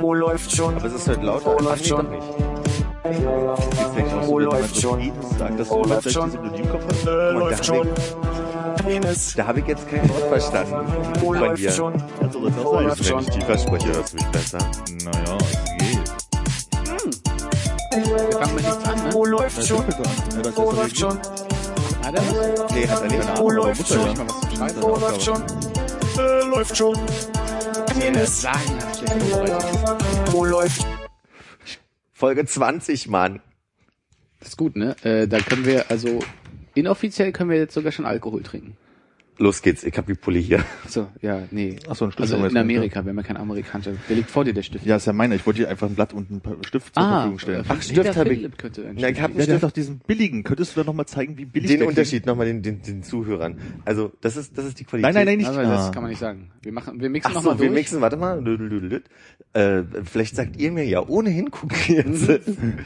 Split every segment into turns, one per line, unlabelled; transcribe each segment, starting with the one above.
Wo läuft schon?
Aber es ist halt lauter.
Wo
Ach,
läuft schon?
jemand
läuft schon? Wo
immer
läuft schon? Äh, läuft schon. Penis.
Da habe ich jetzt kein Wort verstanden.
Wo
Von
läuft
dir.
schon?
Kannst du das
Wo
auch sagen?
läuft schon?
Wenn ich tiefer spreche, hörst du mich besser.
Naja, es geht.
Wir fangen mit nichts an, ne?
Wo läuft
Das
schon?
das doch
läuft schon?
Hat er?
Nee, hat er nicht.
Aber
läuft
muss er
schon?
nicht.
Mal was zu schreiben.
Wo läuft schon? Läuft schon. Wo läuft?
Folge 20, Mann.
Das ist gut, ne? Äh, da können wir, also, inoffiziell können wir jetzt sogar schon Alkohol trinken.
Los geht's, ich hab die Pulle hier.
So, ja, nee.
Ach so, ein Stift
Also
haben wir
in
jetzt
Amerika, wir haben ja kein amerikanischer. Der liegt vor dir, der Stift.
Ja, ist ja meiner. Ich wollte dir einfach ein Blatt und ein paar Stift zur Verfügung stellen.
Ach,
Stift hab ich-
Philipp könnte einen
Na, ich hab einen
ja,
Stift.
doch diesen billigen. Könntest du da nochmal zeigen, wie billig
Den
der
Unterschied nochmal den, den, den Zuhörern. Also, das ist, das ist die? Qualität.
Nein, nein, nein, nicht.
Aber das
Ah.
kann man nicht sagen. Wir machen, wir mixen
Ach
nochmal
so, wir
durch.
mixen, warte mal. Äh, vielleicht sagt ihr mir ja ohne hingucken jetzt.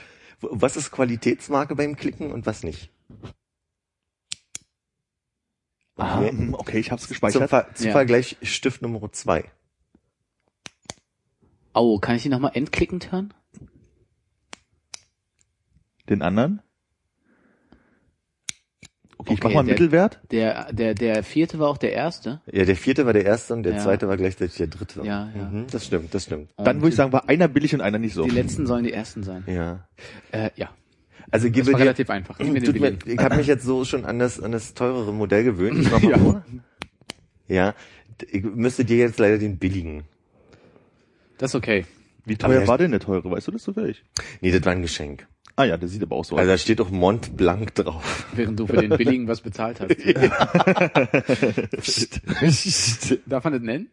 was ist Qualitätsmarke beim Klicken und was nicht?
Ah,
Okay.
hm, okay, ich hab's
Zum,
gespeichert.
Ver zum
Ja.
Vergleich Stift Nummer zwei.
Oh, kann ich ihn nochmal entklickend hören?
Den anderen? Okay, ich
Okay,
mach mal einen
der-
Mittelwert.
Der, der, der vierte war auch der erste.
Ja, der vierte war der erste und der
Ja.
zweite war gleichzeitig der dritte.
Ja, ja.
Mhm, das stimmt, das stimmt.
Dann
Und
würde ich sagen, war einer billig und einer nicht so.
Die letzten sollen die ersten sein.
Ja.
Äh, ja.
Also
Das
gebe
war
dir,
relativ einfach. Gib mir
ich habe mich jetzt so schon an das, an das teurere Modell gewöhnt. Ich mach mal
Ja.
vor. Ja. Ich müsste dir jetzt leider den billigen.
Das ist okay.
Wie
Aber
teuer
der-
war denn der teure? Weißt du das zufällig?
Nee, das war ein Geschenk.
Ah ja, der sieht aber auch so
Also
aus.
da steht doch Mont Blanc drauf.
Während du für den billigen was bezahlt hast. Darf man das nennen?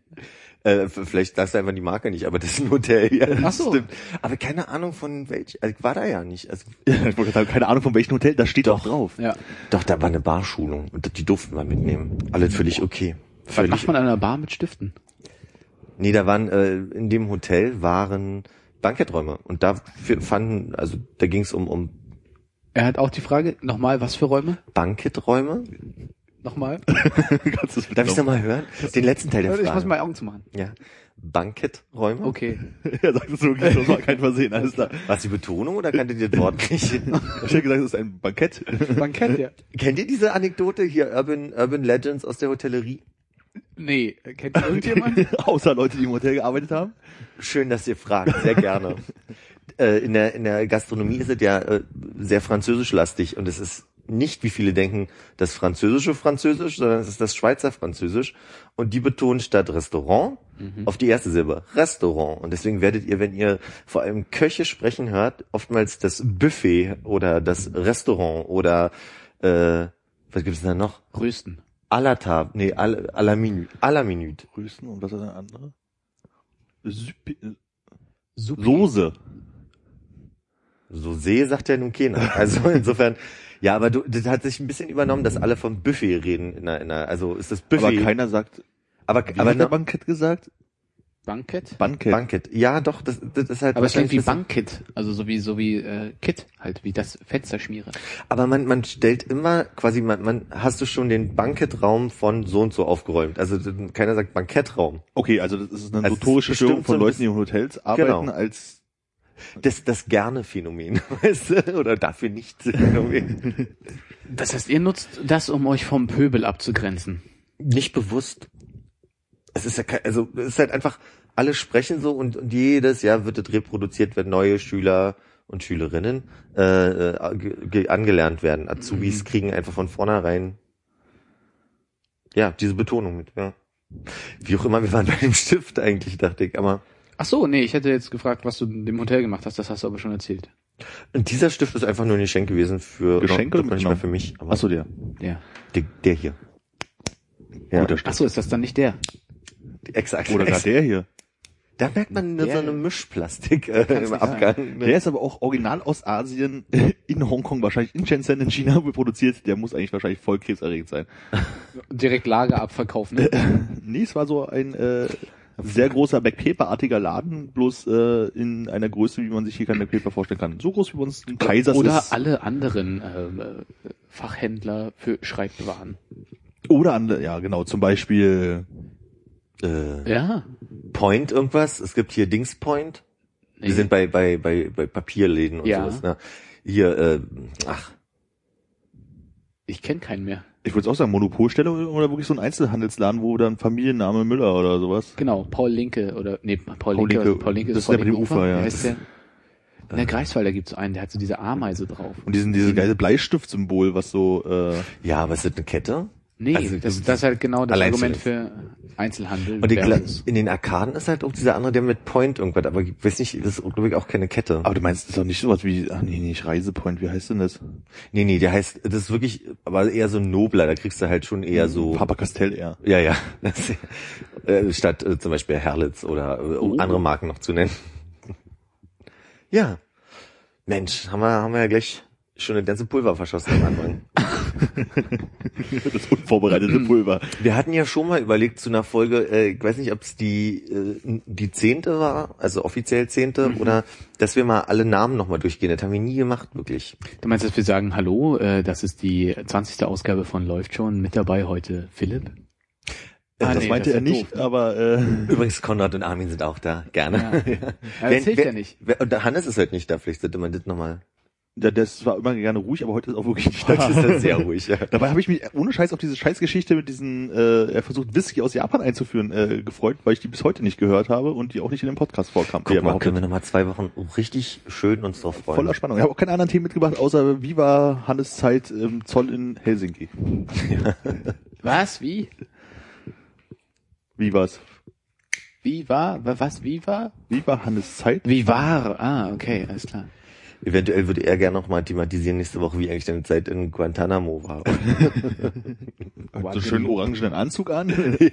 Äh, vielleicht sagst du einfach die Marke nicht, aber das ist ein Hotel. Ja, das
Ach so.
stimmt. Aber keine Ahnung von welch. Also ich war da ja nicht. Also,
Ja, ich wollte sagen, keine Ahnung von welchem Hotel, da steht doch drauf.
Ja.
doch, da war eine Barschulung und die durften wir mitnehmen. Alles völlig okay.
Was
Völlig.
macht man an einer Bar mit Stiften?
Nee, da waren äh, in dem Hotel waren Banketträume und da fanden, also da ging es um um
Er hat auch die Frage, nochmal, was für Räume?
Banketträume.
Nochmal?
Darf ich nochmal hören? Den letzten Teil der
Ich muss
Frage.
mal Augen zu machen.
Ja. Banketträume.
Okay.
Ja, sagst du so, okay, das war kein Versehen, alles klar.
Was die Betonung oder kanntet ihr das Wort nicht?
Ich hätte gesagt, es ist ein Bankett.
Bankett, ja.
Kennt ihr diese Anekdote hier Urban Urban Legends aus der Hotellerie?
Nee, kennt irgendjemand?
Außer Leute, die im Hotel gearbeitet haben.
Schön, dass ihr fragt, sehr gerne. äh, in, der, in der Gastronomie ist es ja äh, sehr französischlastig und es ist nicht, wie viele denken, das französische Französisch, sondern es ist das Schweizer Französisch und die betonen statt Restaurant auf die erste Silbe Restaurant und deswegen werdet ihr, wenn ihr vor allem Köche sprechen hört, oftmals das Buffet oder das Restaurant oder äh, was gibt's da noch?
Rösten.
À la table, nee, à, la- à la minute, à la minute.
Grüßen und was ist das andere? Süpi
Supi.
Soße.
So See sagt ja nun keiner. Also insofern, ja, aber du, das hat sich ein bisschen übernommen, dass alle vom Buffet reden. In der, in der, also ist das Buffet.
Aber keiner sagt,
aber,
wie
aber
hat der Bankett gesagt?
Bankett?
Bankett.
Bankett. Ja, doch, das, das ist halt.
Aber es klingt wie Bankett. Also so wie, so wie äh, Kit, halt, wie das Fensterschmiere.
bisschen- Aber man, man stellt immer quasi, man, man, hast du schon den Bankettraum von so und so aufgeräumt. Also keiner sagt Bankettraum.
Okay, also das ist eine
Also
notorische
ist
Störung von
so ein
Leuten, die in Hotels arbeiten,
Genau.
als
Das, das gerne Phänomen, weißt du? Oder dafür nicht Phänomen.
Das heißt, ihr nutzt das, um euch vom Pöbel abzugrenzen.
nicht bewusst. Es ist ja kein, also es ist halt einfach, alle sprechen so und, und jedes Jahr wird es reproduziert, wenn neue Schüler und Schülerinnen äh, äh, ge- ge- angelernt werden. Azubis kriegen einfach von vornherein ja diese Betonung mit. Ja. Wie auch immer, wir waren bei dem Stift eigentlich, dachte ich. Aber
Ach so, nee, ich hätte jetzt gefragt, was du in dem Hotel gemacht hast. Das hast du aber schon erzählt.
und dieser Stift ist einfach nur ein Geschenk gewesen für
Geschenk
doch,
oder
nicht
genau?
mehr für mich. Aber
Achso, der.
Ja.
der, der hier. Ja,
Guter
Ach
Stift.
so, ist das dann nicht der?
exakt.
Oder gar der hier.
Da merkt man
Der-
so eine Mischplastik äh, im Abgang. ne?
Der ist aber auch original aus Asien, in Hongkong, wahrscheinlich in Shenzhen in China produziert. Der muss eigentlich wahrscheinlich voll krebserregend sein.
Direkt Lagerabverkauf, ne?
Nee, es war so ein äh, sehr großer Backpaper-artiger Laden, bloß äh, in einer Größe, wie man sich hier kein Backpaper vorstellen kann. So groß wie bei uns ein Kaisers
Oder
ist.
alle anderen ähm, äh, Fachhändler für Schreibwaren.
Oder andere, ja genau, zum Beispiel
Äh,
Ja.
Point irgendwas. Es gibt hier Dings Point.
Nee.
Die sind bei, bei, bei, bei Papierläden und
Ja.
sowas. Ne? Hier, äh, ach,
Ich kenne keinen mehr.
Ich würde auch sagen, Monopolstelle oder wirklich so ein Einzelhandelsladen, wo dann Familienname Müller oder sowas.
Genau, Paul Linke oder nee, Paul,
Paul
Linke,
Linke.
Paul Linke
Das
ist
ist der mit dem
Linke
Ufer, ja.
Wie heißt der? In der Greifswalder gibt's einen, der hat so diese Ameise drauf.
Und diesen, dieses geile Bleistiftsymbol, was so, äh,
ja, aber ist das eine Kette?
Nee,
Also,
das, das ist halt genau das. Argument für Einzelhandel.
Und die, in den Arkaden ist halt auch dieser andere, der mit Point irgendwas, aber ich weiß nicht, das ist glaube ich auch keine Kette.
aber du meinst, das ist doch nicht sowas wie, ach nee, nicht Reisepoint, wie heißt denn das?
Nee, nee, der heißt, das ist wirklich, aber eher so ein nobler, da kriegst du halt schon eher so.
Papa Castell eher.
Ja, ja. Das, äh, statt äh, zum Beispiel Herlitz oder äh, um
Oh.
andere Marken noch zu nennen. Ja. Mensch, haben wir, haben wir ja gleich schon eine ganze Pulver verschossen am Anfang.
Das unvorbereitete Pulver.
Wir hatten ja schon mal überlegt zu einer Folge, äh, ich weiß nicht, ob es die, äh, die zehnte war, also offiziell zehnte, oder dass wir mal alle Namen nochmal durchgehen. Das haben wir nie gemacht, wirklich.
Du meinst, dass wir sagen, hallo, äh, das ist die 20. Ausgabe von Läuft schon. Mit dabei heute Philipp. Ah,
das
nee,
meinte
das
er nicht,
doof,
aber äh,
Übrigens, Konrad und Armin sind auch da. Gerne.
Ja. Ja, das
Wer-
hilft
wer-
ja nicht.
Wer, und Hannes ist heute nicht da, vielleicht sollte man das nochmal.
Das war immer gerne ruhig, aber heute ist auch wirklich nicht
Heute ist
da.
das sehr ruhig, ja.
Dabei habe ich mich ohne Scheiß auf diese Scheißgeschichte mit diesen, äh, er versucht Whisky aus Japan einzuführen, äh, gefreut, weil ich die bis heute nicht gehört habe und die auch nicht in dem Podcast vorkam.
Guck mal, können wir nochmal zwei Wochen richtig schön uns drauf freuen.
Voller Spannung. Ich habe auch keine anderen Themen mitgebracht, außer wie war Hannes Zeit im Zoll in Helsinki?
Was? Wie?
Wie war's?
Wie war? Wa- Was? Wie war?
Wie war Hannes Zeit?
Wie war? Ah, okay, alles klar.
Eventuell würde er gerne nochmal thematisieren nächste Woche, wie eigentlich deine Zeit in Guantanamo war.
So einen schönen orangenen Anzug an.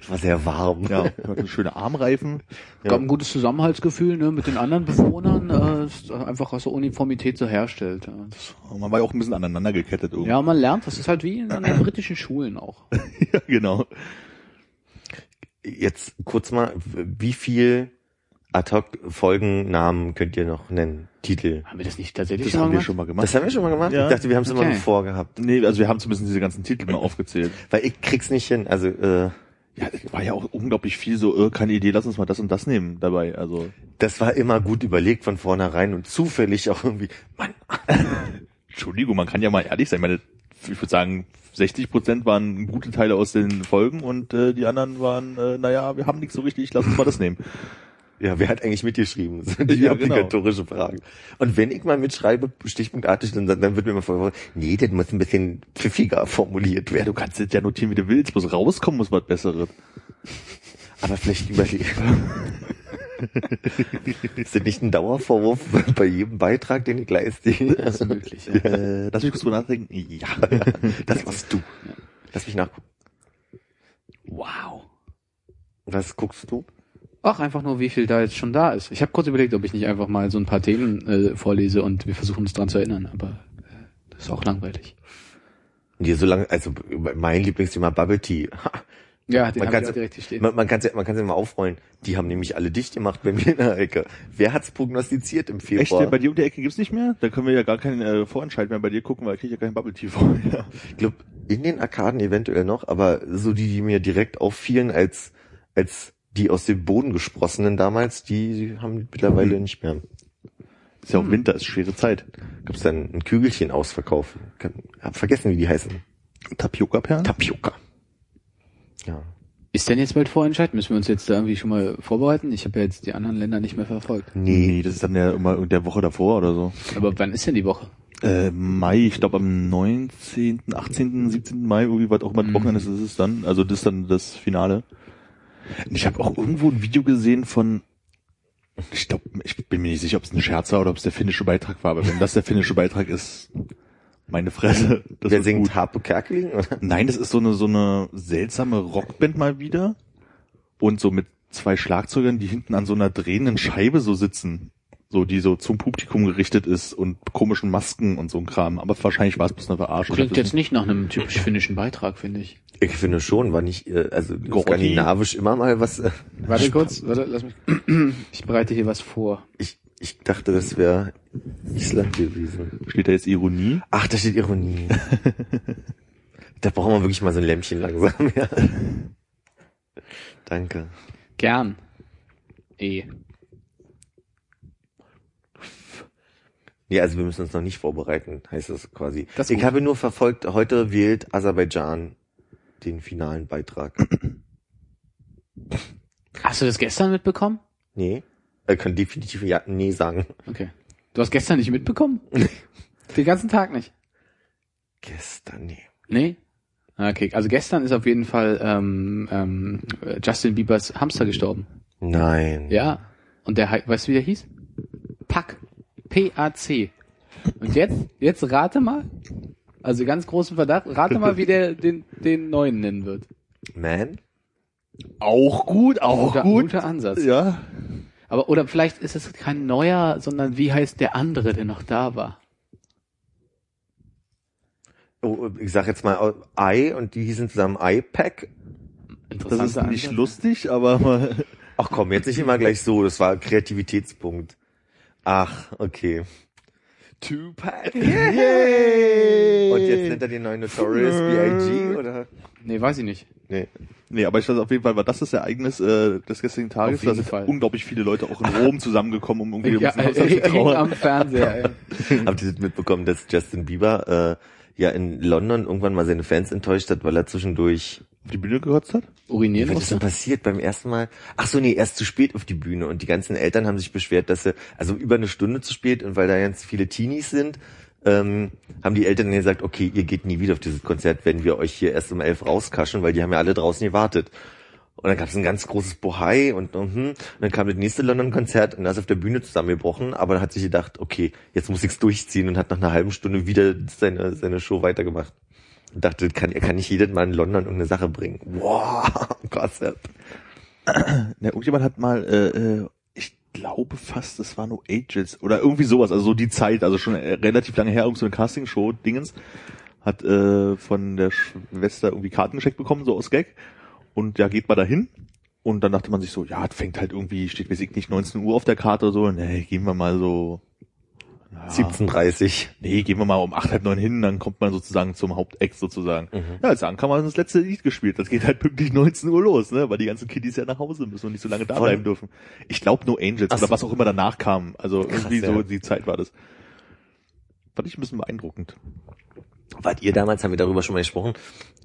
Es war sehr warm.
ja, hat eine schöne Armreifen.
gab ein gutes Zusammenhaltsgefühl ne, mit den anderen Bewohnern, äh, ist einfach aus der Uniformität so herstellt. Ja, das,
man war ja auch ein bisschen aneinander gekettet irgendwie.
ja, man lernt, das ist halt wie in den britischen Schulen auch.
ja genau.
Jetzt kurz mal, wie viel Ad-Hoc-Folgennamen könnt ihr noch nennen? Titel?
Haben wir das nicht tatsächlich
Das
schon mal
haben wir
gemacht?
schon mal gemacht.
Das haben wir schon mal gemacht?
Ja.
Ich dachte, wir haben es immer
Okay.
nur vorgehabt.
nee, also wir haben zumindest diese ganzen Titel mal aufgezählt.
Weil ich krieg's nicht hin. Also, äh,
Ja, es war ja auch unglaublich viel so, äh, keine Idee, lass uns mal das und das nehmen dabei. Also
das war immer gut überlegt von vornherein und zufällig auch irgendwie, Mann,
Entschuldigung, man kann ja mal ehrlich sein. Meine, ich würde sagen, 60 Prozent waren gute Teile aus den Folgen und äh, die anderen waren, äh, naja, wir haben nichts so richtig, lass uns mal das nehmen.
Ja, wer hat eigentlich mitgeschrieben? Das sind die
Ja, genau.
obligatorische Fragen. Und wenn ich mal mitschreibe, stichpunktartig, dann, dann wird mir immer vorgeworfen, nee, das muss ein bisschen pfiffiger formuliert
Ja,
werden.
du kannst jetzt ja notieren, wie du willst, bloß rauskommen muss was Besseres.
Aber vielleicht überlegen. Ist das nicht ein Dauervorwurf bei jedem Beitrag, den ich leiste?
Das ist möglich. Ja.
Äh, lass mich kurz drüber nachdenken. Ja.
Das warst du. Lass mich nachgucken.
Wow.
Was guckst du?
Ach, einfach nur, wie viel da jetzt schon da ist. Ich habe kurz überlegt, ob ich nicht einfach mal so ein paar Themen äh, vorlese und wir versuchen uns dran zu erinnern, aber äh, das ist auch langweilig.
Und hier so lange, also mein Lieblingsthema Bubble Tea.
Ja, den
Man
auch direkt hier stehen.
Man, man kann es ja, man kann's ja mal aufrollen. Die haben nämlich alle dicht gemacht bei mir in der Ecke. Wer hat's prognostiziert im
Echt,
Februar?
bei dir um die Ecke gibt's nicht mehr? Da können wir ja gar keinen äh, Vorentscheid mehr bei dir gucken, weil ich krieg ja keinen Bubble Tea vor. Ja.
Ich glaube, in den Arkaden eventuell noch, aber so die, die mir direkt auffielen als, als die aus dem Boden gesprossenen damals, die haben mittlerweile
Mhm.
nicht mehr.
Ist ja auch Winter, ist schwere Zeit.
Gibt's dann ein Kügelchen Ausverkauf? Kann, hab vergessen, wie die heißen.
Tapioca-Perlen?
Tapioca. Ja.
Ist denn jetzt bald Vorentscheid? Müssen wir uns jetzt da irgendwie schon mal vorbereiten? Ich habe ja jetzt die anderen Länder nicht mehr verfolgt.
Nee.
Nee, das ist dann ja immer der Woche davor oder so.
Aber wann ist denn die Woche?
Äh, Mai, ich glaube am 19., 18., 17. Mai, irgendwie was auch immer
Mhm.
Wochenende ist es dann. Also das ist dann das Finale. Ich habe auch irgendwo ein Video gesehen von, ich glaube, ich bin mir nicht sicher, ob es ein Scherz war oder ob es der finnische Beitrag war, aber wenn das der finnische Beitrag ist, meine Fresse. Das
Wer singt
gut.
Harpe Kerkeling? Oder?
Nein, das ist so eine so eine seltsame Rockband mal wieder und so mit zwei Schlagzeugern, die hinten an so einer drehenden Scheibe so sitzen, so die so zum Publikum gerichtet ist und komischen Masken und so ein Kram. Aber wahrscheinlich war es bloß eine Verarschung.
Klingt jetzt nicht nach einem typisch finnischen Beitrag, finde ich.
Ich finde schon, war nicht, äh, also
Gorki?
skandinavisch immer mal was. Äh,
Warte kurz, warte, lass mich. Ich bereite hier was vor.
ich, ich dachte, das wäre Island gewesen.
Steht da jetzt Ironie?
Ach, da steht Ironie. da brauchen wir wirklich mal so ein Lämpchen langsam, ja. Danke.
Gern. E.
Nee, also wir müssen uns noch nicht vorbereiten, heißt das quasi.
Das
ich
gut.
habe nur verfolgt, heute wählt Aserbaidschan den finalen Beitrag.
Hast du das gestern mitbekommen?
Nee, er kann definitiv ja, nee sagen.
Okay. Du hast gestern nicht mitbekommen? Den ganzen Tag nicht?
Gestern, nee.
Nee? Ah, Okay, also gestern ist auf jeden Fall ähm, ähm, Justin Biebers Hamster gestorben.
Nein.
Ja. Und der, weißt du, wie der hieß? Pack. P-A-C. Und jetzt, jetzt rate mal, also ganz großen Verdacht, rate mal, wie der den, den neuen nennen wird.
Man?
Auch gut, auch
Guter,
gut.
guter Ansatz.
Ja.
Aber, oder vielleicht ist es kein neuer, sondern wie heißt der andere, der noch da war?
Oh, ich sag jetzt mal I und die hießen zusammen iPack.
Das ist nicht
Ansatz.
lustig, aber
Ach komm, jetzt nicht immer gleich so, das war Kreativitätspunkt. Ach, okay. Tupac.
Yay!
Und jetzt nennt er den neuen Notorious B.I.G. oder?
Nee, weiß ich nicht.
Nee.
Nee, aber ich weiß auf jeden Fall, war das das Ereignis äh, des gestrigen Tages.
Auf jeden
Da sind
Fall.
unglaublich viele Leute auch in Rom zusammengekommen, um irgendwie
Ja, hing
trauern.
am Fernseher. ey.
Habt ihr das mitbekommen, dass Justin Bieber äh, ja in London irgendwann mal seine Fans enttäuscht hat, weil er zwischendurch
Auf die Bühne gekotzt hat?
Urinieren
Was ist denn passiert beim ersten Mal? Ach so, nee, erst zu spät auf die Bühne und die ganzen Eltern haben sich beschwert, dass sie, also über eine Stunde zu spät und weil da ganz viele Teenies sind, ähm, haben die Eltern dann gesagt, okay, ihr geht nie wieder auf dieses Konzert, wenn wir euch hier erst um elf rauskaschen, weil die haben ja alle draußen gewartet. Und dann gab es ein ganz großes Bohai und, und, hm, und dann kam das nächste London-Konzert und da ist auf der Bühne zusammengebrochen, aber dann hat sich gedacht, okay, jetzt muss ich's durchziehen und hat nach einer halben Stunde wieder seine, seine Show weitergemacht. Und dachte, kann, er kann nicht jedes Mal in London irgendeine Sache bringen. Wow, Konzert.
Ja, irgendjemand hat mal, äh, äh, ich glaube fast, es war No Ages oder irgendwie sowas, also so die Zeit, also schon äh, relativ lange her, irgend so eine Castingshow-Dingens, hat äh, von der Schwester irgendwie Karten geschenkt bekommen, so aus Gag. Und ja, geht mal dahin. Und dann dachte man sich so, ja, es fängt halt irgendwie, steht weiß ich nicht 19 Uhr auf der Karte oder so. Nee, gehen wir mal so. Ja,
17.30
Nee, gehen wir mal um acht, halb neun hin, dann kommt man sozusagen zum Haupteck sozusagen.
Mhm.
Ja, als ankam man das letzte Lied gespielt. Das geht halt pünktlich 19 Uhr los, ne? Weil die ganzen Kiddies ja nach Hause müssen und nicht so lange da
Voll.
bleiben dürfen. Ich glaube No Angels
Ach
oder
so.
was auch immer danach kam. Also
Krass,
irgendwie so
ja.
die Zeit war das. Fand ich ein bisschen beeindruckend.
Wart ihr damals, haben wir darüber schon mal gesprochen,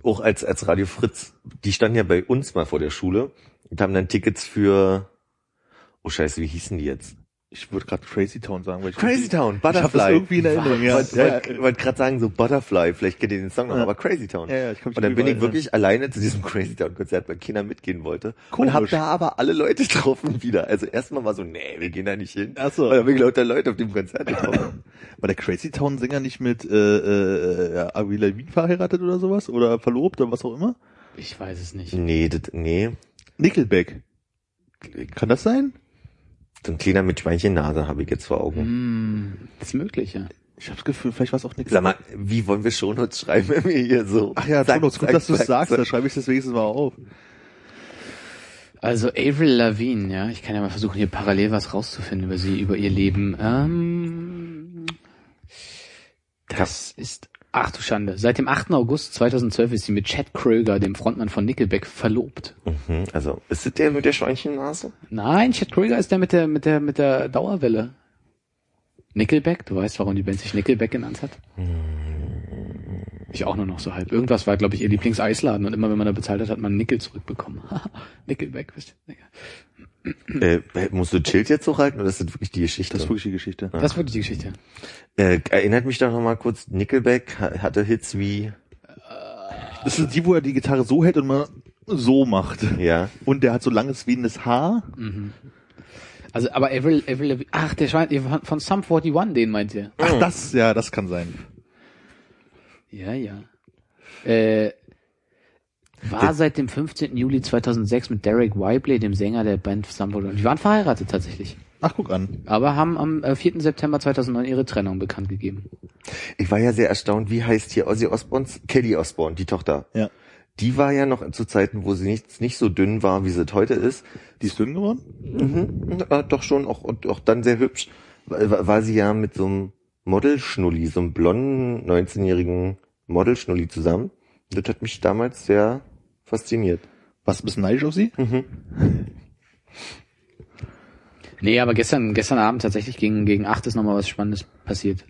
auch als, als Radio Fritz, die standen ja bei uns mal vor der Schule und haben dann Tickets für, oh scheiße, wie hießen die jetzt?
Ich würde gerade Crazy Town sagen, weil ich
Crazy Town,
Ich habe das
Butterfly.
irgendwie in Erinnerung, ja.
Wollte
ja,
wollt, gerade sagen, so Butterfly, vielleicht kennt ihr den Song noch,
Ja.
aber Crazy Town.
Ja, ja, ich kann mich
und dann bin ich wirklich alleine zu diesem Crazy Town Konzert, weil keiner mitgehen wollte.
Komisch.
Und hab da aber alle Leute getroffen wieder. Also erstmal war so, nee, wir gehen da nicht hin.
Ach so.
Und dann bin ich lauter Leute auf dem Konzert getroffen.
War der Crazy Town Sänger nicht mit äh, äh, Avril Lavigne verheiratet oder sowas? Oder verlobt oder was auch immer?
Ich weiß es nicht.
nee, das, nee.
Nickelback. Kann das sein?
So ein kleiner mit Schweinchennase habe ich jetzt vor Augen.
Hm, ist möglich, ja.
Ich habe das Gefühl, vielleicht war es auch Nickelback.
Sag mal, wie wollen wir Shownotes schreiben, wenn wir hier so...
Ach ja, Shownotes, gut, dass du es sagst,
zack.
da schreibe ich das wenigstens mal auf.
Also Avril Lavigne, ja. Ich kann ja mal versuchen, hier parallel was rauszufinden über sie, über ihr Leben. Ähm, das ist, ach du Schande. Seit dem 8. August 2012 ist sie mit Chad Kroeger, dem Frontmann von Nickelback, verlobt.
Mhm, also, ist das der mit der Schweinchennase?
Nein, Chad Kroeger ist der mit der, mit der, mit der Dauerwelle. Nickelback? Du weißt, warum die Band sich Nickelback genannt hat? Ich auch nur noch so halb. Irgendwas war, glaube ich, ihr Lieblings-Eisladen und immer wenn man da bezahlt hat, hat man Nickel zurückbekommen. Nickelback, wisst ihr?
Äh, musst du Chill jetzt hochhalten oder ist das wirklich die Geschichte?
Das ist wirklich die Geschichte.
Das ist wirklich die Geschichte.
äh, erinnert mich doch noch mal kurz, Nickelback ha- hatte Hits wie,
Das ist die, wo er die Gitarre so hält und man so macht.
ja,
Und der hat so langes wehendes Haar.
Also, aber Avril, Avril ach, der Schwein, von Sum 41, den meint ihr?
Ach, das, ja, das kann sein.
Ja, ja. Äh, war seit dem 15. Juli 2006 mit Derek Whibley, dem Sänger der Band 41. Die waren verheiratet tatsächlich.
Ach, guck an.
Aber haben am äh, 4. September 2009 ihre Trennung bekannt gegeben.
ich war ja sehr erstaunt, wie heißt hier Ozzy Osbournes? Kelly Osbourne, die Tochter.
Ja.
Die war ja noch zu Zeiten, wo sie nicht, nicht so dünn war, wie sie es heute ist.
Die ist dünn geworden?
Mhm, äh, doch schon, auch, und auch dann sehr hübsch. War, war sie ja mit so einem Modelschnulli, so einem blonden 19-jährigen Modelschnulli zusammen. Das hat mich damals sehr fasziniert.
Warst du ein bisschen neidisch auf sie?
Nee, aber gestern, gestern Abend tatsächlich gegen, gegen acht ist nochmal was Spannendes passiert.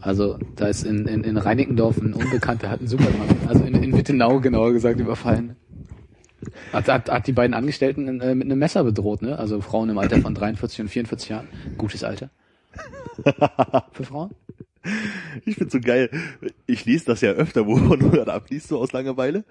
Also, da ist in, in, in Reinickendorf ein Unbekannter, hat einen Supermarkt, also in, in Wittenau genauer gesagt, überfallen. Hat, hat, hat die beiden Angestellten äh, mit einem Messer bedroht, ne? Also Frauen im Alter von 43 und 44 Jahren. Gutes Alter. Für Frauen?
Ich find's so geil. Ich lese das ja öfter, wo man nur abliest, so aus Langeweile.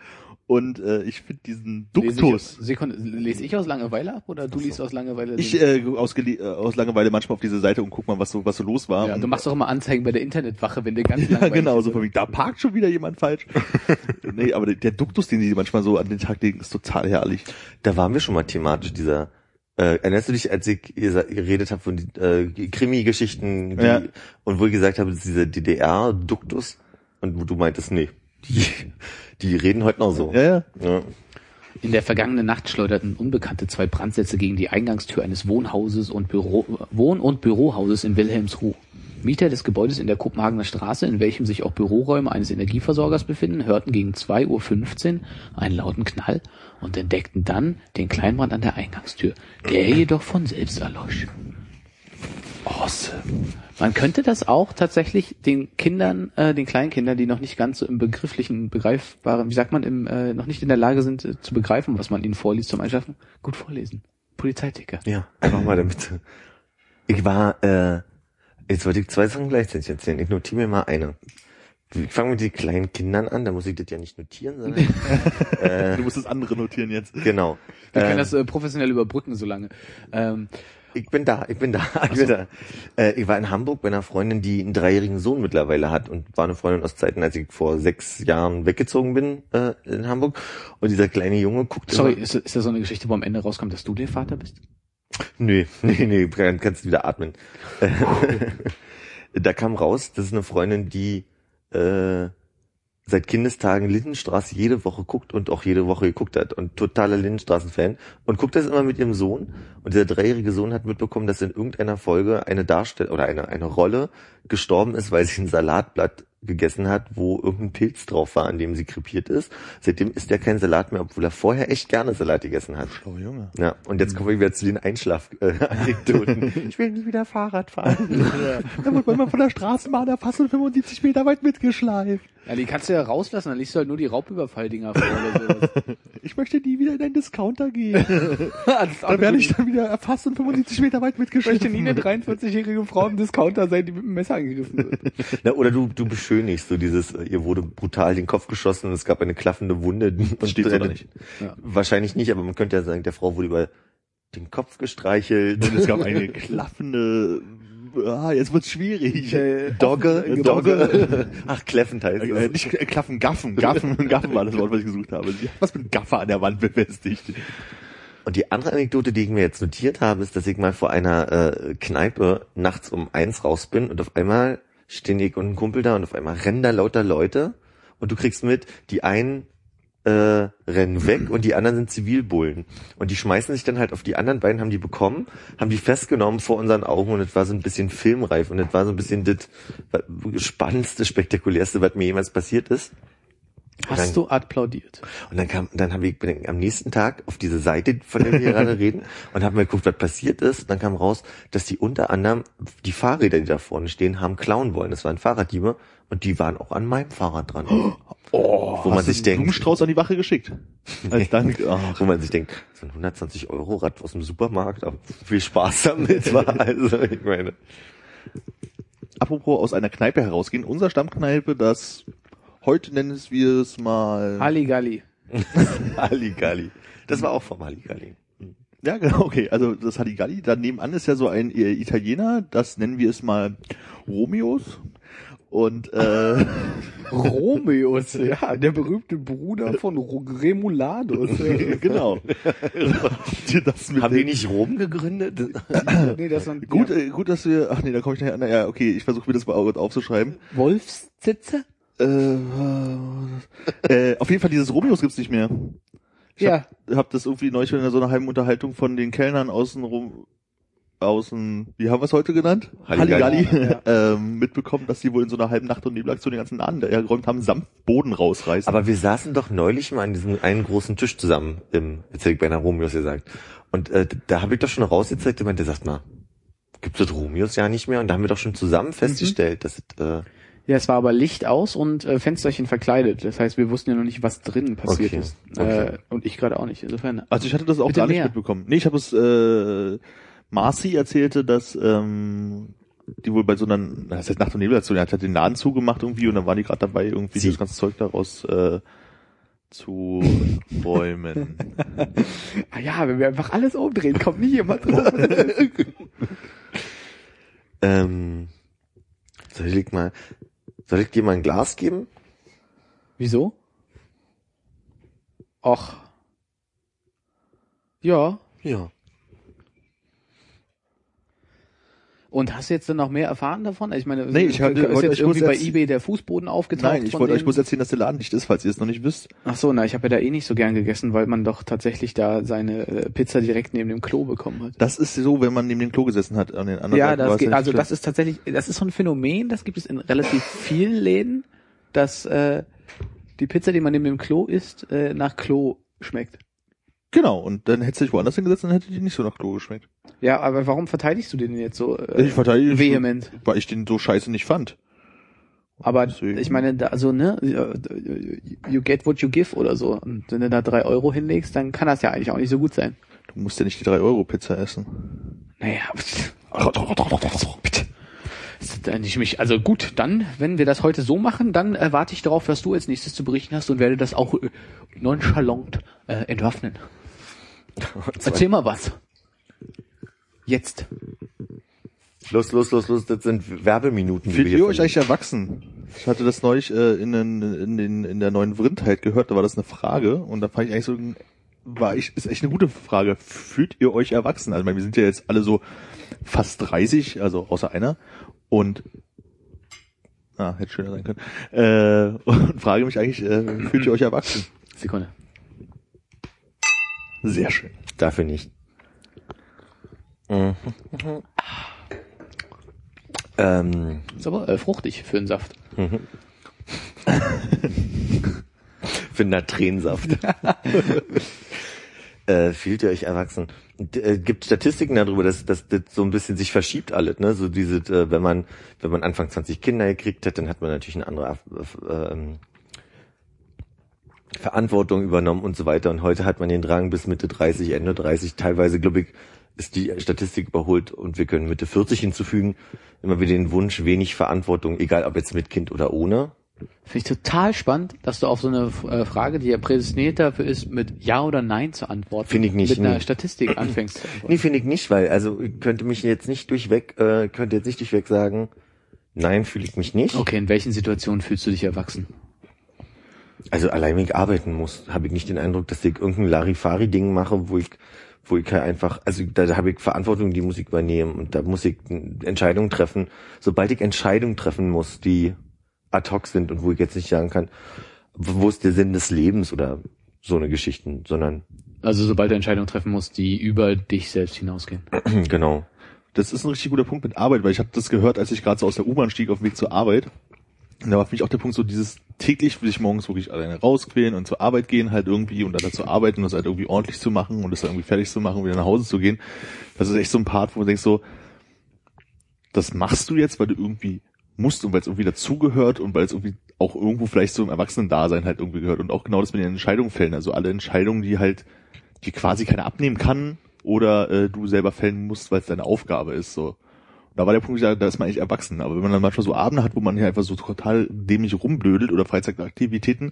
Und äh, ich finde diesen
Lese
Duktus.
ich, Sekunde, lese ich aus Langeweile ab oder du liest aus Langeweile?
Ich äh, aus, äh, aus Langeweile manchmal auf diese Seite und guck mal, was so was so los war.
ja, du machst doch immer Anzeigen bei der Internetwache, wenn dir ganz
ja, genau, so von wegen, da parkt schon wieder jemand falsch. nee, aber der, der Duktus, den die manchmal so an den Tag legen, ist total herrlich.
Da waren wir schon mal thematisch, dieser äh, erinnerst du dich, als ich geredet habe von äh, Krimi-Geschichten
Ja.
und wo ich gesagt habe, das ist dieser DDR-Duktus und wo du meintest, nee, die, reden heute noch so.
Ja, ja.
Ja.
In der vergangenen Nacht schleuderten Unbekannte zwei Brandsätze gegen die Eingangstür eines Wohnhauses und Büro, Wohn- und Bürohauses in Wilhelmsruh. Mieter des Gebäudes in der Kopenhagener Straße, in welchem sich auch Büroräume eines Energieversorgers befinden, hörten gegen 2.15 Uhr einen lauten Knall und entdeckten dann den Kleinbrand an der Eingangstür, der jedoch von selbst erlosch. Awesome. Man könnte das auch tatsächlich den Kindern, äh, den Kleinkindern, die noch nicht ganz so im begrifflichen, begreifbaren, wie sagt man, im, äh, noch nicht in der Lage sind äh, zu begreifen, was man ihnen vorliest zum Einschlafen, gut vorlesen. Polizeiticker.
ja, einfach mal damit. Ich war, äh, jetzt wollte ich zwei Sachen gleichzeitig erzählen. Ich notiere mir mal eine. Ich fange mit den kleinen Kindern an, da muss ich das ja nicht notieren, sondern
Du musst das andere notieren jetzt.
genau.
Wir können
Äh,
das äh, professionell überbrücken so lange. Ähm,
Ich bin da, ich bin da, ich bin da. Äh, ich war in Hamburg bei einer Freundin, die einen dreijährigen Sohn mittlerweile hat und war eine Freundin aus Zeiten, als ich vor sechs Jahren weggezogen bin äh, in Hamburg. Und dieser kleine Junge guckt
sorry,
immer,
ist, ist das so eine Geschichte, wo am Ende rauskommt, dass du der Vater bist?
Nee, nee, nee, kann, kannst du wieder atmen. da kam raus, das ist eine Freundin, die äh, seit Kindestagen Lindenstraße jede Woche guckt und auch jede Woche geguckt hat und totaler Lindenstraßen-Fan und guckt das immer mit ihrem Sohn. Und dieser dreijährige Sohn hat mitbekommen, dass in irgendeiner Folge eine Darstell oder eine, eine Rolle gestorben ist, weil sie ein Salatblatt gegessen hat, wo irgendein Pilz drauf war, an dem sie krepiert ist. Seitdem isst er kein Salat mehr, obwohl er vorher echt gerne Salat gegessen hat.
Oh Junge.
Ja, und jetzt kommen wir wieder zu den Einschlaf-Anekdoten. ich will nie wieder Fahrrad fahren.
Da wird man von der Straßenbahn erfasst und 75 Meter weit mitgeschleift.
Ja, die kannst du ja rauslassen, dann liest du halt nur die Raubüberfalldinger vor oder sowas.
Ich möchte nie wieder in einen Discounter gehen. Da werde ich dann wieder erfasst und 75 Meter weit
Ich möchte
mitgeschleift.
nie eine 43-jährige Frau im Discounter sein, die mit dem Messer angegriffen wird.
Na, oder du, du beschönigst so dieses, äh, ihr wurde brutal den Kopf geschossen und es gab eine klaffende Wunde. Und
steht
äh,
da nicht.
Ja.
Wahrscheinlich nicht, aber man könnte ja sagen, der Frau wurde über den Kopf gestreichelt.
Und es gab eine klaffende, ah, jetzt wird's schwierig.
Dogge,
Äh,
Dogge. Ach, kläffend heißt
Äh,
es.
nicht äh, klaffen, gaffen, gaffen, gaffen war das Wort, was ich gesucht habe. Was mit Gaffer an der Wand befestigt.
Und die andere Anekdote, die ich mir jetzt notiert habe, ist, dass ich mal vor einer äh, Kneipe nachts um eins raus bin und auf einmal stehen ich und ein Kumpel da und auf einmal rennen da lauter Leute und du kriegst mit, die einen äh, rennen weg und die anderen sind Zivilbullen. Und die schmeißen sich dann halt auf die anderen beiden, haben die bekommen, haben die festgenommen vor unseren Augen und es war so ein bisschen filmreif und es war so ein bisschen das spannendste, spektakulärste, was mir jemals passiert ist.
Hast du applaudiert?
Und dann kam, dann habe ich bin am nächsten Tag auf diese Seite, von der wir gerade reden, und haben mir geguckt, was passiert ist. Und dann kam raus, dass die unter anderem die Fahrräder, die da vorne stehen, haben klauen wollen. Das waren Fahrraddiebe und die waren auch an meinem Fahrrad dran.
Oh,
Wo man sich denkt-
Blumenstrauß an die Wache geschickt. Als Dank. Ach,
Wo man sich denkt, so ein 120 Euro Rad aus dem Supermarkt, aber viel Spaß damit war. Also ich meine,
apropos aus einer Kneipe herausgehen. Unser Stammkneipe, das heute nennen wir es mal.
Halligalli.
Halligalli. Das war auch vom Halligalli.
Ja, genau, okay. Also das Halligalli, da nebenan ist ja so ein äh, Italiener, das nennen wir es mal Romeos. Und äh,
Romeus, ja, der berühmte Bruder von Remuladus.
genau. das mit
Haben die nicht Rom gegründet?
nee, das waren
Gut, äh, gut, dass wir. Ach nee, da komme ich nachher. Na, ja, okay, ich versuche mir das mal aufzuschreiben.
Wolfszitze?
Äh, äh, auf jeden Fall dieses Romeos gibt's nicht mehr. Ich
Ja.
hab, hab das irgendwie neulich in so einer halben Unterhaltung von den Kellnern außenrum aus dem, wie haben wir es heute genannt?
Halligalli.
ähm, mitbekommen, dass sie wohl in so einer halben Nacht- und Nebelaktion den ganzen Laden hergeräumt haben, samt Boden rausreißen.
Aber wir saßen doch neulich mal an diesem einen großen Tisch zusammen im, jetzt hätte ich beinahe Romeos gesagt. Und äh, da habe ich doch schon rausgezeigt, ich meinte, sagt mal, gibt es Romeos ja nicht mehr? Und da haben wir doch schon zusammen
Mhm.
festgestellt, dass es, äh,
Ja, es war aber Licht aus und äh, Fensterchen verkleidet. Das heißt, wir wussten ja noch nicht, was drinnen passiert
Okay,
ist.
okay.
Äh, und ich gerade auch nicht. Insofern.
Also ich hatte das auch gar nicht
mehr.
mitbekommen. Nee, ich habe es, äh, Marcy erzählte, dass ähm, die wohl bei so einer, das heißt Nacht- und Nebelaktion, er hat halt den Laden zugemacht irgendwie und dann waren die gerade dabei, irgendwie
Sie-
das ganze Zeug daraus äh, zu räumen.
Ah ja, wenn wir einfach alles umdrehen, kommt nicht jemand drauf.
ähm, soll ich mal, soll ich dir mal ein Glas geben?
Wieso? Och. Ja.
Ja.
Und hast du jetzt dann noch mehr erfahren davon? Ich meine,
Nee, ich hatte-
ist jetzt
euch
irgendwie bei eBay der Fußboden aufgetaucht.
Nein, ich wollte euch bloß erzählen, dass der Laden nicht ist, falls ihr es noch nicht wisst.
Ach so, na, ich habe ja da eh nicht so gern gegessen, weil man doch tatsächlich da seine äh, Pizza direkt neben dem Klo bekommen hat.
Das ist so, wenn man neben dem Klo gesessen hat. An den anderen
Ja, das geht, also
schlimm.
das ist tatsächlich, das ist so ein Phänomen, das gibt es in relativ vielen Läden, dass äh, die Pizza, die man neben dem Klo isst, äh, nach Klo schmeckt.
Genau, und dann hättest du dich woanders hingesetzt, dann hätte die nicht so nach Klo geschmeckt.
Ja, aber warum verteidigst du den jetzt so äh,
ich verteidige
vehement?
weil ich den so scheiße nicht fand.
Aber
Deswegen.
ich meine, da, also ne, you get what you give oder so. Und wenn du da drei Euro hinlegst, dann kann das ja eigentlich auch nicht so gut sein.
Du musst ja nicht die 3-Euro-Pizza essen.
Naja, bitte. Nicht mich. Also gut, dann, wenn wir das heute so machen, dann äh, warte ich darauf, was du als nächstes zu berichten hast und werde das auch äh, nonchalant äh, entwaffnen. Erzähl mal was. Jetzt.
Los, los, los, los, das sind Werbeminuten.
Fühlt ihr euch eigentlich erwachsen? Ich hatte das neulich äh, in, den, in, den, in der neuen Vrindheit gehört, da war das eine Frage und da fand ich eigentlich so, war ich, ist echt eine gute Frage. Fühlt ihr euch erwachsen? Also ich meine, wir sind ja jetzt alle so fast 30, also außer einer und ah, hätte schöner sein können. Äh, und frage mich eigentlich, äh, fühlt ihr euch erwachsen?
Sekunde.
Sehr schön.
Dafür nicht. Mhm. ähm,
Ist aber äh, fruchtig für einen Saft.
für einen Tränensaft. äh, fühlt ihr euch erwachsen? D äh, gibt Statistiken darüber, dass, dass das so ein bisschen sich verschiebt alles, ne? So diese, äh, wenn man, wenn man Anfang 20 Kinder gekriegt hat, dann hat man natürlich eine andere äh, ähm, Verantwortung übernommen und so weiter. Und heute hat man den Drang bis Mitte 30, Ende 30, teilweise, glaube ich, ist die Statistik überholt und wir können Mitte 40 hinzufügen, immer wieder den Wunsch, wenig Verantwortung, egal ob jetzt mit Kind oder ohne.
Finde ich total spannend, dass du auf so eine äh, Frage, die ja prädestiniert dafür ist, mit Ja oder Nein zu antworten.
Finde ich nicht,
Mit einer
nee.
Statistik anfängst zu antworten.
Nee, finde ich nicht, weil, also ich könnte mich jetzt nicht durchweg, äh, könnte jetzt nicht durchweg sagen, nein, fühle ich mich nicht.
Okay, in welchen Situationen fühlst du dich erwachsen?
Also allein wenn ich arbeiten muss, habe ich nicht den Eindruck, dass ich irgendein Larifari-Ding mache, wo ich, wo ich halt einfach, also da, da habe ich Verantwortung, die muss ich übernehmen und da muss ich Entscheidungen treffen. Sobald ich Entscheidungen treffen muss, die ad hoc sind und wo ich jetzt nicht sagen kann, wo ist der Sinn des Lebens oder so eine Geschichten, sondern
Also sobald du Entscheidungen treffen musst, die über dich selbst hinausgehen.
genau.
Das ist ein richtig guter Punkt mit Arbeit, weil ich habe das gehört, als ich gerade so aus der U-Bahn stieg auf dem Weg zur Arbeit. Und da war für mich auch der Punkt so dieses täglich will ich morgens wirklich alleine rausquälen und zur Arbeit gehen halt irgendwie und dann dazu arbeiten und das halt irgendwie ordentlich zu machen und das dann irgendwie fertig zu machen und wieder nach Hause zu gehen. Das ist echt so ein Part, wo du denkst so, das machst du jetzt, weil du irgendwie musst und weil es irgendwie dazugehört und weil es irgendwie auch irgendwo vielleicht so im Erwachsenen-Dasein halt irgendwie gehört und auch genau das mit den Entscheidungen fällen. Also alle Entscheidungen, die halt, die quasi keiner abnehmen kann oder äh, du selber fällen musst, weil es deine Aufgabe ist. So. Und da war der Punkt, da da ist man eigentlich erwachsen. Aber wenn man dann manchmal so Abende hat, wo man hier einfach so total dämlich rumblödelt oder Freizeitaktivitäten,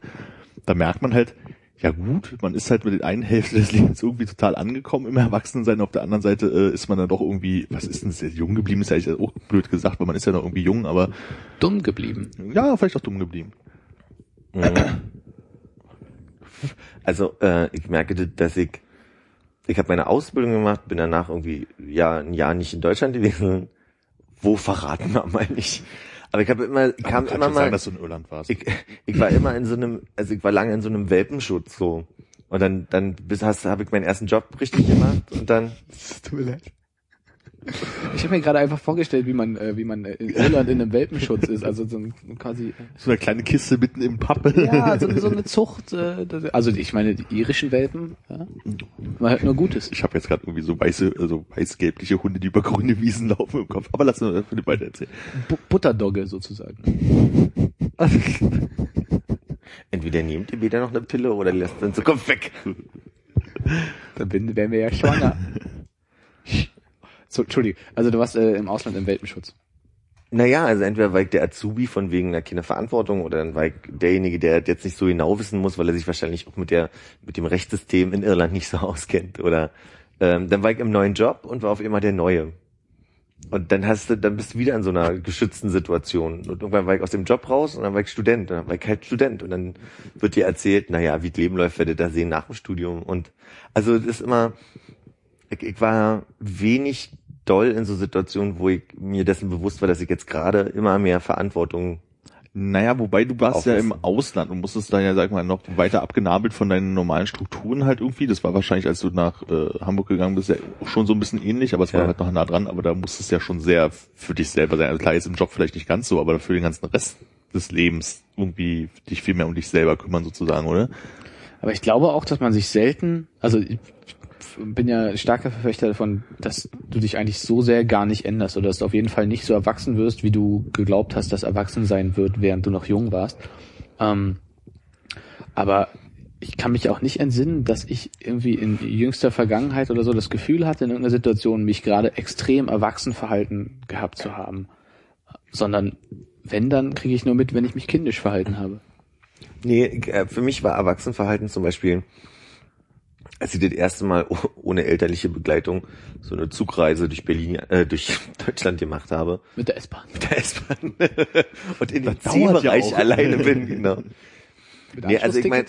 da merkt man halt, ja gut, man ist halt mit der einen Hälfte des Lebens irgendwie total angekommen im Erwachsenensein, auf der anderen Seite äh, ist man dann doch irgendwie, was ist denn das, jung geblieben, ist ja eigentlich auch blöd gesagt, weil man ist ja noch irgendwie jung, aber
Dumm geblieben.
ja, vielleicht auch dumm geblieben.
Also äh, ich merke, dass ich ich habe meine Ausbildung gemacht, bin danach irgendwie ja ein Jahr nicht in Deutschland gewesen. Wo verraten wir mal nicht. Aber ich habe immer ich kam immer mal
sagen, dass du in Irland warst.
ich, ich war immer in so einem also ich war lange in so einem Welpenschutz so und dann dann bis hast habe ich meinen ersten Job richtig gemacht und dann
Tut mir leid. Ich habe mir gerade einfach vorgestellt, wie man, äh, wie man äh, in Irland in einem Welpenschutz ist. Also so ein quasi.
So eine kleine Kiste mitten im Pub.
Ja, so, so eine Zucht. Äh, also ich meine, die irischen Welpen, ja, man hört nur Gutes.
Ich habe jetzt gerade irgendwie so weiße, also weiß-gelbliche Hunde, die über grüne Wiesen laufen im Kopf. Aber lass uns Philipp weiter erzählen.
Bu Butterdogge sozusagen.
Entweder nehmt ihr wieder noch eine Pille oder lässt dann so Kopf weg.
Dann wären wir ja schwanger. So, Entschuldigung. Also du warst äh, im Ausland im Welpenschutz.
Naja, also entweder ich der Azubi von wegen einer Kinderverantwortung oder dann ich derjenige, der jetzt nicht so genau wissen muss, weil er sich wahrscheinlich auch mit der mit dem Rechtssystem in Irland nicht so auskennt. Oder ähm, dann war ich im neuen Job und war auf immer der Neue. Und dann hast du, dann bist du wieder in so einer geschützten Situation. Und irgendwann war ich aus dem Job raus und dann war ich Student. Und dann war ich halt Student. Und dann wird dir erzählt, naja, wie das Leben läuft, werdet ihr da sehen nach dem Studium. Und also das ist immer, ich, ich war wenig doll in so Situationen, wo ich mir dessen bewusst war, dass ich jetzt gerade immer mehr Verantwortung
Naja, wobei du warst ja im Ausland und musstest dann ja, sag mal, noch weiter abgenabelt von deinen normalen Strukturen halt irgendwie. Das war wahrscheinlich, als du nach äh, Hamburg gegangen bist, ja auch schon so ein bisschen ähnlich, aber es war
Ja.
halt noch nah dran, aber da musstest du ja schon sehr für dich selber sein. Also klar, jetzt im Job vielleicht nicht ganz so, aber für den ganzen Rest des Lebens irgendwie dich viel mehr um dich selber kümmern sozusagen, oder?
Aber ich glaube auch, dass man sich selten, also ich bin ja starker Verfechter davon, dass du dich eigentlich so sehr gar nicht änderst oder dass du auf jeden Fall nicht so erwachsen wirst, wie du geglaubt hast, dass erwachsen sein wird, während du noch jung warst. Ähm, aber ich kann mich auch nicht entsinnen, dass ich irgendwie in jüngster Vergangenheit oder so das Gefühl hatte, in irgendeiner Situation mich gerade extrem erwachsen verhalten gehabt zu haben. Sondern wenn, dann kriege ich nur mit, wenn ich mich kindisch verhalten habe.
Nee, äh, für mich war Erwachsenenverhalten zum Beispiel, als ich das erste Mal oh- ohne elterliche Begleitung so eine Zugreise durch Berlin, äh, durch Deutschland gemacht habe,
Mit der S-Bahn.
mit der S-Bahn und in dem
Das dauert ja
C-Bereich
auch.
alleine bin, genau.
Mit
Nee, also ich meine,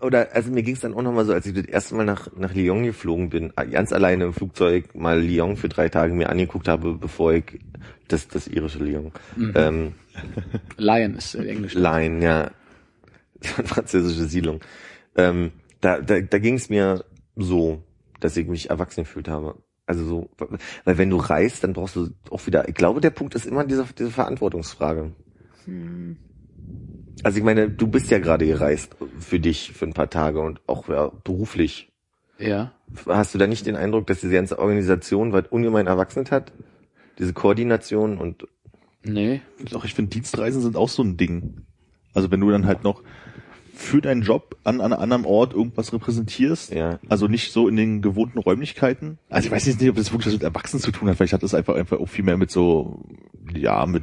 oder also mir ging es dann auch nochmal so, als ich das erste Mal nach, nach Lyon geflogen bin, ganz alleine im Flugzeug mal Lyon für drei Tage mir angeguckt habe, bevor ich das, das irische Lyon. Ähm,
Lion ist äh, Englisch.
Line, ja. Französische Siedlung. Ähm, da da, da ging es mir so, dass ich mich erwachsen gefühlt habe. Also so, weil wenn du reist, dann brauchst du auch wieder, ich glaube, der Punkt ist immer diese, diese Verantwortungsfrage. Also ich meine, du bist ja gerade gereist für dich, für ein paar Tage und auch ja, beruflich.
Ja.
Hast du da nicht den Eindruck, dass diese ganze Organisation weit ungemein erwachsen hat? Diese Koordination und
Nee.
Doch, ich finde, Dienstreisen sind auch so ein Ding. Also wenn du dann halt noch für deinen Job an, an einem anderen Ort irgendwas repräsentierst,
Ja.
also nicht so in den gewohnten Räumlichkeiten. Also ich weiß jetzt nicht, ob das wirklich was mit Erwachsenen zu tun hat, vielleicht hat das einfach einfach auch viel mehr mit so, ja, mit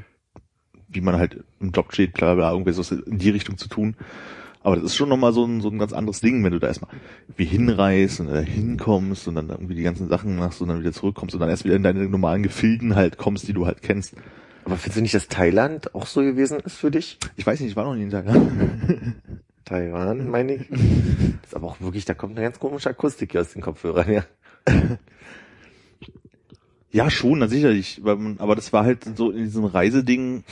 wie man halt im Job steht, bla bla, irgendwie so in die Richtung zu tun. Aber das ist schon nochmal so ein, so ein ganz anderes Ding, wenn du da erstmal wie hinreist und da hinkommst und dann irgendwie die ganzen Sachen machst und dann wieder zurückkommst und dann erst wieder in deine normalen Gefilden halt kommst, die du halt kennst.
aber findest du nicht, dass Thailand auch so gewesen ist für dich?
Ich weiß nicht, ich war noch nie in Tag.
Taiwan, meine ich. Das ist aber auch wirklich, da kommt eine ganz komische Akustik hier aus den Kopfhörern, ja.
Ja, schon, na sicherlich. Aber das war halt so in diesem Reiseding,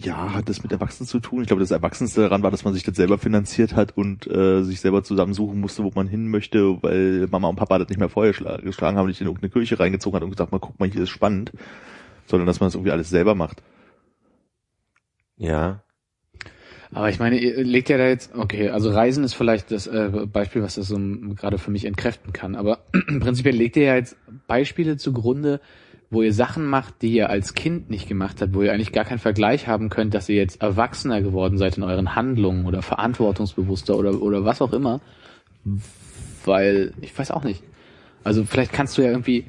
ja, hat das mit Erwachsenen zu tun. Ich glaube, das Erwachsenste daran war, dass man sich das selber finanziert hat und äh, sich selber zusammensuchen musste, wo man hin möchte, weil Mama und Papa das nicht mehr vorher schla- geschlagen haben, nicht in irgendeine Kirche reingezogen hat und gesagt, mal guck mal, hier ist spannend, sondern dass man das irgendwie alles selber macht.
Ja.
Aber ich meine, ihr legt ja da jetzt, okay, also Reisen ist vielleicht das äh, Beispiel, was das so gerade für mich entkräften kann. Aber prinzipiell legt ihr ja jetzt Beispiele zugrunde, wo ihr Sachen macht, die ihr als Kind nicht gemacht habt, wo ihr eigentlich gar keinen Vergleich haben könnt, dass ihr jetzt erwachsener geworden seid in euren Handlungen oder verantwortungsbewusster oder, oder was auch immer. Weil, ich weiß auch nicht. Also vielleicht kannst du ja irgendwie,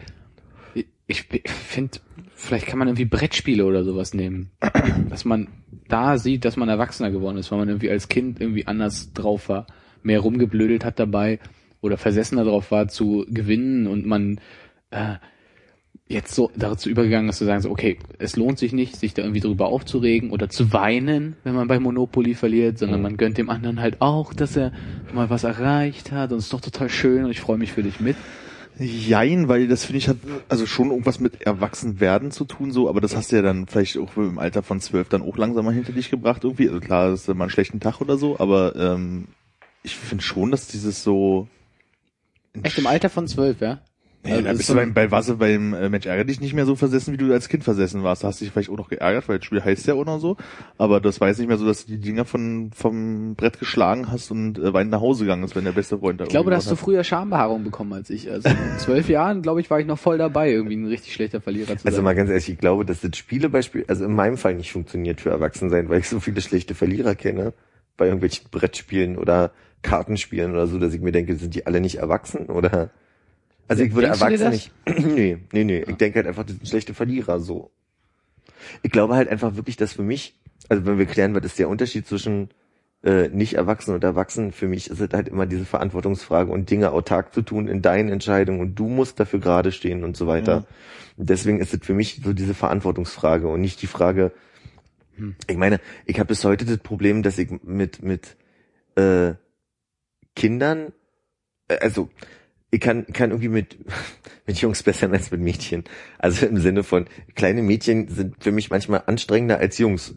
ich, ich finde, vielleicht kann man irgendwie Brettspiele oder sowas nehmen. Dass man da sieht, dass man erwachsener geworden ist, weil man irgendwie als Kind irgendwie anders drauf war, mehr rumgeblödelt hat dabei oder versessener drauf war zu gewinnen und man äh, jetzt so dazu übergegangen ist zu sagen, so, okay, es lohnt sich nicht, sich da irgendwie drüber aufzuregen oder zu weinen, wenn man bei Monopoly verliert, sondern
Mhm.
man gönnt dem anderen halt auch, dass er mal was erreicht hat und es ist doch total schön und ich freue mich für dich mit.
Jein, weil das finde ich hat also schon irgendwas mit Erwachsenwerden zu tun, so, aber das hast du ja dann vielleicht auch im Alter von zwölf dann auch langsam mal hinter dich gebracht irgendwie. Also klar, das ist mal einen schlechten Tag oder so, aber ähm, ich finde schon, dass dieses so
Echt im Alter von zwölf, ja?
Ja,
Also
da bist
ist
du beim, bei Wasser beim äh, Mensch ärgere dich nicht mehr so versessen, wie du als Kind versessen warst. Da hast dich vielleicht auch noch geärgert, weil das Spiel heißt ja auch noch so. Aber das war jetzt nicht mehr so, dass du die Dinger von, vom Brett geschlagen hast und äh, weinend nach Hause gegangen ist, wenn der beste Freund da
Ich glaube, da hast du früher Schambehaarung bekommen als ich. Also in zwölf Jahren, glaube ich, war ich noch voll dabei, irgendwie ein richtig schlechter Verlierer zu
Also
sein.
mal ganz ehrlich, ich glaube, dass das Spielebeispiel, also in meinem Fall nicht funktioniert für Erwachsene weil ich so viele schlechte Verlierer kenne bei irgendwelchen Brettspielen oder Kartenspielen oder so, dass ich mir denke, sind die alle nicht erwachsen oder? Also ich würde
Denkst
Erwachsene nicht. nee, nee, nee. Ich denke halt einfach, das sind schlechte Verlierer so. Ich glaube halt einfach wirklich, dass für mich, also wenn wir klären, was ist der Unterschied zwischen äh, nicht erwachsen und erwachsen, für mich ist es halt immer diese Verantwortungsfrage und Dinge autark zu tun in deinen Entscheidungen und du musst dafür gerade stehen und so weiter. Und deswegen ist es für mich so diese Verantwortungsfrage und nicht die Frage, ich meine, ich habe bis heute das Problem, dass ich mit, mit äh, Kindern, äh, also ich kann, kann irgendwie mit, mit Jungs besser sein als mit Mädchen. Also im Sinne von, kleine Mädchen sind für mich manchmal anstrengender als Jungs.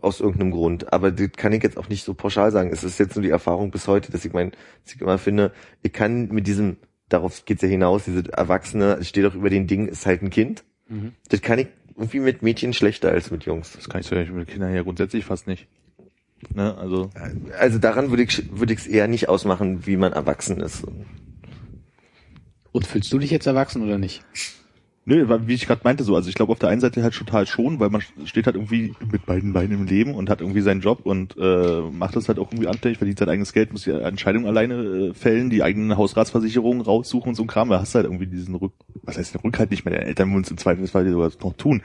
Aus irgendeinem Grund. Aber das kann ich jetzt auch nicht so pauschal sagen. Es ist jetzt nur die Erfahrung bis heute, dass ich mein, dass ich immer finde, ich kann mit diesem, darauf geht's ja hinaus, diese Erwachsene, es steht auch über den Ding, ist halt ein Kind.
Mhm.
Das kann ich irgendwie mit Mädchen schlechter als mit Jungs.
Das kann ich so mit Kindern ja grundsätzlich fast nicht. Ne, also
Also daran würde ich würde ich es eher nicht ausmachen, wie man erwachsen ist.
Und fühlst du dich jetzt erwachsen oder nicht?
Nö, weil, wie ich gerade meinte so, also ich glaube auf der einen Seite halt total schon, weil man steht halt irgendwie mit beiden Beinen im Leben und hat irgendwie seinen Job und äh, macht das halt auch irgendwie anständig, verdient sein eigenes Geld, muss die Entscheidungen alleine äh, fällen, die eigenen Hausratsversicherungen raussuchen und so ein Kram, da hast du halt irgendwie diesen Rück, was heißt den Rückhalt nicht mehr, deine Eltern würden es im Zweifelsfall sogar noch tun.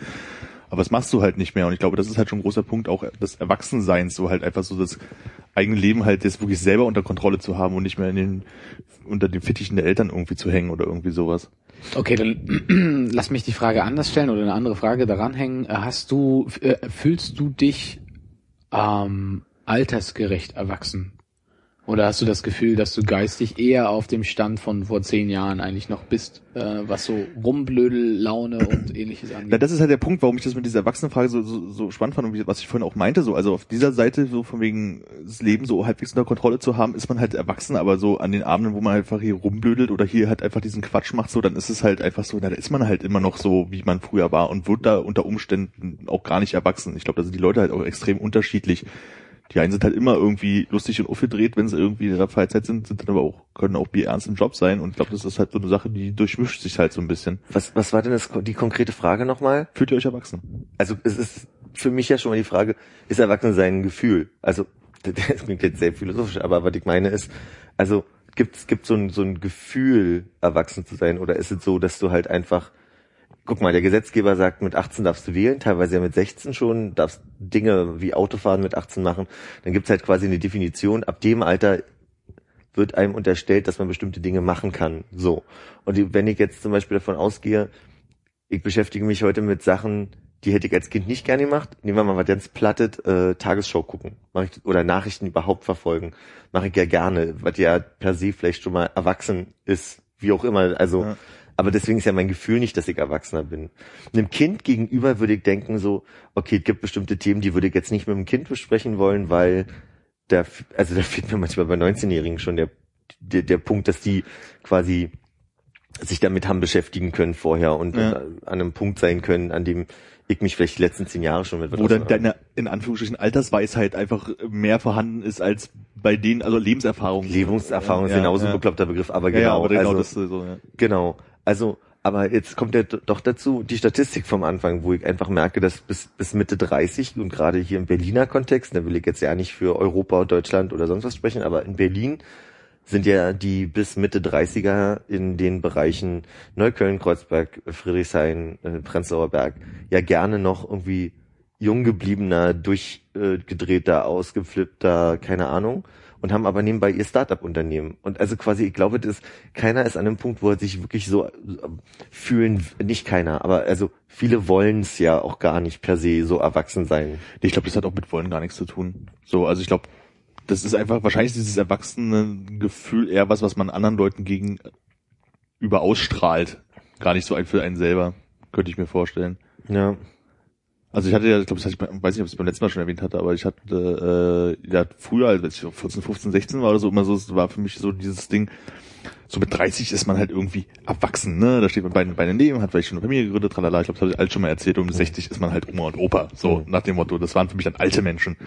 Aber das machst du halt nicht mehr und ich glaube, das ist halt schon ein großer Punkt auch des Erwachsenseins, so halt einfach so das eigene Leben halt jetzt wirklich selber unter Kontrolle zu haben und nicht mehr in den, unter den Fittichen der Eltern irgendwie zu hängen oder irgendwie sowas.
Okay, dann lass mich die Frage anders stellen oder eine andere Frage daran hängen. Hast du, äh, fühlst du dich ähm, altersgerecht erwachsen? Oder hast du das Gefühl, dass du geistig eher auf dem Stand von vor zehn Jahren eigentlich noch bist, äh, was so Rumblödel-Laune und ähnliches
Na,
angeht?
das ist halt der Punkt, warum ich das mit dieser Erwachsenenfrage so, so, so spannend fand und was ich vorhin auch meinte, so, also auf dieser Seite, so von wegen das Leben so halbwegs unter Kontrolle zu haben, ist man halt erwachsen, aber so an den Abenden, wo man einfach hier rumblödelt oder hier halt einfach diesen Quatsch macht, so, dann ist es halt einfach so, na, da ist man halt immer noch so, wie man früher war und wird da unter Umständen auch gar nicht erwachsen. Ich glaube, da sind die Leute halt auch extrem unterschiedlich. Die einen sind halt immer irgendwie lustig und aufgedreht, wenn sie irgendwie in ihrer Freizeit sind, sind dann aber auch, können auch ernst im Job sein und ich glaube, das ist halt so eine Sache, die durchmischt sich halt so ein bisschen.
Was, was war denn das, die konkrete Frage nochmal?
Fühlt ihr euch erwachsen?
Also es ist für mich ja schon mal die Frage, ist Erwachsensein ein Gefühl? Also das klingt jetzt sehr philosophisch, aber was ich meine ist, also gibt es gibt so ein, so ein Gefühl, erwachsen zu sein oder ist es so, dass du halt einfach Guck mal, der Gesetzgeber sagt, mit 18 darfst du wählen, teilweise ja mit 16 schon, darfst Dinge wie Autofahren mit 18 machen. Dann gibt's halt quasi eine Definition, ab dem Alter wird einem unterstellt, dass man bestimmte Dinge machen kann. So. Und wenn ich jetzt zum Beispiel davon ausgehe, ich beschäftige mich heute mit Sachen, die hätte ich als Kind nicht gerne gemacht. Nehmen wir mal was ganz Plattet, äh, Tagesschau gucken. Mach ich, oder Nachrichten überhaupt verfolgen. Mache ich ja gerne, was ja per se vielleicht schon mal erwachsen ist. Wie auch immer. Also,
Ja.
Aber deswegen ist ja mein Gefühl nicht, dass ich Erwachsener bin. Einem Kind gegenüber würde ich denken so, okay, es gibt bestimmte Themen, die würde ich jetzt nicht mit dem Kind besprechen wollen, weil da, also da fehlt mir manchmal bei 19-Jährigen schon der, der, der Punkt, dass die quasi sich damit haben beschäftigen können vorher und
Ja.
äh, an einem Punkt sein können, an dem ich mich vielleicht die letzten zehn Jahre schon mit
Wo dann deine, in Anführungsstrichen, Altersweisheit einfach mehr vorhanden ist als bei denen, also Lebenserfahrung.
Lebenserfahrung ist
Ja,
genauso
ja.
ein bekloppter Begriff, aber
Ja, ja,
genau.
aber genau
also,
das ist so, ja.
Genau. Also, aber jetzt kommt ja doch dazu die Statistik vom Anfang, wo ich einfach merke, dass bis, bis Mitte 30 und gerade hier im Berliner Kontext, da will ich jetzt ja nicht für Europa, Deutschland oder sonst was sprechen, aber in Berlin sind ja die bis Mitte 30er in den Bereichen Neukölln, Kreuzberg, Friedrichshain, äh, Prenzlauer Berg ja gerne noch irgendwie jung gebliebener, durchgedrehter, ausgeflippter, keine Ahnung, und haben aber nebenbei ihr Startup-Unternehmen. Und also quasi, ich glaube, das, keiner ist an einem Punkt, wo er sich wirklich so äh, fühlen, nicht keiner, aber also viele wollen es ja auch gar nicht per se so erwachsen sein.
Ich glaube, das hat auch mit Wollen gar nichts zu tun. So, also ich glaube, das ist einfach wahrscheinlich dieses erwachsene Gefühl eher was, was man anderen Leuten gegenüber ausstrahlt. Gar nicht so ein für einen selber, könnte ich mir vorstellen.
Ja.
Also ich hatte ja, ich glaube, ich, weiß nicht, ob ich es beim letzten Mal schon erwähnt hatte, aber ich hatte äh, ja früher, als ich so 14, 15, 16 war oder so, immer so, es war für mich so dieses Ding, so mit 30 ist man halt irgendwie erwachsen, ne? Da steht man beiden Beinen neben, hat vielleicht schon eine Familie gegründet, tralala, ich glaube, das habe ich alles schon mal erzählt, und mit 60 ist man halt Oma und Opa, so nach dem Motto, das waren für mich dann alte Menschen.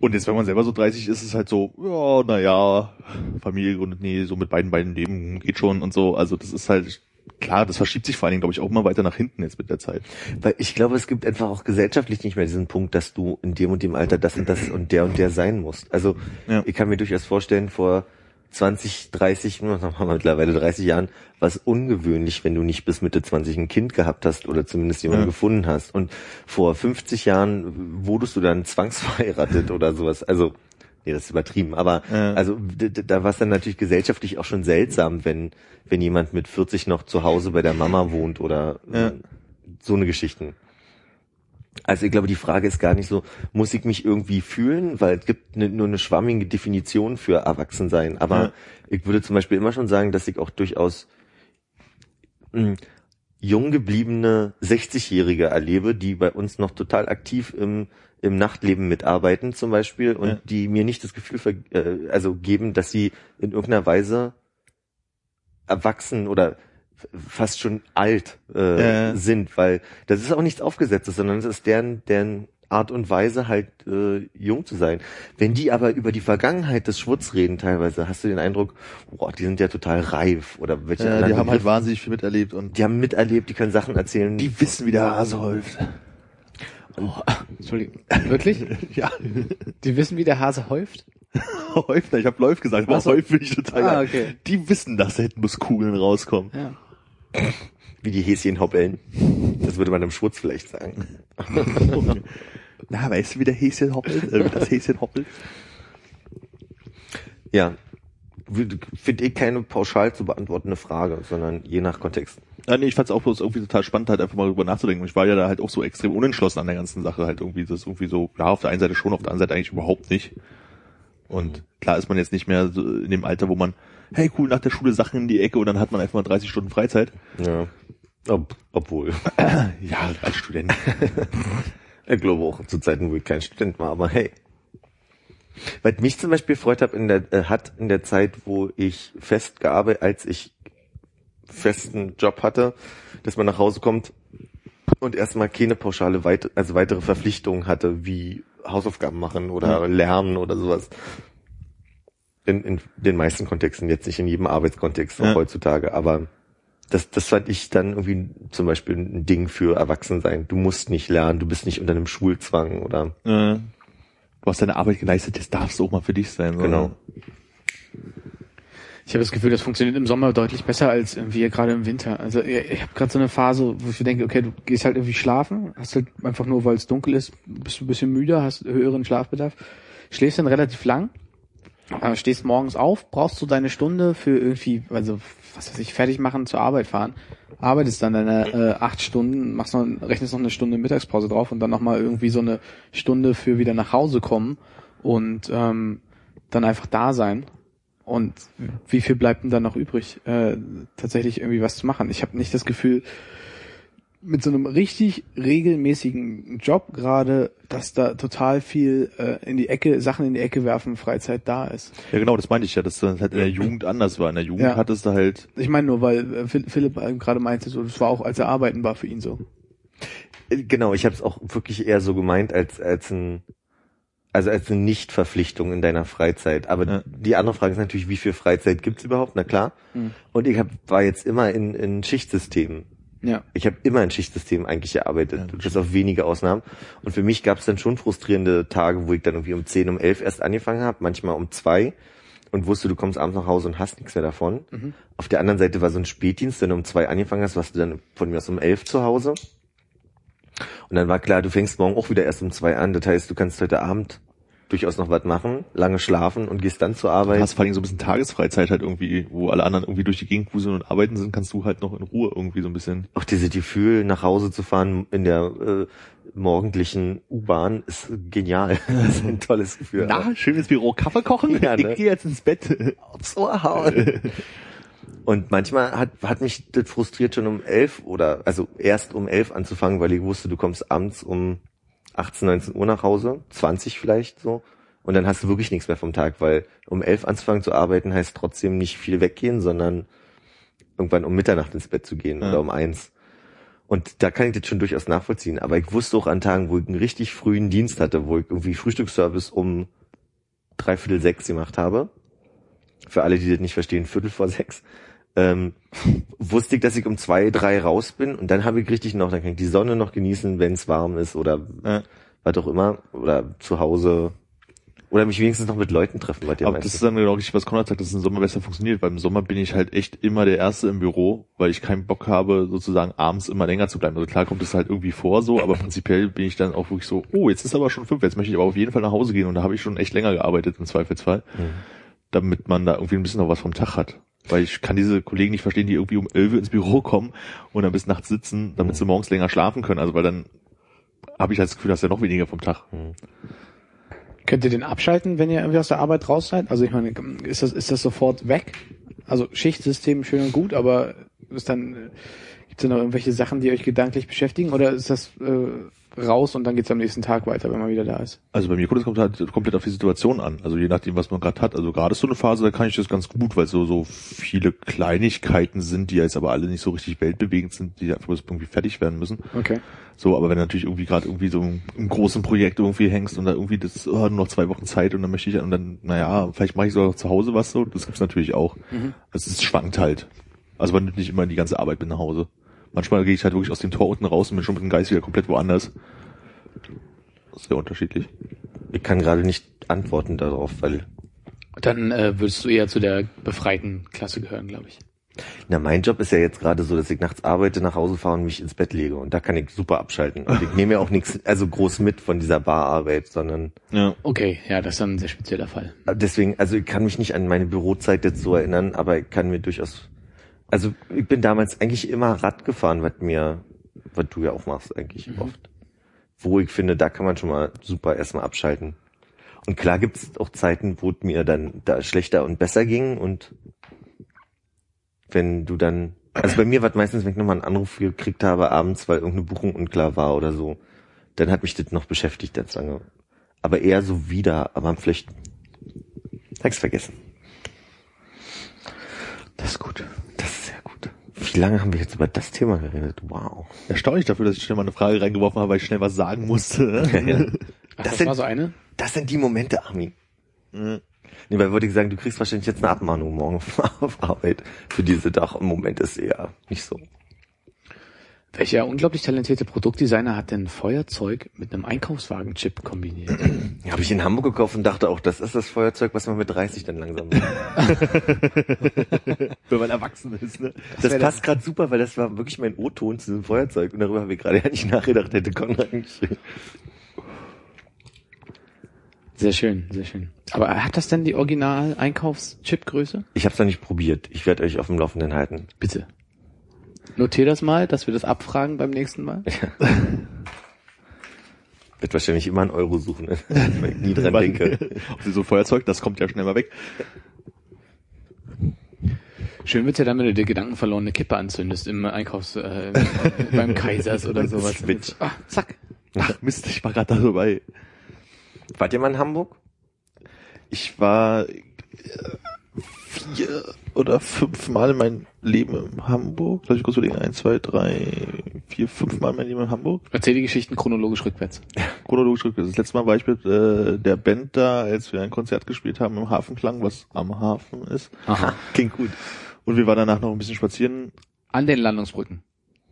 Und jetzt, wenn man selber so 30 ist, ist es halt so, ja, naja, Familie gegründet, nee, so mit beiden Beinen leben geht schon und so. Also das ist halt, klar, das verschiebt sich vor allen Dingen, glaube ich, auch immer weiter nach hinten jetzt mit der Zeit.
Weil ich glaube, es gibt einfach auch gesellschaftlich nicht mehr diesen Punkt, dass du in dem und dem Alter das und das und der und der sein musst. Also
Ja.
ich kann mir durchaus vorstellen, vor 20, 30, mittlerweile 30 Jahren war es ungewöhnlich, wenn du nicht bis Mitte 20 ein Kind gehabt hast oder zumindest jemanden
Ja.
gefunden hast. Und vor 50 Jahren wurdest du dann zwangsverheiratet oder sowas. Also, nee, das ist übertrieben. Aber
Ja.
also da war es dann natürlich gesellschaftlich auch schon seltsam, wenn, wenn jemand mit 40 noch zu Hause bei der Mama wohnt oder
Ja.
so eine Geschichten. Also ich glaube, die Frage ist gar nicht so, muss ich mich irgendwie fühlen, weil es gibt ne, nur eine schwammige Definition für Erwachsensein. Aber
Ja.
ich würde zum Beispiel immer schon sagen, dass ich auch durchaus mh, jung gebliebene 60-Jährige erlebe, die bei uns noch total aktiv im, im Nachtleben mitarbeiten zum Beispiel und
Ja.
die mir nicht das Gefühl ver äh, also geben, dass sie in irgendeiner Weise erwachsen oder fast schon alt äh,
Ja.
sind, weil das ist auch nichts Aufgesetztes, sondern es ist deren, deren Art und Weise halt äh, jung zu sein. Wenn die aber über die Vergangenheit des Schwutz reden teilweise, hast du den Eindruck, boah, die sind ja total reif oder welche
Ja, die haben halt wahnsinnig viel miterlebt und
die haben miterlebt, die können Sachen erzählen.
die wissen, wie der Hase häuft.
Entschuldigung. Wirklich?
ja,
Die wissen, wie der Hase häuft?
Häufner, ich habe Läuf gesagt, aber
so.
Häuf finde ich total
Ah, okay.
Die wissen, dass da hinten muss Kugeln rauskommen.
Ja.
wie die Häschen hoppeln. Das würde man im Schwutz vielleicht sagen.
Na, weißt du, wie der Häschen hoppelt? Äh, wie das Häschen hoppelt?
Ja, finde ich keine pauschal zu beantwortende Frage, sondern je nach Kontext.
Ja, nee, ich fand's auch bloß irgendwie total spannend, halt einfach mal drüber nachzudenken. Ich war ja da halt auch so extrem unentschlossen an der ganzen Sache, halt irgendwie, das ist irgendwie so, ja, auf der einen Seite schon, auf der anderen Seite eigentlich überhaupt nicht. Und klar ist man jetzt nicht mehr so in dem Alter, wo man, hey cool, nach der Schule Sachen in die Ecke und dann hat man einfach mal 30 Stunden Freizeit.
Ja. Ob, obwohl.
Ja, als Student.
Ich glaube auch zu Zeiten, wo ich kein Student war, aber hey. Was mich zum Beispiel freut hab in der, äh, hat in der Zeit, wo ich fest gearbeitet, als ich festen Job hatte, dass man nach Hause kommt und erstmal keine pauschale weit, also weitere Verpflichtungen hatte, wie Hausaufgaben machen oder lernen oder sowas. In, in den meisten Kontexten, jetzt nicht in jedem Arbeitskontext auch
Ja.
heutzutage, aber das, das fand ich dann irgendwie zum Beispiel ein Ding für Erwachsensein. Du musst nicht lernen, du bist nicht unter einem Schulzwang oder
äh, du hast deine Arbeit geleistet, jetzt darfst du auch mal für dich sein. So.
Genau.
Ich habe das Gefühl, das funktioniert im Sommer deutlich besser als irgendwie gerade im Winter. Also ich ich habe gerade so eine Phase, wo ich mir denke, okay, du gehst halt irgendwie schlafen, hast halt einfach nur, weil es dunkel ist, bist du ein bisschen müder, hast höheren Schlafbedarf, schläfst dann relativ lang, äh, stehst morgens auf, brauchst du deine Stunde für irgendwie, also was weiß ich, fertig machen, zur Arbeit fahren, arbeitest dann deine äh, acht Stunden, machst noch, rechnest noch eine Stunde Mittagspause drauf und dann nochmal irgendwie so eine Stunde für wieder nach Hause kommen und ähm, dann einfach da sein. Und wie viel bleibt denn dann noch übrig, äh, tatsächlich irgendwie was zu machen? Ich habe nicht das Gefühl, mit so einem richtig regelmäßigen Job gerade, dass da total viel äh, in die Ecke, Sachen in die Ecke werfen, Freizeit da ist.
Ja, genau, das meinte ich ja, dass das halt in der Jugend anders war. In der Jugend
Ja.
hattest du halt,
Ich meine nur, weil äh, Phil- Philipp äh, gerade meinte, so, das war auch, als er arbeiten war für ihn so.
Äh, Genau, ich habe es auch wirklich eher so gemeint als als ein also als eine Nichtverpflichtung in deiner Freizeit. Aber
Ja.
die andere Frage ist natürlich, wie viel Freizeit gibt's überhaupt? Na klar.
Mhm.
Und ich hab, war jetzt immer in, in Schichtsystemen.
Ja.
Ich habe immer in Schichtsystemen eigentlich gearbeitet, bis auf wenige Ausnahmen. Und für mich gab es dann schon frustrierende Tage, wo ich dann irgendwie um 10, um 11 erst angefangen habe, manchmal um 2 und wusste, du kommst abends nach Hause und hast nichts mehr davon. Auf der anderen Seite war so ein Spätdienst, wenn du um 2 angefangen hast, warst du dann von mir aus um 11 zu Hause. Und dann war klar, du fängst morgen auch wieder erst um 2 an. Das heißt, du kannst heute Abend durchaus noch was machen, lange schlafen und gehst dann zur
du
Arbeit.
hast vor allem so ein bisschen Tagesfreizeit halt irgendwie, wo alle anderen irgendwie durch die Gegend wuseln und arbeiten sind, kannst du halt noch in Ruhe irgendwie so ein bisschen.
Auch diese Gefühl, nach Hause zu fahren in der äh, morgendlichen U-Bahn ist genial. Das ist ein tolles Gefühl.
schönes Büro, Kaffee kochen?
Ja, ne?
Ich gehe jetzt ins Bett.
aufs Ohr hauen. Und manchmal hat, hat mich das frustriert schon um elf oder also erst um elf anzufangen, weil ich wusste, du kommst abends um 18, 19 Uhr nach Hause, 20 vielleicht so. Und dann hast du wirklich nichts mehr vom Tag, weil um elf anzufangen zu arbeiten heißt trotzdem nicht viel weggehen, sondern irgendwann um Mitternacht ins Bett zu gehen
Ja.
oder um eins. Und da kann ich das schon durchaus nachvollziehen. Aber ich wusste auch an Tagen, wo ich einen richtig frühen Dienst hatte, wo ich irgendwie Frühstücksservice um dreiviertel sechs gemacht habe. Für alle, die das nicht verstehen, viertel vor sechs. Ähm, wusste ich, dass ich um zwei, drei raus bin und dann habe ich richtig noch, dann kann ich die Sonne noch genießen, wenn es warm ist oder
Ja.
was auch immer oder zu Hause oder mich wenigstens noch mit Leuten treffen, was ja
Aber das ist dann genau richtig, was Konrad sagt, dass es im Sommer besser funktioniert, weil im Sommer bin ich halt echt immer der Erste im Büro, weil ich keinen Bock habe, sozusagen abends immer länger zu bleiben. Also klar kommt es halt irgendwie vor so, aber prinzipiell bin ich dann auch wirklich so, oh, jetzt ist aber schon fünf, jetzt möchte ich aber auf jeden Fall nach Hause gehen und da habe ich schon echt länger gearbeitet im Zweifelsfall, damit man da irgendwie ein bisschen noch was vom Tag hat. Weil ich kann diese Kollegen nicht verstehen, die irgendwie um elf Uhr ins Büro kommen und dann bis nachts sitzen, damit sie morgens länger schlafen können. Also weil dann habe ich halt das Gefühl, dass ja noch weniger vom Tag.
Könnt ihr den abschalten, wenn ihr irgendwie aus der Arbeit raus seid? Also ich meine, ist das, ist das sofort weg? Also Schichtsystem schön und gut, aber ist dann, äh, gibt's da noch irgendwelche Sachen, die euch gedanklich beschäftigen oder ist das äh, raus und dann geht's am nächsten Tag weiter, wenn man wieder da ist?
Also bei mir kommt es halt komplett auf die Situation an. Also je nachdem, was man gerade hat. Also gerade ist so eine Phase, da kann ich das ganz gut, weil so so viele Kleinigkeiten sind, die jetzt aber alle nicht so richtig weltbewegend sind, die einfach irgendwie fertig werden müssen.
Okay.
So, aber wenn du natürlich irgendwie gerade irgendwie so im, großen Projekt irgendwie hängst und da irgendwie das oh, nur noch zwei Wochen Zeit und dann möchte ich und dann naja, vielleicht mache ich sogar zu Hause was so. Das gibt's natürlich auch. Also es schwankt halt. Also man nimmt nicht immer die ganze Arbeit mit nach Hause. Manchmal gehe ich halt wirklich aus dem Tor unten raus und bin schon mit dem Geist wieder komplett woanders. Das ist sehr unterschiedlich.
Ich kann gerade nicht antworten darauf, weil
Dann äh, würdest du eher zu der befreiten Klasse gehören, glaube ich.
na mein Job ist ja jetzt gerade so, dass ich nachts arbeite, nach Hause fahre und mich ins Bett lege und da kann ich super abschalten. Und ich nehme ja auch nichts also groß mit von dieser Bararbeit, sondern
Ja.
Okay, ja, das ist dann ein sehr spezieller Fall.
deswegen, also ich kann mich nicht an meine Bürozeit jetzt so erinnern, aber ich kann mir durchaus, also ich bin damals eigentlich immer Rad gefahren, was mir, was du ja auch machst eigentlich oft. Wo ich finde, da kann man schon mal super erstmal abschalten. Und klar gibt es auch Zeiten, wo es mir dann da schlechter und besser ging und wenn du dann, also bei mir war es meistens, wenn ich nochmal einen Anruf gekriegt habe abends, weil irgendeine Buchung unklar war oder so, dann hat mich das noch beschäftigt jetzt lange. Aber eher so wieder, aber vielleicht Hab's vergessen.
Das ist gut.
Das. Wie lange haben wir jetzt über das Thema geredet? Wow.
Erstaunlich dafür, dass ich schnell mal eine Frage reingeworfen habe, weil ich schnell was sagen musste.
Ach,
Das
das,
sind-
war so eine?
Das sind die Momente, Armin. Nee, weil wollte ich sagen, du kriegst wahrscheinlich jetzt eine Abmahnung morgen auf Arbeit für diese Dach. Im Moment ist eher nicht so.
Welcher unglaublich talentierte Produktdesigner hat denn Feuerzeug mit einem Einkaufswagenchip kombiniert?
Habe ich in Hamburg gekauft und dachte auch, das ist das Feuerzeug, was man mit 30 dann langsam macht.
Wenn man erwachsen ist, ne?
Das,
wär
passt gerade super, weil das war wirklich mein O-Ton zu diesem Feuerzeug und darüber habe ich gerade ja nicht nachgedacht, hätte Konrad geschrieben.
Sehr schön, sehr schön. Aber hat das denn die Original-Einkaufschip-Größe?
Ich habe es noch nicht probiert. Ich werde euch auf dem Laufenden halten.
Bitte. Notier das mal, dass wir das abfragen beim nächsten Mal.
Wird wahrscheinlich immer einen Euro suchen, ne? weil ich nie dran denke.
Auf so Feuerzeug, das kommt ja schnell mal weg.
Schön wird's ja dann, wenn du dir Gedanken verloren eine Kippe anzündest im Einkaufs, äh, beim Kaisers oder sowas.
Switch.
Ah, zack.
Ach Mist, ich war gerade da so bei.
Wart ihr mal in Hamburg?
Ich war äh, vier oder fünf Mal in meinem Leben in Hamburg. Lass ich kurz überlegen. Eins, zwei, drei, vier, fünf Mal in meinem Leben in Hamburg.
Erzähl die Geschichten chronologisch rückwärts.
Chronologisch rückwärts. Das letzte Mal war ich mit äh, der Band da, als wir ein Konzert gespielt haben im Hafenklang, was am Hafen ist.
Aha.
Klingt gut.
Und wir waren danach noch ein bisschen spazieren.
An den Landungsbrücken.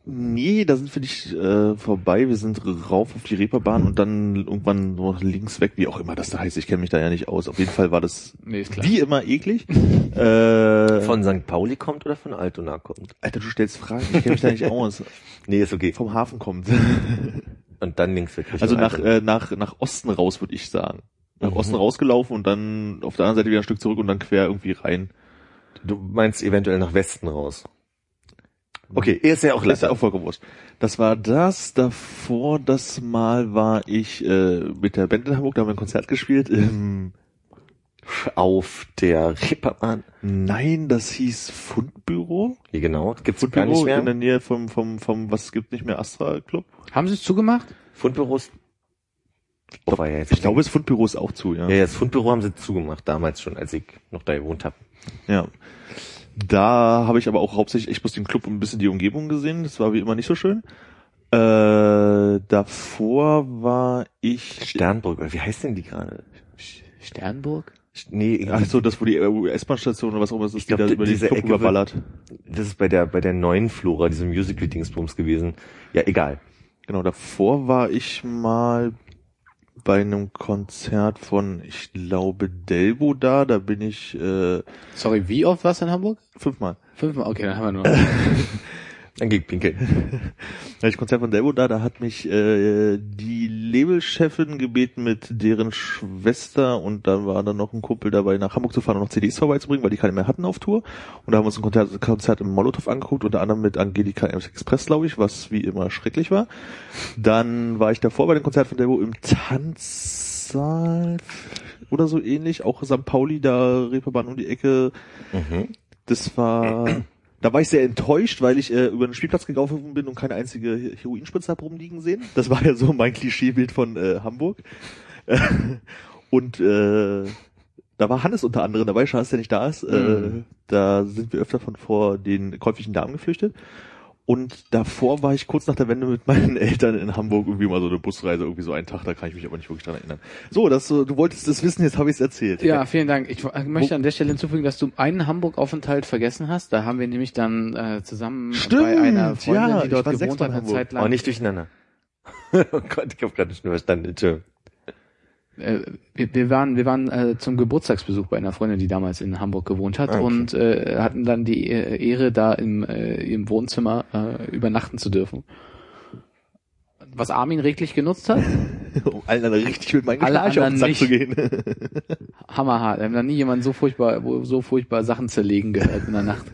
Nee, da sind wir nicht äh, vorbei. Wir sind rauf auf die Reeperbahn und dann irgendwann so links weg, wie auch immer das da heißt. Ich kenne mich da ja nicht aus. Auf jeden Fall war das
Nee, ist klar.
wie immer eklig. äh,
Von St. Pauli kommt oder von Altona kommt?
Alter, du stellst Fragen. Ich kenne mich da nicht aus.
Nee, ist okay.
Vom Hafen kommt.
Und dann links weg.
Also nach, äh, nach, nach Osten raus, würde ich sagen. Nach
Mhm.
Osten rausgelaufen und dann auf der anderen Seite wieder ein Stück zurück und dann quer irgendwie rein.
Du meinst eventuell nach Westen raus. Okay, ist ja auch
ist ja auch vollkommen wurscht. Das war das. Davor, das Mal war ich äh, mit der Band in Hamburg, da haben wir ein Konzert gespielt. Ähm,
Auf der Reeperbahn.
nein, das hieß Fundbüro.
Hier genau, gibt's gar nicht
Fundbüro in der
mehr.
Nähe vom, vom, vom, was gibt nicht mehr, Astra Club.
Haben sie es zugemacht?
Fundbüros Oh, war ja jetzt
Ich glaube, das Fundbüro ist auch zu, ja.
ja, ja, das Fundbüro haben sie zugemacht, damals schon, als ich noch da gewohnt habe.
Ja. Da habe ich aber auch hauptsächlich echt bloß den Club und ein bisschen die Umgebung gesehen. Das war wie immer nicht so schön. Äh, davor war ich.
Sternburg, oder wie heißt denn die gerade?
Sternburg?
Nee,
Ach so, das wo die äh, S-Bahn-Station oder was auch immer ist,
Ich glaub,
die da
die-
über den
diese
Club
Ecke
überballert.
das ist bei der bei der neuen Flora, diesem Musical-Dingsbums gewesen. Ja, egal.
Genau, davor war ich mal bei einem Konzert von, ich glaube, Delbo da. Da bin ich äh,
Sorry, wie oft warst du in Hamburg?
fünfmal.
Fünfmal? Okay, dann haben wir nur.
Dann geht pinkeln.
Da ich Konzert von Delbo da, da hat mich äh, die Labelchefin gebeten, mit deren Schwester und da war dann noch ein Kumpel dabei, nach Hamburg zu fahren und noch CDs vorbeizubringen, weil die keine mehr hatten auf Tour. Und da haben wir uns ein Konzert, Konzert im Molotow angeguckt, unter anderem mit Angelika Ems Express, glaube ich, was wie immer schrecklich war. Dann war ich davor bei dem Konzert von Delbo im Tanzsaal oder so ähnlich, auch St. Pauli, da Reeperbahn um die Ecke.
Mhm.
Das war, da war ich sehr enttäuscht, weil ich äh, über den Spielplatz gelaufen bin und keine einzige Heroinspritze hab rumliegen sehen. Das war ja so mein Klischeebild von äh, Hamburg. und äh, da war Hannes unter anderem dabei, schade, dass der nicht da ist. Äh,
Mhm.
da sind wir öfter von vor den käuflichen Damen geflüchtet. Und davor war ich kurz nach der Wende mit meinen Eltern in Hamburg irgendwie mal so eine Busreise, irgendwie so einen Tag, da kann ich mich aber nicht wirklich dran erinnern. So, das, äh, du wolltest das wissen, jetzt habe ich es erzählt.
Ja, vielen Dank. Ich äh, möchte an der Stelle hinzufügen, dass du einen Hamburg-Aufenthalt vergessen hast. Da haben wir nämlich dann äh, zusammen
Stimmt,
bei einer Freundin,
ja,
die dort
ich war
gewohnt hat,
in
eine. Zeit lang.
Auch nicht durcheinander. oh Gott, ich habe gerade nicht mehr verstanden. Entschuldigung.
Äh, wir, wir waren, wir waren äh, zum Geburtstagsbesuch bei einer Freundin, die damals in Hamburg gewohnt hat
Ah, okay.
und äh, hatten dann die äh, Ehre, da im, äh, im Wohnzimmer äh, übernachten zu dürfen. Was Armin reglich genutzt hat,
um allen anderen richtig mit meinen
Alle
Geschnarche auf den Sack zu
nicht.
gehen.
hammerhart. Wir haben noch nie jemanden so furchtbar, wo, so furchtbar Sachen zerlegen gehört in der Nacht.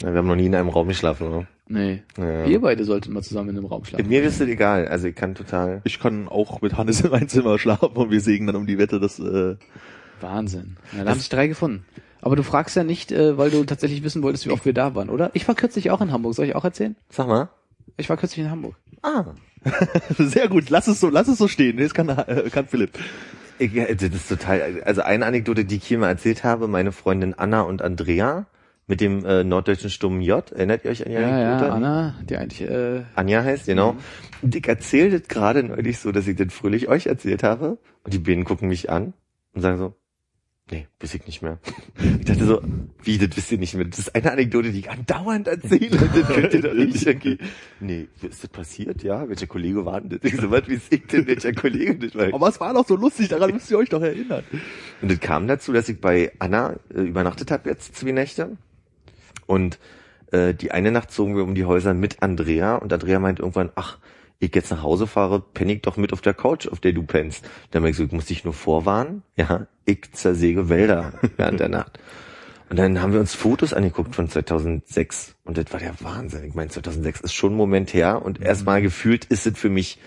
Ja, wir haben noch nie in einem Raum geschlafen, oder?
Nee.
Ja.
Ihr beide sollten mal zusammen in einem Raum schlafen.
Mir ist es egal. Also ich kann total.
Ich kann auch mit Hannes in ein Zimmer schlafen und wir sägen dann um die Wette, dass äh,
Wahnsinn. Ja, da haben sich drei gefunden. Aber du fragst ja nicht, äh, weil du tatsächlich wissen wolltest, wie oft wir da waren, oder? Ich war kürzlich auch in Hamburg. Soll ich auch erzählen?
Sag mal.
Ich war kürzlich in Hamburg.
Ah.
sehr gut, lass es so, lass es so stehen. Jetzt kann, äh, kann Philipp.
Ich, ja, das ist total. Also eine Anekdote, die ich hier mal erzählt habe, meine Freundin Anna und Andrea mit dem äh, norddeutschen Stummen J. Erinnert ihr euch an die
Ja,
Anekdote?
ja, Anna, die eigentlich, äh,
Anja heißt, genau. Und ich erzähle das gerade neulich so, dass ich das fröhlich euch erzählt habe. Und die beiden gucken mich an und sagen so, nee, weiß ich nicht mehr. Ich dachte so, wie, das wisst ihr nicht mehr. Das ist eine Anekdote, die ich andauernd erzähle. Das könnt ihr doch nicht irgendwie. Nee, ist das passiert? Ja, welcher Kollege war denn das? Ich so, was, wie ich denn, welcher Kollege das war?
Aber es war doch so lustig, daran müsst ihr euch doch erinnern.
Und das kam dazu, dass ich bei Anna äh, übernachtet habe jetzt zwei Nächte. Und äh, die eine Nacht zogen wir um die Häuser mit Andrea und Andrea meint irgendwann, ach, ich jetzt nach Hause fahre, penne ich doch mit auf der Couch, auf der du pennst. Dann ich so, ich muss dich nur vorwarnen. Ja, ich zersäge Wälder während der Nacht. Und dann haben wir uns Fotos angeguckt von 2006 und das war der Wahnsinn. Ich meine, 2006 ist schon ein Moment her und erstmal gefühlt ist es für mich,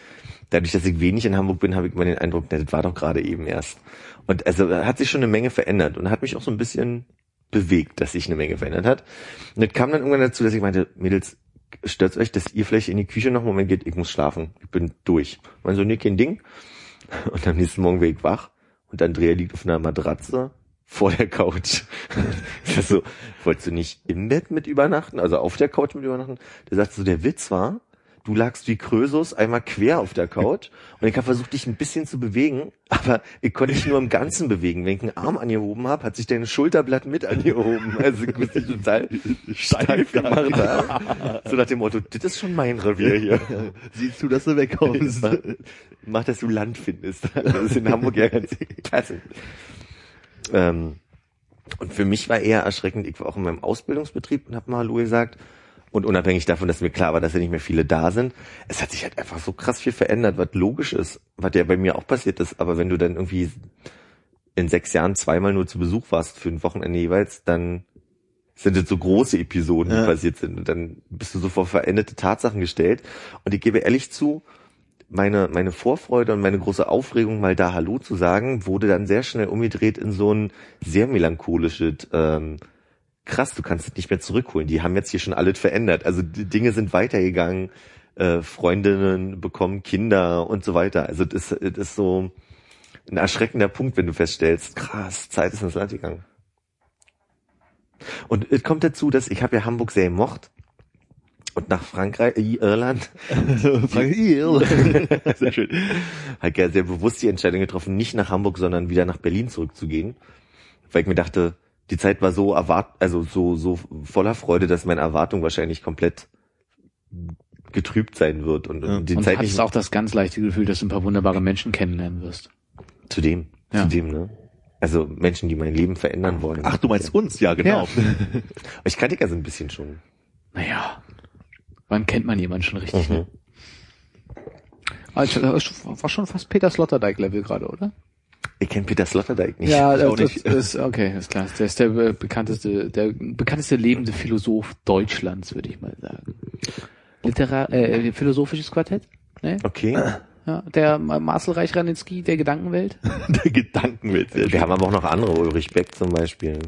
dadurch, dass ich wenig in Hamburg bin, habe ich immer den Eindruck, na, das war doch gerade eben erst. Und also hat sich schon eine Menge verändert und hat mich auch so ein bisschen bewegt, dass sich eine Menge verändert hat. Und das kam dann irgendwann dazu, dass ich meinte, Mädels, stört euch, dass ihr vielleicht in die Küche noch einen Moment geht, ich muss schlafen, ich bin durch. Und so, nee, kein Ding. Und am nächsten Morgen bin ich wach und Andrea liegt auf einer Matratze vor der Couch. So, wolltest du nicht im Bett mit übernachten, also auf der Couch mit übernachten? Der sagt so, der Witz war, du lagst wie Krösus einmal quer auf der Couch und ich habe versucht, dich ein bisschen zu bewegen, aber ich konnte dich nur im Ganzen bewegen. Wenn ich einen Arm angehoben habe, hat sich dein Schulterblatt mit angehoben. Also ich bin dich total steif gemacht. habe. So nach dem Motto, das ist schon mein Revier hier.
Siehst du, dass du wegkommst.
Mach, dass du Land findest. Das ist in Hamburg ja ganz passend. Ähm, und für mich war eher erschreckend, ich war auch in meinem Ausbildungsbetrieb und habe mal Hallo gesagt. Und unabhängig davon, dass mir klar war, dass ja nicht mehr viele da sind, es hat sich halt einfach so krass viel verändert, was logisch ist, was ja bei mir auch passiert ist. Aber wenn du dann irgendwie in sechs Jahren zweimal nur zu Besuch warst für ein Wochenende jeweils, dann sind das so große Episoden, die
Ja.
passiert sind. Und dann bist du so vor veränderte Tatsachen gestellt. Und ich gebe ehrlich zu, meine, meine Vorfreude und meine große Aufregung, mal da Hallo zu sagen, wurde dann sehr schnell umgedreht in so ein sehr melancholisches, ähm, krass, du kannst es nicht mehr zurückholen. Die haben jetzt hier schon alles verändert. Also die Dinge sind weitergegangen, äh, Freundinnen bekommen Kinder und so weiter. Also das, das ist so, ein erschreckender Punkt, wenn du feststellst, krass, Zeit ist ins Land gegangen. Und es kommt dazu, dass ich habe ja Hamburg sehr gemocht und nach Frankreich, äh, Irland,
Sehr schön.
halt ja sehr bewusst die Entscheidung getroffen, nicht nach Hamburg, sondern wieder nach Berlin zurückzugehen, weil ich mir dachte, die Zeit war so erwart, also so so voller Freude, dass meine Erwartung wahrscheinlich komplett getrübt sein wird und,
Ja.
und die
Und
Zeit
hattest
nicht
auch das ganz leichte Gefühl, dass du ein paar wunderbare Menschen kennenlernen wirst.
zu dem,
Ja.
zu dem, ne? Also Menschen, die mein Leben verändern wollen.
Ach, du meinst uns? Ja, genau.
Ich kannte ja so ein bisschen schon.
Naja, wann kennt man jemanden schon richtig?
Mhm.
Ne? Also, das war schon fast Peter Sloterdijk-Level gerade, oder?
Ich kenne Peter Sloterdijk nicht.
Ja,
auch
das,
nicht.
das ist okay, ist klar. Der ist der bekannteste, der bekannteste lebende Philosoph Deutschlands, würde ich mal sagen. Literar äh, philosophisches Quartett? Ne?
Okay.
Ja, der Marcel Reich-Ranitzky der Gedankenwelt.
Der Gedankenwelt.
Wir
schön.
haben aber auch noch andere, Ulrich Beck zum Beispiel.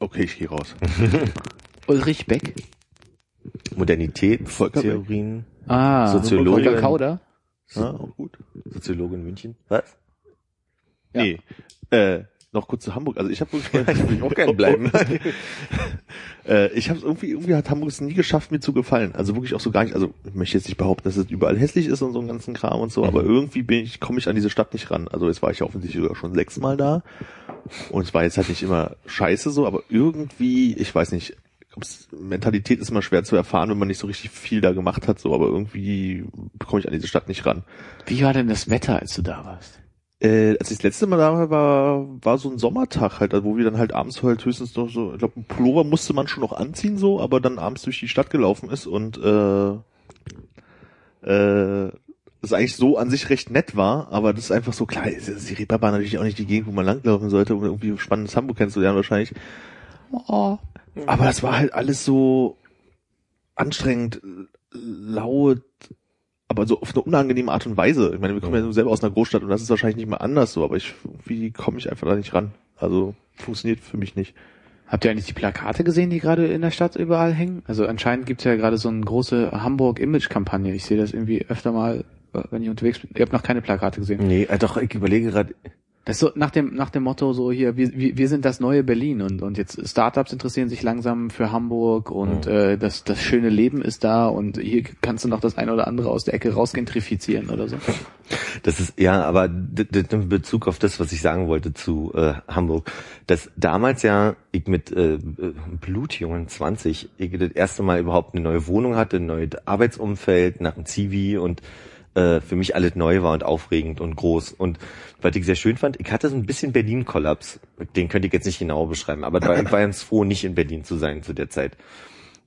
Okay, ich gehe raus.
Ulrich Beck.
Modernitätstheorien.
Ah,
Soziologin.
Volker Kauder.
Ja, auch gut.
Soziologe in München. Was?
Ja.
Nee. Äh, noch kurz zu Hamburg. Also ich habe wirklich
ich will auch gerne bleiben.
äh, ich habe irgendwie irgendwie hat Hamburg es nie geschafft mir zu gefallen. Also wirklich auch so gar nicht. Also ich möchte jetzt nicht behaupten, dass es überall hässlich ist und so einen ganzen Kram und so, aber irgendwie bin ich komme ich an diese Stadt nicht ran. Also jetzt war ich ja offensichtlich sogar schon sechsmal da und es war jetzt halt nicht immer scheiße so, aber irgendwie, ich weiß nicht. Mentalität ist immer schwer zu erfahren, wenn man nicht so richtig viel da gemacht hat, so, aber irgendwie komme ich an diese Stadt nicht ran.
Wie war denn das Wetter, als du da warst?
Äh, als ich das letzte Mal da war, war, war so ein Sommertag halt, also wo wir dann halt abends halt höchstens noch so, ich glaube, ein Pullover musste man schon noch anziehen so, aber dann abends durch die Stadt gelaufen ist und äh, äh, das eigentlich so an sich recht nett war, aber das ist einfach so klar, ist die Reeperbahn natürlich auch nicht die Gegend, wo man langlaufen sollte, um irgendwie spannendes Hamburg kennenzulernen wahrscheinlich.
Oh.
Aber das war halt alles so anstrengend, laut, aber so auf eine unangenehme Art und Weise. Ich meine, wir kommen ja selber aus einer Großstadt und das ist wahrscheinlich nicht mal anders so, aber ich, irgendwie komme ich einfach da nicht ran. Also funktioniert für mich nicht.
Habt ihr eigentlich die Plakate gesehen, die gerade in der Stadt überall hängen? Also anscheinend gibt's ja gerade so eine große Hamburg-Image-Kampagne. Ich sehe das irgendwie öfter mal, wenn ich unterwegs bin. Ihr habt noch keine Plakate gesehen.
Nee, äh, doch, ich überlege gerade,
Das ist so nach dem, nach dem Motto so hier, wir, wir sind das neue Berlin und, und jetzt Startups interessieren sich langsam für Hamburg und äh, das, das schöne Leben ist da und hier kannst du noch das eine oder andere aus der Ecke rausgentrifizieren oder so.
das ist, ja, aber in Bezug auf das, was ich sagen wollte zu äh, Hamburg, dass damals ja ich mit äh, Blutjungen 20, ich das erste Mal überhaupt eine neue Wohnung hatte, ein neues Arbeitsumfeld nach dem Zivi und äh, für mich alles neu war und aufregend und groß. Und was ich sehr schön fand, ich hatte so ein bisschen Berlin-Kollaps. Den könnte ich jetzt nicht genau beschreiben, aber ich war ganz froh, nicht in Berlin zu sein zu der Zeit.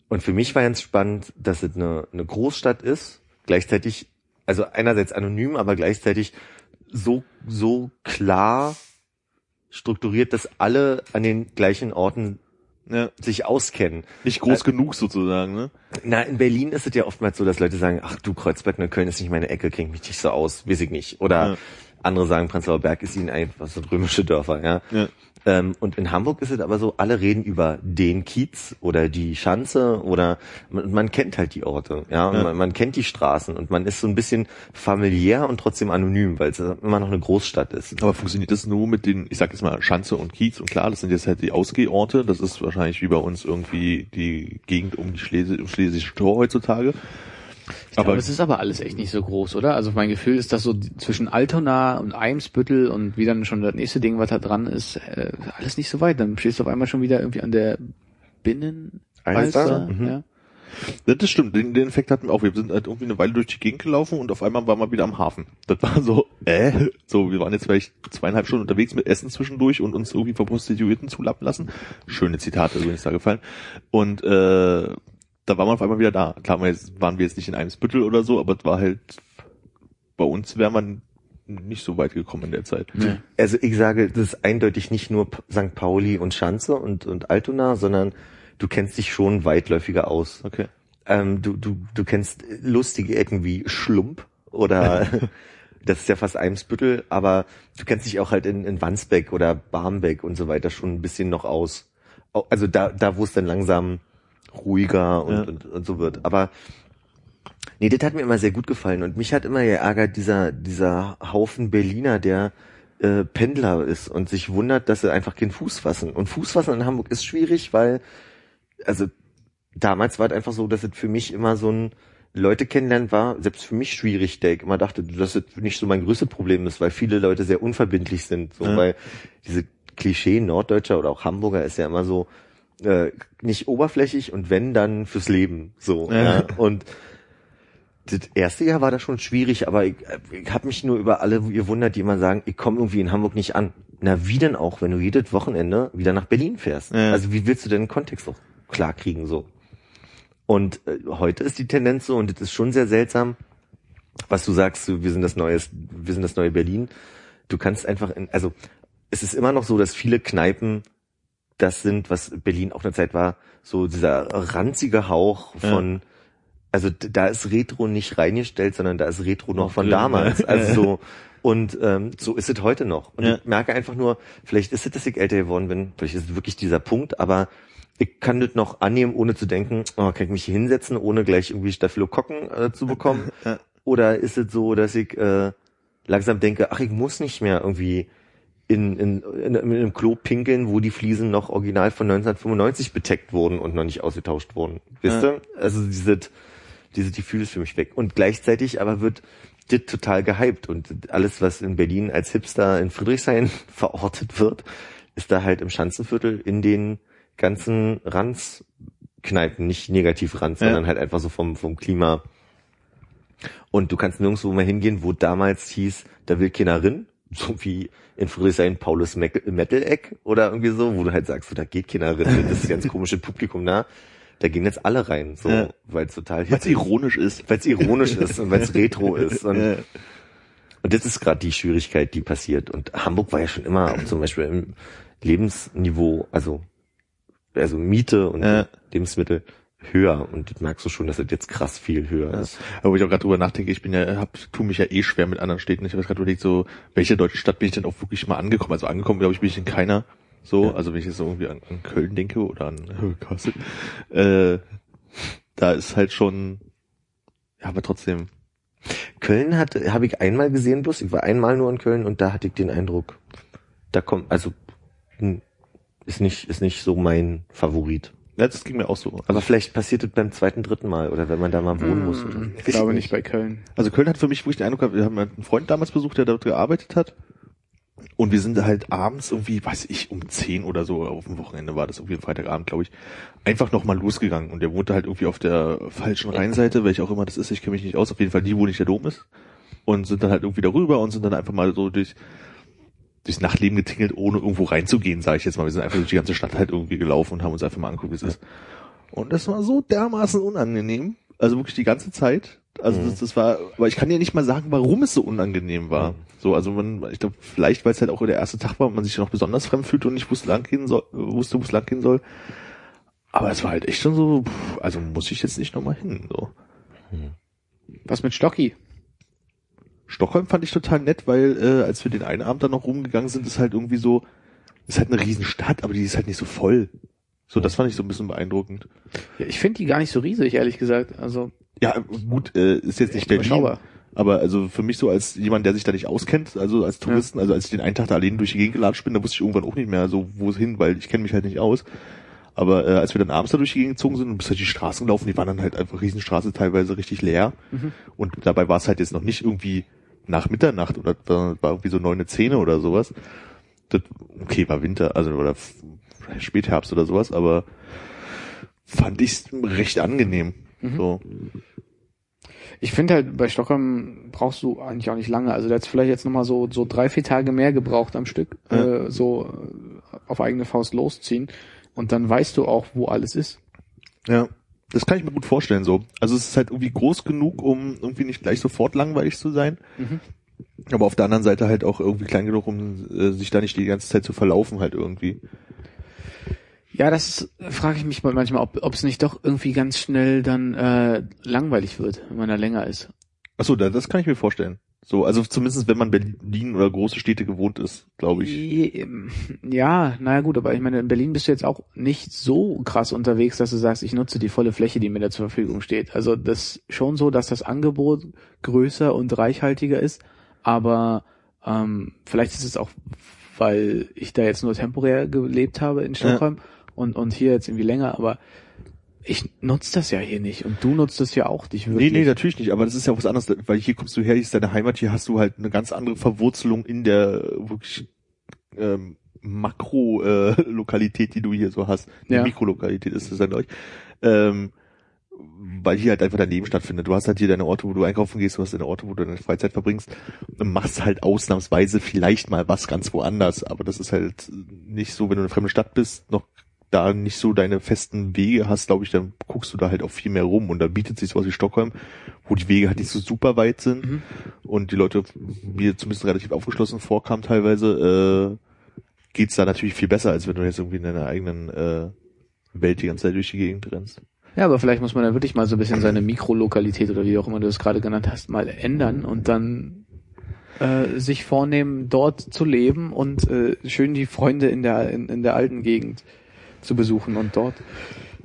Und für mich war ganz spannend, dass es eine, eine Großstadt ist, gleichzeitig, also einerseits anonym, aber gleichzeitig so, so klar strukturiert, dass alle an den gleichen Orten
Ja.
sich auskennen.
Nicht groß genug sozusagen, ne?
Na, in Berlin ist es ja oftmals so, dass Leute sagen, ach du Kreuzberg, Neukölln ist nicht meine Ecke, klingt mich nicht so aus, weiß ich nicht. Oder
Ja.
Andere sagen, Prenzlauer Berg ist ihnen einfach so römische Dörfer, ja.
Ja.
Ähm, und in Hamburg ist es aber so, alle reden über den Kiez oder die Schanze oder man, man kennt halt die Orte, ja,
Ja.
Man, man kennt die Straßen und man ist so ein bisschen familiär und trotzdem anonym, weil es immer noch eine Großstadt ist.
Aber funktioniert das nur mit den, ich sag jetzt mal, Schanze und Kiez und klar, das sind jetzt halt die Ausgehorte, das ist wahrscheinlich wie bei uns irgendwie die Gegend um die Schlesi um Schlesische Tor heutzutage.
Aber es ist aber alles echt nicht so groß, oder? Also mein Gefühl ist, dass so zwischen Altona und Eimsbüttel und wie dann schon das nächste Ding, was da dran ist, äh, alles nicht so weit. Dann stehst du auf einmal schon wieder irgendwie an der Binnen.
Alster? Mhm.
Ja.
Ja, das stimmt, den, den Effekt hatten wir auch. Wir sind halt irgendwie eine Weile durch die Gegend gelaufen und auf einmal waren wir wieder am Hafen. Das war so, äh, so, wir waren jetzt vielleicht zweieinhalb Stunden unterwegs mit Essen zwischendurch und uns irgendwie von Prostituierten zulappen lassen. Schöne Zitate übrigens da gefallen. Und äh, da waren wir auf einmal wieder da. Klar, wir jetzt, waren wir jetzt nicht in Eimsbüttel oder so, aber es war halt, bei uns wäre man nicht so weit gekommen in der Zeit.
Nee.
Also ich sage, das ist eindeutig nicht nur St. Pauli und Schanze und, und Altona, sondern du kennst dich schon weitläufiger aus.
Okay.
Ähm, du, du, du kennst lustige Ecken wie Schlump oder das ist ja fast Eimsbüttel, aber du kennst dich auch halt in, in Wandsbeck oder Barmbek und so weiter schon ein bisschen noch aus. Au- Also da, da wo es dann langsam ruhiger und,
Ja.
und, und so wird. Aber nee, das hat mir immer sehr gut gefallen und mich hat immer geärgert, dieser, dieser Haufen Berliner, der äh, Pendler ist und sich wundert, dass sie einfach keinen Fuß fassen. Und Fuß fassen in Hamburg ist schwierig, weil, also damals war es einfach so, dass es für mich immer so ein Leute kennenlernen war, selbst für mich schwierig, der ich immer dachte, dass es nicht so mein größtes Problem ist, weil viele Leute sehr unverbindlich sind, so,
Ja.
weil diese Klischee Norddeutscher oder auch Hamburger ist ja immer so, äh, nicht oberflächlich und wenn, dann fürs Leben, so,
Ja.
ja. Und das erste Jahr war das schon schwierig, aber ich, ich habe mich nur über alle gewundert, die immer sagen, ich komme irgendwie in Hamburg nicht an. Na, wie denn auch, wenn du jedes Wochenende wieder nach Berlin fährst?
Ja.
Also wie willst du denn den Kontext auch klar kriegen so? Und äh, heute ist die Tendenz so, und das ist schon sehr seltsam, was du sagst, wir sind das neue, wir sind das neue Berlin. Du kannst einfach, in, also es ist immer noch so, dass viele Kneipen das sind, was Berlin auch eine Zeit war, so dieser ranzige Hauch von, also d- da ist Retro nicht reingestellt, sondern da ist Retro noch
Noch
von
drin,
damals.
ja.
Also so, und ähm, so ist es heute noch. Und
Ja.
ich merke einfach nur, vielleicht ist es, dass ich älter geworden bin, vielleicht ist es wirklich dieser Punkt, aber ich kann das noch annehmen, ohne zu denken, oh, kann ich mich hier hinsetzen, ohne gleich irgendwie Staphylokokken äh, zu bekommen?
Ja.
Oder ist es so, dass ich äh, langsam denke, ach, ich muss nicht mehr irgendwie in, in, in, in einem Klo pinkeln, wo die Fliesen noch original von 1995 beteckt wurden und noch nicht ausgetauscht wurden. Wisst
Ja.
ihr? Also diese, diese Gefühl ist für mich weg. Und gleichzeitig aber wird das total gehypt und alles, was in Berlin als Hipster in Friedrichshain verortet wird, ist da halt im Schanzenviertel in den ganzen Ranzkneipen, nicht negativ Ranz,
Ja.
sondern halt einfach so vom, vom Klima. Und du kannst nirgendwo mal hingehen, wo damals hieß, da will keiner rin, so wie in Friedrichshain Paulus Meck- Metal-Eck oder irgendwie so, wo du halt sagst, so, da geht keiner rein, das ist ganz komische Publikum da. Da gehen jetzt alle rein, so,
Ja.
weil es total
Weil es ironisch ist.
weil es ironisch ist und weil es retro ist. Und,
Ja.
und das ist gerade die Schwierigkeit, die passiert. Und Hamburg war ja schon immer auch zum Beispiel im Lebensniveau, also, also Miete und
Ja.
Lebensmittel höher. Und das merkst du schon, dass das jetzt krass viel höher ist.
Aber wo ich auch gerade drüber nachdenke, ich bin ja, hab, tu mich ja eh schwer mit anderen Städten. Ich habe gerade überlegt, so, welche deutsche Stadt bin ich denn auch wirklich mal angekommen? Also angekommen, glaube ich, bin ich in keiner. So,
Ja.
also wenn ich jetzt so irgendwie an, an Köln denke oder an äh, Kassel, äh, da ist halt schon, ja, aber trotzdem,
Köln hat, habe ich einmal gesehen bloß. Ich war einmal nur in Köln und da hatte ich den Eindruck, da kommt, also, ist nicht, ist nicht so mein Favorit.
Ja, das ging mir auch so.
Aber vielleicht passiert es beim zweiten, dritten Mal oder wenn man da mal wohnen muss. Oder
Ich glaube nicht bei Köln.
Also Köln hat für mich wirklich den Eindruck gehabt, wir haben einen Freund damals besucht, der dort gearbeitet hat. Und wir sind halt abends irgendwie, weiß ich, um 10 oder so, auf dem Wochenende war das irgendwie Freitagabend, glaube ich, einfach nochmal losgegangen. Und der wohnte halt irgendwie auf der falschen Rheinseite, welche auch immer das ist, ich kenne mich nicht aus, auf jeden Fall die, wo nicht der Dom ist. Und sind dann halt irgendwie darüber und sind dann einfach mal so durch durchs Nachtleben getingelt, ohne irgendwo reinzugehen, sage ich jetzt mal. Wir sind einfach durch die ganze Stadt halt irgendwie gelaufen und haben uns einfach mal angeguckt, wie es ist. Und das war so dermaßen unangenehm. Also wirklich die ganze Zeit. Also
Mhm.
das, das war, aber ich kann dir nicht mal sagen, warum es so unangenehm war.
Mhm.
So, also man, ich glaube, vielleicht, weil es halt auch der erste Tag war und man sich noch besonders fremd fühlte und nicht wusste, lang gehen soll, wusste, wo es lang gehen soll. Aber es war halt echt schon so, also muss ich jetzt nicht nochmal hin. So.
Was mit Stocki?
Stockholm fand ich total nett, weil äh, als wir den einen Abend dann noch rumgegangen sind, ist halt irgendwie so, ist halt eine Riesenstadt, aber die ist halt nicht so voll. So, das fand ich so ein bisschen beeindruckend.
Ja, ich finde die gar nicht so riesig, ehrlich gesagt. Also
Ja, gut, äh, ist jetzt nicht Berlin, aber also für mich so als jemand, der sich da nicht auskennt, also als Touristen, also als ich den einen Tag da allein durch die Gegend gelatscht bin, da wusste ich irgendwann auch nicht mehr so, wo es hin, weil ich kenne mich halt nicht aus. Aber äh, als wir dann abends da durch die Gegend gezogen sind und bis halt die Straßen gelaufen, die waren dann halt einfach Riesenstraße, teilweise richtig leer. Und dabei war es halt jetzt noch nicht irgendwie nach Mitternacht oder war irgendwie so neune, zehne oder sowas. Das, okay, war Winter, also oder Spätherbst oder sowas, aber fand ich recht angenehm. So.
Ich finde halt, bei Stockholm brauchst du eigentlich auch nicht lange. Also der hat vielleicht jetzt nochmal so, so drei, vier Tage mehr gebraucht am Stück,
Ja.
äh, so äh, auf eigene Faust losziehen. Und dann weißt du auch, wo alles ist.
Ja, das kann ich mir gut vorstellen so. Also es ist halt irgendwie groß genug, um irgendwie nicht gleich sofort langweilig zu sein.
Mhm.
Aber auf der anderen Seite halt auch irgendwie klein genug, um äh, sich da nicht die ganze Zeit zu verlaufen halt irgendwie.
Ja, das frage ich mich mal manchmal, ob es nicht doch irgendwie ganz schnell dann äh, langweilig wird, wenn man da länger ist.
Achso, da, das kann ich mir vorstellen. So, also zumindest wenn man Berlin oder große Städte gewohnt ist, glaube ich.
Ja, naja gut, aber ich meine, in Berlin bist du jetzt auch nicht so krass unterwegs, dass du sagst, ich nutze die volle Fläche, die mir da zur Verfügung steht. Also das schon so, dass das Angebot größer und reichhaltiger ist, aber Ähm, vielleicht ist es auch, weil ich da jetzt nur temporär gelebt habe in Stockholm und, und hier jetzt irgendwie länger, aber ich nutze das ja hier nicht und du nutzt das ja auch nicht wirklich.
Nee, nee, natürlich nicht, aber das ist ja was anderes, weil hier kommst du her, hier ist deine Heimat, hier hast du halt eine ganz andere Verwurzelung in der wirklich ähm, Makro-Lokalität, die du hier so hast. Die
Ja.
Mikrolokalität ist es dann euch. Ähm, weil hier halt einfach dein Leben stattfindet. Du hast halt hier deine Orte, wo du einkaufen gehst, du hast deine Orte, wo du deine Freizeit verbringst und machst halt ausnahmsweise vielleicht mal was ganz woanders. Aber das ist halt nicht so, wenn du in einer fremden Stadt bist, noch da nicht so deine festen Wege hast, glaube ich, dann guckst du da halt auch viel mehr rum und da bietet sich sowas wie Stockholm, wo die Wege halt nicht so super weit sind
Mhm.
und die Leute mir zumindest relativ aufgeschlossen vorkamen teilweise, äh, geht's da natürlich viel besser, als wenn du jetzt irgendwie in deiner eigenen äh, Welt die ganze Zeit durch die Gegend rennst.
Ja, aber vielleicht muss man da wirklich mal so ein bisschen seine Mikrolokalität oder wie auch immer du es gerade genannt hast, mal ändern und dann äh, sich vornehmen, dort zu leben und äh, schön die Freunde in der in, in der alten Gegend zu besuchen und dort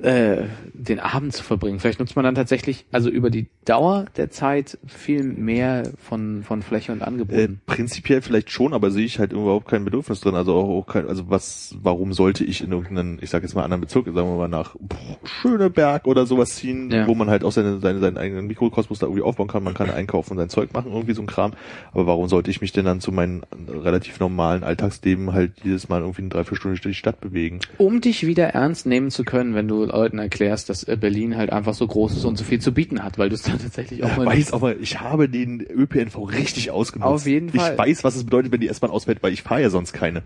äh, den Abend zu verbringen. Vielleicht nutzt man dann tatsächlich, also über die Dauer der Zeit viel mehr von von Fläche und
Äh,
Angeboten.
prinzipiell vielleicht schon, aber sehe ich halt überhaupt kein Bedürfnis drin. Also auch, auch kein, also was, warum sollte ich in irgendeinen, ich sag jetzt mal anderen Bezirk, sagen wir mal nach boah, Schöneberg oder sowas ziehen,
Ja.
wo man halt auch seine, seine, seinen eigenen Mikrokosmos da irgendwie aufbauen kann. Man kann einkaufen, sein Zeug machen, irgendwie so ein Kram. Aber warum sollte ich mich denn dann zu meinem relativ normalen Alltagsleben halt jedes Mal irgendwie eine Dreiviertelstunde durch die Stadt bewegen?
um dich wieder ernst nehmen zu können, wenn du Leuten erklärst, dass äh, Berlin halt einfach so groß ist und so viel zu bieten hat, weil du es dann tatsächlich auch mal
weiß aber, ich habe den ÖPNV richtig ausgenutzt.
Auf jeden Fall.
Ich weiß, was es bedeutet, wenn die S-Bahn ausfällt, weil ich fahre ja sonst keine.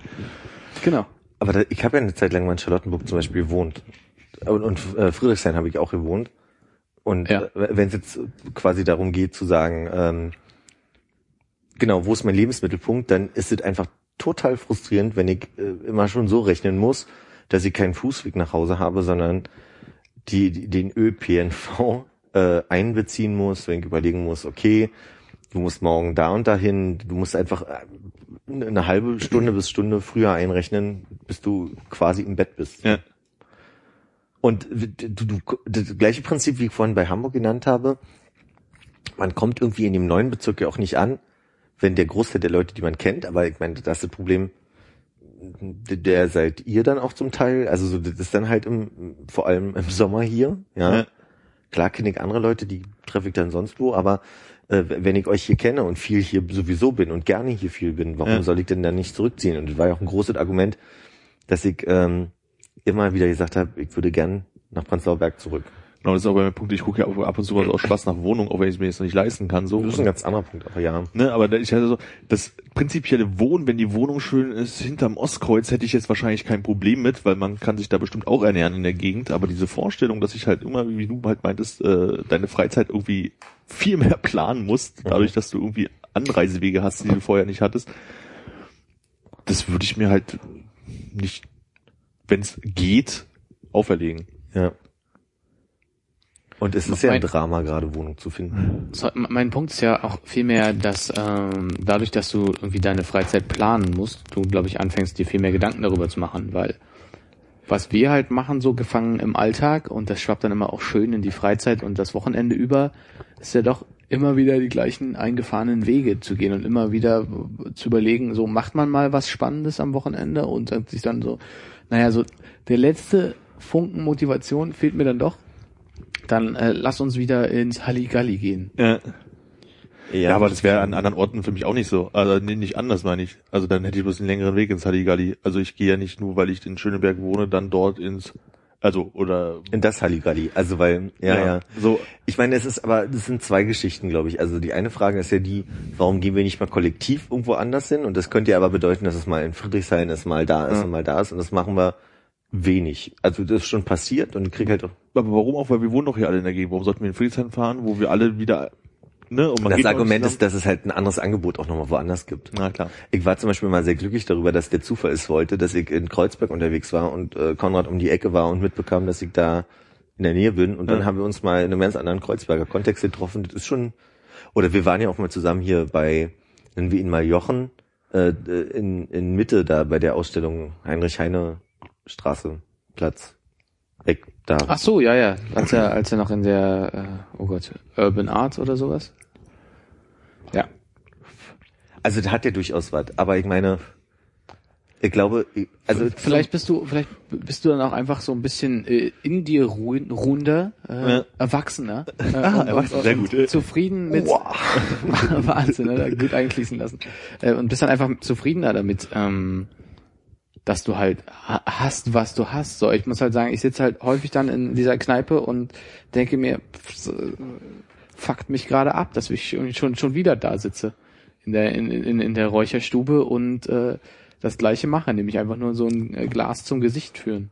genau.
Aber da, ich habe ja eine Zeit lang mal in Charlottenburg zum Beispiel gewohnt. Und, und äh, Friedrichshain habe ich auch gewohnt. Und
Ja.
äh, wenn es jetzt quasi darum geht zu sagen, ähm, genau, wo ist mein Lebensmittelpunkt, dann ist es einfach total frustrierend, wenn ich äh, immer schon so rechnen muss, dass ich keinen Fußweg nach Hause habe, sondern die, die den ÖPNV äh, einbeziehen muss, wenn ich überlegen muss, okay, du musst morgen da und dahin, du musst einfach äh, eine halbe Stunde bis Stunde früher einrechnen, bis du quasi im Bett bist.
Ja.
Und du, du, das gleiche Prinzip, wie ich vorhin bei Hamburg genannt habe, man kommt irgendwie in dem neuen Bezirk ja auch nicht an, wenn der Großteil der Leute, die man kennt, aber ich meine, das ist das Problem, der seid ihr dann auch zum Teil, also so, das ist dann halt im, vor allem im Sommer hier, ja.
Ja.
Klar kenne ich andere Leute, die treffe ich dann sonst wo, aber äh, wenn ich euch hier kenne und viel hier sowieso bin und gerne hier viel bin, warum
Ja.
soll ich denn dann nicht zurückziehen? Und das war ja auch ein großes Argument, dass ich ähm, immer wieder gesagt habe, ich würde gern nach Prenzlauer Berg zurück.
Genau, das ist auch bei mir Punkt, ich gucke ja ab und zu mal so aus Spaß nach Wohnung, auch wenn ich es mir jetzt noch nicht leisten kann, so.
Das ist ein ganz anderer Punkt, aber ja.
Ne, aber ich hatte so, das prinzipielle Wohnen, wenn die Wohnung schön ist, hinterm Ostkreuz, hätte ich jetzt wahrscheinlich kein Problem mit, weil man kann sich da bestimmt auch ernähren in der Gegend. Aber diese Vorstellung, dass ich halt immer, wie du halt meintest, äh, deine Freizeit irgendwie viel mehr planen musst, dadurch, dass du irgendwie Anreisewege hast, die du vorher nicht hattest, das würde ich mir halt nicht, wenn es geht, auferlegen.
Ja. Und es ist ja ein Drama, gerade Wohnung zu finden.
So, mein Punkt ist ja auch vielmehr, dass ähm, dadurch, dass du irgendwie deine Freizeit planen musst, du, glaube ich, anfängst, dir viel mehr Gedanken darüber zu machen, weil was wir halt machen, so gefangen im Alltag und das schwappt dann immer auch schön in die Freizeit und das Wochenende über, ist ja doch immer wieder die gleichen eingefahrenen Wege zu gehen und immer wieder zu überlegen, so macht man mal was Spannendes am Wochenende und sich dann so, naja, so der letzte Funken Motivation fehlt mir dann doch. Dann äh, lass uns wieder ins Halligalli gehen.
Ja. Ja, aber das wäre an anderen Orten für mich auch nicht so. Also nee, nicht anders meine ich. Also dann hätte ich bloß einen längeren Weg ins Halligalli. Also ich gehe ja nicht nur, weil ich in Schöneberg wohne, dann dort ins, also oder
In das Halligalli. Also weil, ja, ja.
So,
Ich meine, es ist aber, das sind zwei Geschichten, glaube ich. Also die eine Frage ist ja die, warum gehen wir nicht mal kollektiv irgendwo anders hin? Und das könnte ja aber bedeuten, dass es mal in Friedrichshain ist, mal da ist
Ja.
und mal da ist. Und das machen wir wenig. Also das ist schon passiert und ich krieg halt auch
aber warum auch? Weil wir wohnen doch hier alle in der Gegend. Warum sollten wir in Friedrichshain fahren, wo wir alle wieder, ne?
Das Argument ist, dass es halt ein anderes Angebot auch nochmal woanders gibt.
Na klar.
Ich war zum Beispiel mal sehr glücklich darüber, dass der Zufall es wollte, dass ich in Kreuzberg unterwegs war und äh, Konrad um die Ecke war und mitbekam, dass ich da in der Nähe bin. Und dann
Ja.
haben wir uns mal in einem ganz anderen Kreuzberger Kontext getroffen. Das ist schon, oder wir waren ja auch mal zusammen hier bei, nennen wir ihn mal Jochen, äh, in, in Mitte da bei der Ausstellung Heinrich Heine Straße, Platz. Weg, da.
Ach so, ja, ja. Als er, als er noch in der, äh, oh Gott, Urban Art oder sowas. Ja.
Also der hat ja durchaus was, aber ich meine, ich glaube, also
Vielleicht bist du, vielleicht bist du dann auch einfach so ein bisschen äh, in dir ruhen, ruhender, äh,
Ja.
Erwachsener. Äh,
Ah, erwachsen, sehr gut.
Zufrieden mit Wahnsinn, oder? gut einfließen lassen. Äh, und bist dann einfach zufriedener damit, ähm, dass du halt ha- hast, was du hast. So, ich muss halt sagen, ich sitze halt häufig dann in dieser Kneipe und denke mir, pff, äh, fuckt mich gerade ab, dass ich schon, schon, wieder da sitze. In der, in, in, in der Räucherstube und äh, das gleiche mache, nämlich einfach nur so ein äh, Glas zum Gesicht führen.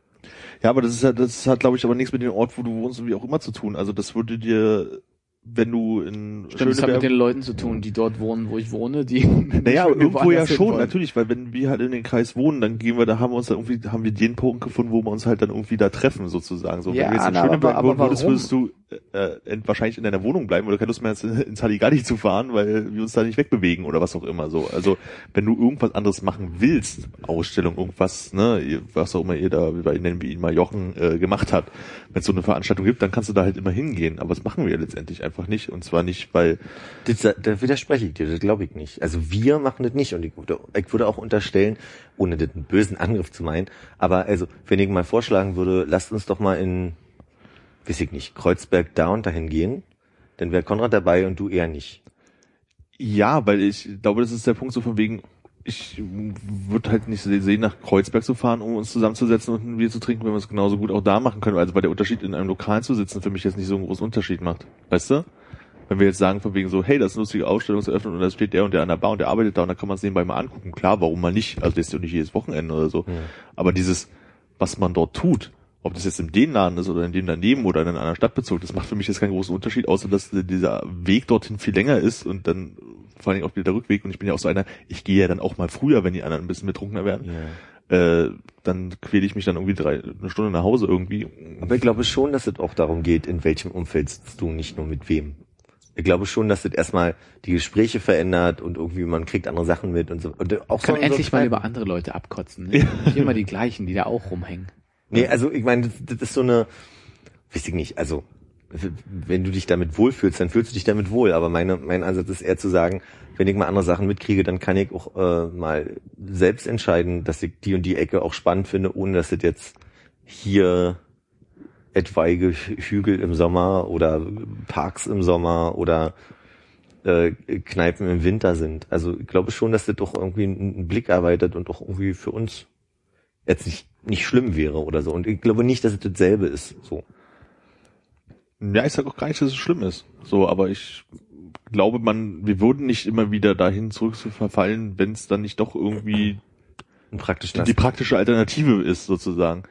Ja, aber das ist halt, das hat, glaube ich, aber nichts mit dem Ort, wo du wohnst und wie auch immer zu tun. Also das würde dir, wenn du in
Stimmt, das hat mit
Schöneberg-
den Leuten zu tun, die dort wohnen, wo ich wohne, die
Naja, irgendwo ja schon,
wollen.
natürlich, weil wenn wir halt in den Kreis wohnen, dann gehen wir, da haben wir uns dann irgendwie, haben wir den Punkt gefunden, wo wir uns halt dann irgendwie da treffen, sozusagen. So,
Ja,
wenn wir jetzt in Schöneberg
aber-
wohnen
aber
würdest,
warum?
würdest du äh, äh, wahrscheinlich in deiner Wohnung bleiben oder keine Lust mehr ins, ins Halligalli zu fahren, weil wir uns da nicht wegbewegen oder was auch immer so. Also wenn du irgendwas anderes machen willst, Ausstellung, irgendwas, ne, was auch immer ihr da, nennen wir ihn mal Jochen, äh, gemacht hat, wenn es so eine Veranstaltung gibt, dann kannst du da halt immer hingehen. Aber das machen wir letztendlich einfach nicht. Und zwar nicht, weil
Das, da widerspreche ich dir, das glaube ich nicht. Also wir machen das nicht und ich würde, ich würde auch unterstellen, ohne einen bösen Angriff zu meinen, aber also, wenn ich mal vorschlagen würde, lasst uns doch mal in, weiß ich nicht, Kreuzberg da und dahin gehen, dann wäre Konrad dabei und du eher nicht.
Ja, weil ich glaube, das ist der Punkt so von wegen, ich würde halt nicht sehen, nach Kreuzberg zu fahren, um uns zusammenzusetzen und ein Bier zu trinken, wenn wir es genauso gut auch da machen können. Also weil der Unterschied in einem Lokal zu sitzen für mich jetzt nicht so einen großen Unterschied macht. Weißt du? Wenn wir jetzt sagen von wegen so, hey, das ist eine lustige Ausstellungseröffnung und da steht der und der an der Bar und der arbeitet da und dann kann man es nebenbei mal angucken. Klar, warum mal nicht? Also das ist ja nicht jedes Wochenende oder so. Aber dieses, was man dort tut, ob das jetzt in dem Laden ist oder in dem daneben oder in einer anderen Stadtbezug, das macht für mich jetzt keinen großen Unterschied, außer dass dieser Weg dorthin viel länger ist und dann vor allen Dingen auch wieder der Rückweg. Und ich bin ja auch so einer, ich gehe ja dann auch mal früher, wenn die anderen ein bisschen betrunkener werden. Äh, dann quäle ich mich dann irgendwie drei, eine Stunde nach Hause irgendwie.
Aber ich glaube schon, dass es auch darum geht, in welchem Umfeld sitzt du, nicht nur mit wem. Ich glaube schon, dass das erstmal die Gespräche verändert und irgendwie man kriegt andere Sachen mit und so. Und auch
Kann
so,
endlich
so
mal über andere Leute abkotzen. Ne? Nicht immer die gleichen, die da auch rumhängen.
Nee, also ich meine, das, ist so eine, weiß ich nicht, also wenn du dich damit wohlfühlst, dann fühlst du dich damit wohl. Aber meine, mein Ansatz ist eher zu sagen, wenn ich mal andere Sachen mitkriege, dann kann ich auch äh, mal selbst entscheiden, dass ich die und die Ecke auch spannend finde, ohne dass das jetzt hier etwaige Hügel im Sommer oder Parks im Sommer oder äh, Kneipen im Winter sind. Also ich glaube schon, dass das doch irgendwie einen Blick erweitert und auch irgendwie für uns jetzt nicht, nicht schlimm wäre oder so. Und ich glaube nicht, dass es dasselbe ist. So.
Ja, ich sag auch gar nicht, dass es schlimm ist. So, aber ich glaube, man, wir würden nicht immer wieder dahin zurück zu verfallen, wenn es dann nicht doch irgendwie
praktisch
die praktische Alternative ist, sozusagen.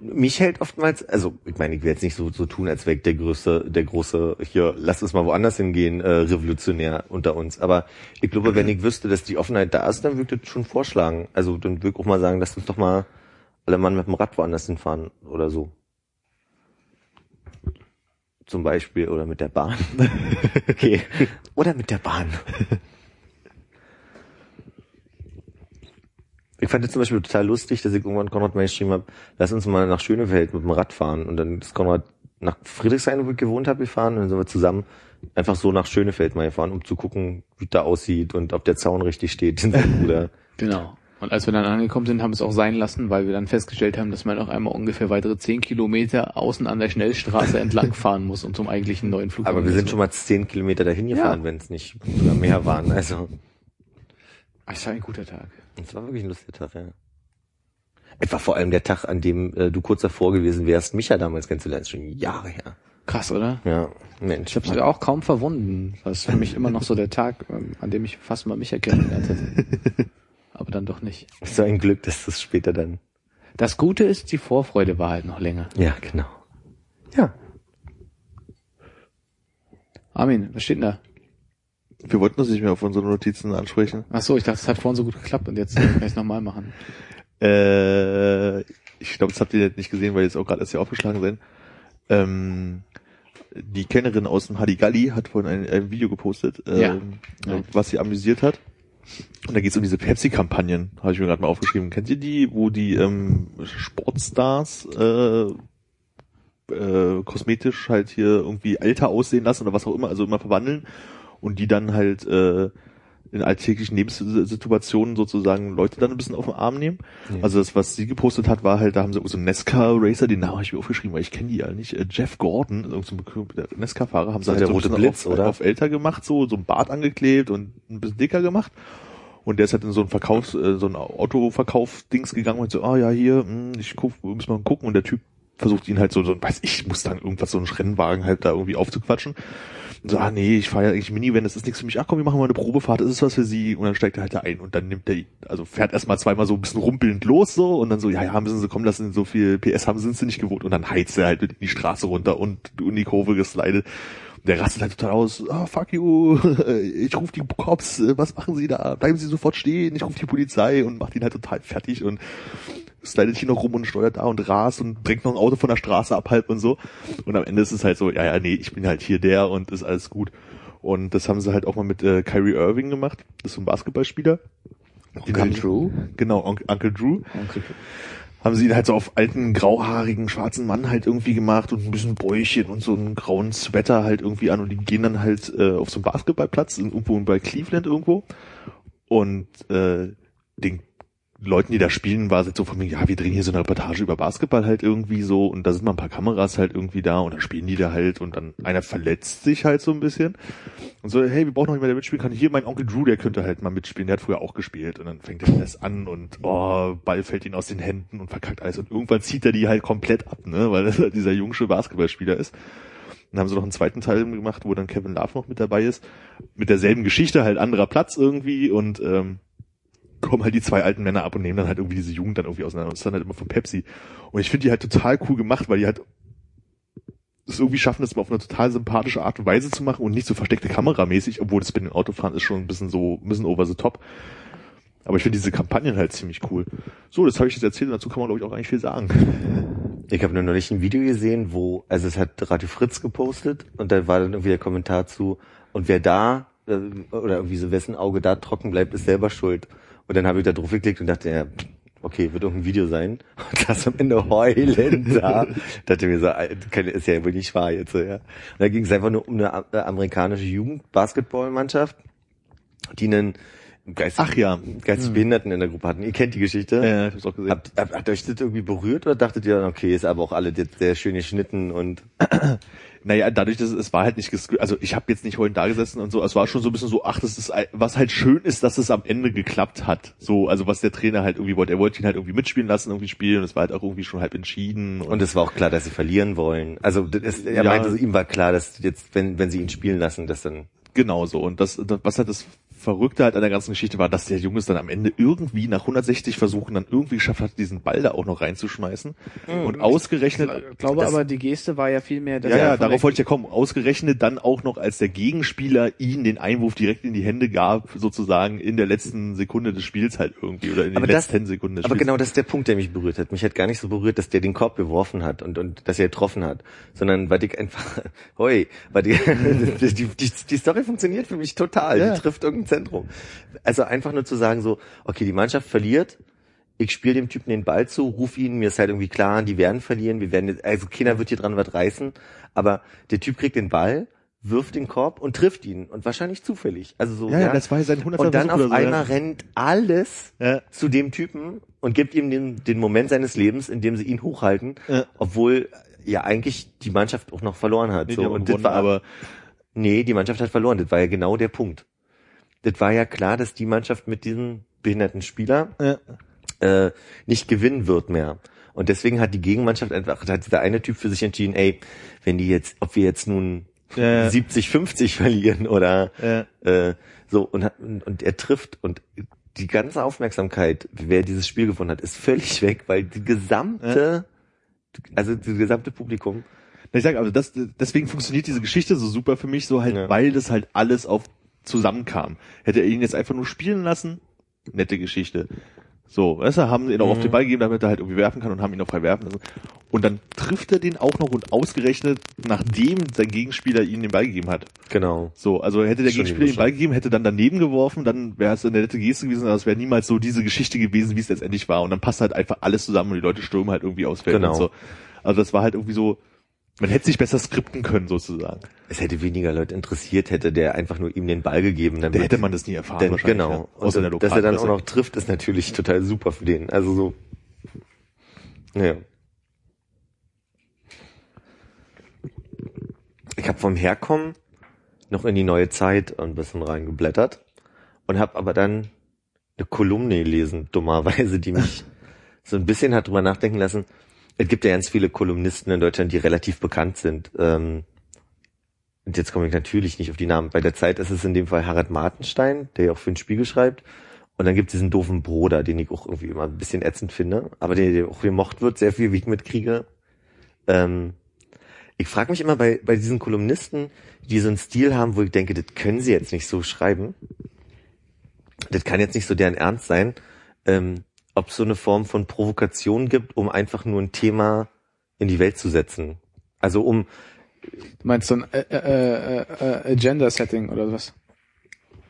Mich hält oftmals, also ich meine, ich will jetzt nicht so, so tun, als wäre ich der größte, der große, hier, lass uns mal woanders hingehen, äh, Revolutionär unter uns. Aber ich glaube, wenn ich wüsste, dass die Offenheit da ist, dann würde ich das schon vorschlagen. Also dann würde ich auch mal sagen, lass uns doch mal alle Mann mit dem Rad woanders hinfahren oder so. Zum Beispiel, oder mit der Bahn. okay. Oder mit der Bahn. Ich fand es zum Beispiel total lustig, dass ich irgendwann Konrad mal geschrieben habe, lass uns mal nach Schönefeld mit dem Rad fahren. Und dann ist Konrad nach Friedrichshain, wo ich gewohnt habe, gefahren. Und dann sind wir zusammen einfach so nach Schönefeld mal gefahren, um zu gucken, wie da aussieht und ob der Zaun richtig steht in seinem Bruder.
Genau. Und als wir dann angekommen sind, haben wir es auch sein lassen, weil wir dann festgestellt haben, dass man noch einmal ungefähr weitere zehn Kilometer außen an der Schnellstraße entlang fahren muss, um zum eigentlichen neuen Flughafen
Aber wir sind schon mal zehn Kilometer dahin gefahren,
Ja.
wenn es nicht sogar mehr waren. Also,
Es war ein guter Tag.
es war wirklich ein lustiger Tag, ja. Es war vor allem der Tag, an dem äh, du kurz davor gewesen wärst, Micha damals kennenzulernen. Das ist schon Jahre her.
Krass, oder?
Ja, Mensch.
Ich habe es auch kaum verwunden. Das ist für mich immer noch so der Tag, ähm, an dem ich fast mal Micha kennengelernt hätte. Aber dann doch nicht.
So ein Glück, dass das später dann.
Das Gute ist, die Vorfreude war halt noch länger.
Ja, genau. Ja.
Armin, was steht denn da?
Wir wollten das nicht mehr auf unsere Notizen ansprechen.
Ach so, ich dachte, es hat vorhin so gut geklappt und jetzt äh, kann ich es nochmal machen.
Äh, ich glaube, das habt ihr jetzt nicht gesehen, weil jetzt auch gerade erst hier aufgeschlagen seid. Ähm, die Kennerin aus dem Halligalli hat vorhin ein, ein Video gepostet, ähm,
Ja. Ja.
was sie amüsiert hat. Und da geht es um diese Pepsi-Kampagnen, habe ich mir gerade mal aufgeschrieben. Kennt ihr die, wo die ähm, Sportstars äh, äh, kosmetisch halt hier irgendwie älter aussehen lassen oder was auch immer, also immer verwandeln und die dann halt äh, in alltäglichen Lebenssituationen sozusagen Leute dann ein bisschen auf den Arm nehmen.
Ja.
Also das, was sie gepostet hat, war halt, da haben sie so einen Nesca-Racer, den Namen habe ich mir aufgeschrieben, weil ich kenne die ja nicht. Äh, Jeff Gordon, irgendein so ein Nesca-Fahrer, haben sie halt so
der
ein
rote
bisschen
Blitz,
auf,
oder?
auf älter gemacht, so, so ein Bart angeklebt und ein bisschen dicker gemacht. Und der ist halt in so ein Verkaufs-, äh, so ein Autoverkauf-Dings gegangen und so, ah ja, hier, hm, ich guck, muss mal gucken. Und der Typ versucht ihn halt so, so weiß ich, muss dann irgendwas, so einen Rennwagen halt da irgendwie aufzuquatschen. Und so, ah nee, ich fahre ja eigentlich Minivan, das ist nichts für mich. Ach komm, wir machen mal eine Probefahrt, das ist was für sie. Und dann steigt er halt da ein und dann nimmt er, also fährt erstmal zweimal so ein bisschen rumpelnd los so und dann so, ja, ja, müssen sie kommen lassen, so viel PS haben sind sie nicht gewohnt. Und dann heizt er halt in die Straße runter und in die Kurve geslidet. Und der rastet halt total aus, ah, fuck you, ich rufe die Cops, was machen sie da? Bleiben sie sofort stehen, ich rufe die Polizei und macht ihn halt total fertig und slidet hier noch rum und steuert da und rast und drängt noch ein Auto von der Straße ab halb und so. Und am Ende ist es halt so, ja, ja, nee, ich bin halt hier der und ist alles gut. Und das haben sie halt auch mal mit äh, Kyrie Irving gemacht. Das ist so ein Basketballspieler. Haben-
Drew?
Genau, Onk Uncle Drew. Haben sie ihn halt so auf alten, grauhaarigen, schwarzen Mann halt irgendwie gemacht und ein bisschen Bäuchchen und so einen grauen Sweater halt irgendwie an und die gehen dann halt äh, auf so einen Basketballplatz in- irgendwo bei Cleveland irgendwo und äh, den Leuten, die da spielen, war es jetzt so von mir, ja, wir drehen hier so eine Reportage über Basketball halt irgendwie so und da sind mal ein paar Kameras halt irgendwie da und dann spielen die da halt und dann einer verletzt sich halt so ein bisschen und so, hey, wir brauchen noch jemanden, der mitspielen kann. Hier mein Onkel Drew, der könnte halt mal mitspielen, der hat früher auch gespielt und dann fängt er das an und oh, Ball fällt ihm aus den Händen und verkackt alles und irgendwann zieht er die halt komplett ab, ne, weil das halt dieser jungsche Basketballspieler ist. Dann haben sie noch einen zweiten Teil gemacht, wo dann Kevin Love noch mit dabei ist, mit derselben Geschichte, halt anderer Platz irgendwie und ähm, kommen halt die zwei alten Männer ab und nehmen dann halt irgendwie diese Jugend dann irgendwie auseinander. Und das dann halt immer von Pepsi. Und ich finde die halt total cool gemacht, weil die halt es irgendwie schaffen, das mal auf eine total sympathische Art und Weise zu machen und nicht so versteckte Kameramäßig, obwohl das bei den Autofahren ist schon ein bisschen so, ein bisschen over the top. Aber ich finde diese Kampagnen halt ziemlich cool. So, das habe ich jetzt erzählt und dazu kann man glaube ich auch eigentlich viel sagen.
Ich habe nur neulich ein Video gesehen, wo, also es hat Radio Fritz gepostet und da war dann irgendwie der Kommentar zu, und wer da, äh, oder irgendwie so, wessen Auge da trocken bleibt, ist selber schuld. Und dann habe ich da drauf geklickt und dachte, ja, okay, wird irgendein Video sein. Und das am Ende heulend da. dachte mir so, ist ja wohl nicht wahr jetzt. so, Ja. Und da ging es einfach nur um eine äh, amerikanische Jugendbasketballmannschaft, die einen geistig,
Ach ja.
geistig Behinderten in der Gruppe hatten. Ihr kennt die Geschichte.
Äh, ich hab's auch gesehen.
Habt, habt, hat euch das irgendwie berührt oder dachtet ihr dann, okay, ist aber auch alle sehr schön geschnitten und
Naja, dadurch, dass es, war halt nicht gescri- also ich habe jetzt nicht heute da gesessen und so, es war schon so ein bisschen so, ach, das ist was halt schön ist, dass es am Ende geklappt hat. So, also was der Trainer halt irgendwie wollte, er wollte ihn halt irgendwie mitspielen lassen, irgendwie spielen und es war halt auch irgendwie schon halb entschieden
und es war auch klar, dass sie verlieren wollen. Also das er
Ja.
meinte, ihm war klar, dass jetzt, wenn wenn sie ihn spielen lassen, dass dann
Genau so. Und das, das, was halt das Verrückte halt an der ganzen Geschichte war, dass der Junge es dann am Ende irgendwie nach 160 Versuchen dann irgendwie geschafft hat, diesen Ball da auch noch reinzuschmeißen. und ausgerechnet.
Ich glaube
das-
aber, die Geste war ja viel mehr, dass
ja,
er
ja, darauf wollte ich ja kommen. Ausgerechnet dann auch noch, als der Gegenspieler ihn den Einwurf direkt in die Hände gab, sozusagen in der letzten Sekunde des Spiels halt irgendwie oder in den
Aber das-
letzten Sekunden des
Aber
Spiels.
genau das ist der Punkt, der mich berührt hat. Mich hat gar nicht so berührt, dass der den Korb geworfen hat und, und dass er getroffen hat, sondern weil ich einfach, hoi, weil die, die, die, die Story funktioniert für mich total.
Ja.
Die trifft irgendein Zentrum. Also einfach nur zu sagen so, okay, die Mannschaft verliert, ich spiele dem Typen den Ball zu, ruf ihn, mir ist halt irgendwie klar, die werden verlieren, wir werden, also keiner wird hier dran was reißen, aber der Typ kriegt den Ball, wirft den Korb und trifft ihn und wahrscheinlich zufällig. Also so,
Ja, ja, das war ja sein 100.
und dann
Versuch
auf
so,
einmal
ja.
rennt alles
Ja.
zu dem Typen und gibt ihm den, den Moment seines Lebens, in dem sie ihn hochhalten, obwohl ja eigentlich die Mannschaft auch noch verloren hat.
Nee,
so. und
gewonnen,
das war,
aber
nee, die Mannschaft hat verloren. Das war ja genau der Punkt. Das war ja klar, dass die Mannschaft mit diesem behinderten Spieler
ja.
äh, nicht gewinnen wird mehr. Und deswegen hat die Gegenmannschaft einfach, hat dieser eine Typ für sich entschieden, ey, wenn die jetzt, ob wir jetzt nun
Ja, ja.
70-50 verlieren oder
Ja.
äh, so und, und, er trifft und die ganze Aufmerksamkeit, wer dieses Spiel gewonnen hat, ist völlig weg, weil die gesamte, also das gesamte Publikum,
Ich sag, also das, deswegen funktioniert diese Geschichte so super für mich, so halt,
Ja.
weil das halt alles auf zusammenkam. Hätte er ihn jetzt einfach nur spielen lassen, nette Geschichte. So, weißt du, haben ihn auch auf
Mhm.
den Ball gegeben, damit er halt irgendwie werfen kann und haben ihn auch frei werfen lassen. Und dann trifft er den auch noch und ausgerechnet, nachdem sein Gegenspieler ihm den Ball gegeben hat.
genau.
So, also hätte der Gegenspieler den
die
Ball gegeben, hätte dann daneben geworfen, dann wäre es eine nette Geste gewesen, aber es wäre niemals so diese Geschichte gewesen, wie es letztendlich war. Und dann passt halt einfach alles zusammen und die Leute stürmen halt irgendwie aus Feld
Genau.
und so. Also das war halt irgendwie so, Man hätte sich besser skripten können, sozusagen.
Es hätte weniger Leute interessiert, hätte der einfach nur ihm den Ball gegeben. Damit
Da hätte man das nie erfahren
Denn,
wahrscheinlich.
genau.
ja.
Und
Außer in der
dass er dann auch noch trifft, ist natürlich total super für den. Also so. Ja. Ich habe vom Herkommen noch in die neue Zeit ein bisschen reingeblättert und habe aber dann eine Kolumne gelesen, dummerweise, die mich so ein bisschen hat drüber nachdenken lassen. Es gibt ja ganz viele Kolumnisten in Deutschland, die relativ bekannt sind. Ähm, und jetzt komme ich natürlich nicht auf die Namen. Bei der Zeit ist es in dem Fall Harald Martenstein, der ja auch für den Spiegel schreibt. Und dann gibt es diesen doofen Bruder, den ich auch irgendwie immer ein bisschen ätzend finde, aber der, der auch gemocht wird, sehr viel, wie ich mitkriege. Ähm, ich frage mich immer bei, bei diesen Kolumnisten, die so einen Stil haben, wo ich denke, das können sie jetzt nicht so schreiben. Das kann jetzt nicht so deren Ernst sein, ähm, ob es so eine Form von Provokation gibt, um einfach nur ein Thema in die Welt zu setzen. Also um,
Du meinst so ein äh, äh, äh, äh, Gender-Setting oder was?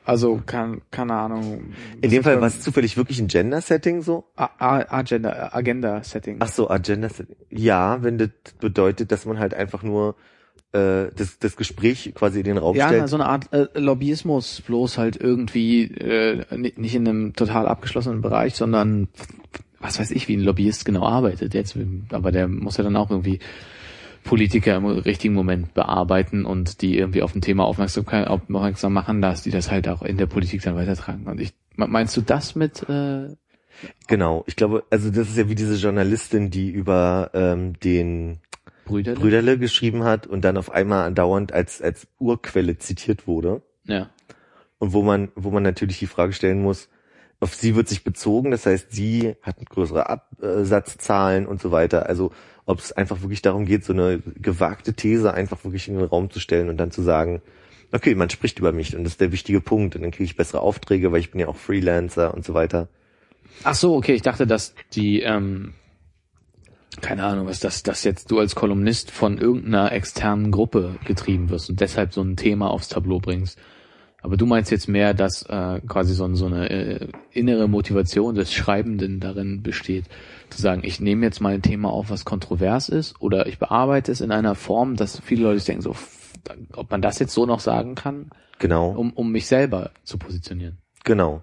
Also, kann, keine Ahnung.
in dem Fall war es zufällig wirklich ein Gender-Setting so?
A- A- Agenda, Agenda-Setting.
Ach so, Agenda-Setting. Ja, wenn das bedeutet, dass man halt einfach nur äh, das, das Gespräch quasi in den Raum
Ja,
stellt.
na, so eine Art äh, Lobbyismus, bloß halt irgendwie äh, ni- nicht in einem total abgeschlossenen Bereich, sondern was weiß ich, wie ein Lobbyist genau arbeitet jetzt. Aber der muss ja dann auch irgendwie Politiker im richtigen Moment bearbeiten und die irgendwie auf ein Thema Aufmerksamkeit aufmerksam machen, dass die das halt auch in der Politik dann weitertragen. Und ich meinst du das mit äh,
Genau, ich glaube, also das ist ja wie diese Journalistin, die über ähm, den
Brüder?
Brüderle geschrieben hat und dann auf einmal andauernd als als Urquelle zitiert wurde
Ja.
und wo man wo man natürlich die Frage stellen muss, auf sie wird sich bezogen, das heißt, sie hat größere Absatzzahlen und so weiter. Also ob es einfach wirklich darum geht, so eine gewagte These einfach wirklich in den Raum zu stellen und dann zu sagen, okay, man spricht über mich und das ist der wichtige Punkt und dann kriege ich bessere Aufträge, weil ich bin ja auch Freelancer und so weiter.
Ach so, okay, ich dachte, dass die, ähm, keine Ahnung, was das, dass jetzt du als Kolumnist von irgendeiner externen Gruppe getrieben wirst und deshalb so ein Thema aufs Tableau bringst. Aber du meinst jetzt mehr, dass äh, quasi so, so eine äh, innere Motivation des Schreibenden darin besteht, zu sagen, ich nehme jetzt mal ein Thema auf, was kontrovers ist, oder ich bearbeite es in einer Form, dass viele Leute denken, so, ob man das jetzt so noch sagen kann,
Genau.
um, um mich selber zu positionieren.
Genau.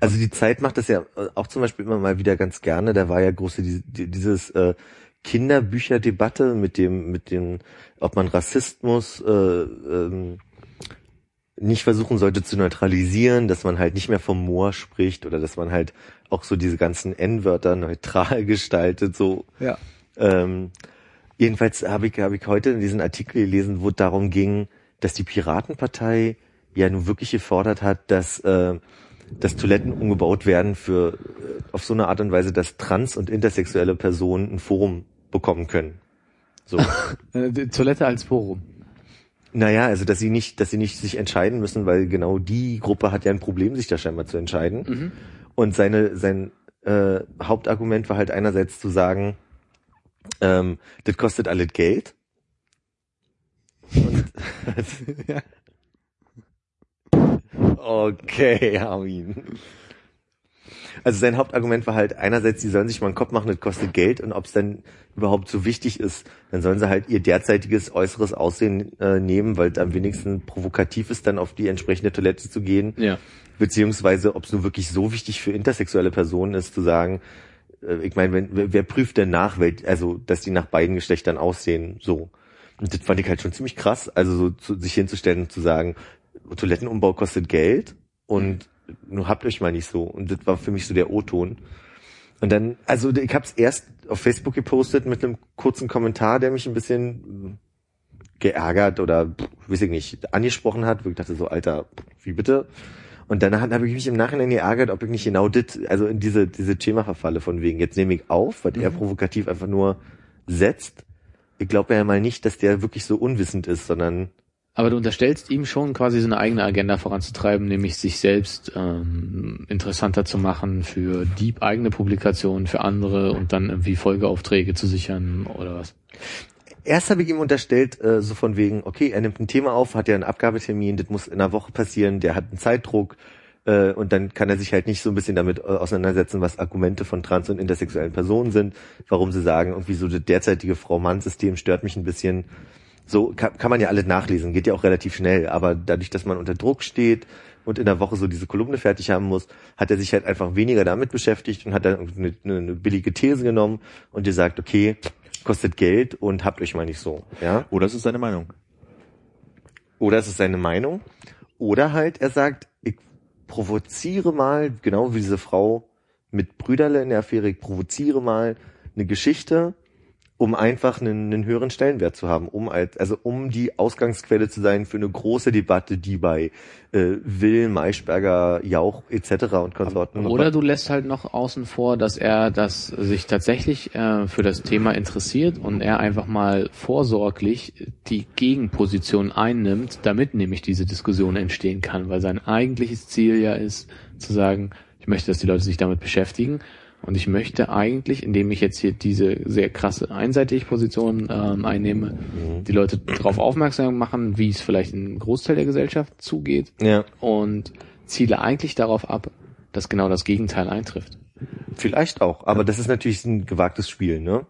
Also die Zeit macht das ja äh, auch zum Beispiel immer mal wieder ganz gerne. Da war ja große die, die, dieses äh, Kinderbücherdebatte mit dem mit dem, ob man Rassismus äh, ähm, nicht versuchen sollte zu neutralisieren, dass man halt nicht mehr vom Moor spricht oder dass man halt auch so diese ganzen N-Wörter neutral gestaltet. So
Ja.
ähm, jedenfalls habe ich, habe ich heute in diesen Artikel gelesen, wo es darum ging, dass die Piratenpartei ja nun wirklich gefordert hat, dass, äh, dass Toiletten umgebaut werden für äh, auf so eine Art und Weise, dass trans- und intersexuelle Personen ein Forum bekommen können. So.
Äh, Toilette als Forum.
naja, also dass sie nicht, dass sie nicht sich entscheiden müssen, weil genau die Gruppe hat ja ein Problem, sich da scheinbar zu entscheiden.
Mhm.
Und seine, sein äh, Hauptargument war halt einerseits zu sagen, ähm, das kostet alles Geld. Und
Ja.
Okay, Armin. Also sein Hauptargument war halt einerseits, sie sollen sich mal einen Kopf machen, das kostet Geld und ob es dann überhaupt so wichtig ist, dann sollen sie halt ihr derzeitiges äußeres Aussehen äh, nehmen, weil es am wenigsten provokativ ist, dann auf die entsprechende Toilette zu gehen.
Ja.
Beziehungsweise, ob es nur wirklich so wichtig für intersexuelle Personen ist, zu sagen, äh, ich meine, wenn, wer, prüft denn nach, wel- also dass die nach beiden Geschlechtern aussehen, so. Und das fand ich halt schon ziemlich krass, also so zu, sich hinzustellen und zu sagen, Toilettenumbau kostet Geld und nur habt euch mal nicht so. Und das war für mich so der O-Ton. Und dann, also ich habe es erst auf Facebook gepostet mit einem kurzen Kommentar, der mich ein bisschen geärgert oder weiß ich nicht, angesprochen hat, wo ich dachte so, Alter, wie bitte? Und dann habe ich mich im Nachhinein geärgert, ob ich nicht genau das, also in diese, diese Thema verfalle von wegen, jetzt nehme ich auf, weil er provokativ einfach nur setzt. Ich glaube ja mal nicht, dass der wirklich so unwissend ist, sondern
Aber du unterstellst ihm schon quasi so eine eigene Agenda voranzutreiben, nämlich sich selbst ähm, interessanter zu machen für die eigene Publikation, für andere und dann irgendwie Folgeaufträge zu sichern oder was.
erst habe ich ihm unterstellt, äh, so von wegen, okay, er nimmt ein Thema auf, hat ja einen Abgabetermin, das muss in einer Woche passieren, der hat einen Zeitdruck, Äh, und dann kann er sich halt nicht so ein bisschen damit äh, auseinandersetzen, was Argumente von trans- und intersexuellen Personen sind, warum sie sagen, irgendwie so das derzeitige Frau-Mann-System stört mich ein bisschen. So kann, kann man ja alles nachlesen, geht ja auch relativ schnell, aber dadurch, dass man unter Druck steht und in der Woche so diese Kolumne fertig haben muss, hat er sich halt einfach weniger damit beschäftigt und hat dann eine, eine, billige These genommen und gesagt, okay, kostet Geld und habt euch mal nicht so, ja?
Oder ist es seine Meinung?
Oder es ist seine Meinung. Oder halt, er sagt, ich provoziere mal, genau wie diese Frau mit Brüderle in der Affäre, ich provoziere mal eine Geschichte, um einfach einen, einen höheren Stellenwert zu haben, um als, also um die Ausgangsquelle zu sein für eine große Debatte, die bei äh, Will, Maischberger, Jauch etc. und Konsorten
Oder du lässt halt noch außen vor, dass er das sich tatsächlich äh, für das Thema interessiert und er einfach mal vorsorglich die Gegenposition einnimmt, damit nämlich diese Diskussion entstehen kann, weil sein eigentliches Ziel ja ist, zu sagen, ich möchte, dass die Leute sich damit beschäftigen und ich möchte eigentlich, indem ich jetzt hier diese sehr krasse einseitige Position ähm, einnehme, die Leute darauf aufmerksam machen, wie es vielleicht im Großteil der Gesellschaft zugeht
ja,
und ziele eigentlich darauf ab, dass genau das Gegenteil eintrifft.
vielleicht auch, aber das ist natürlich ein gewagtes Spiel, ne?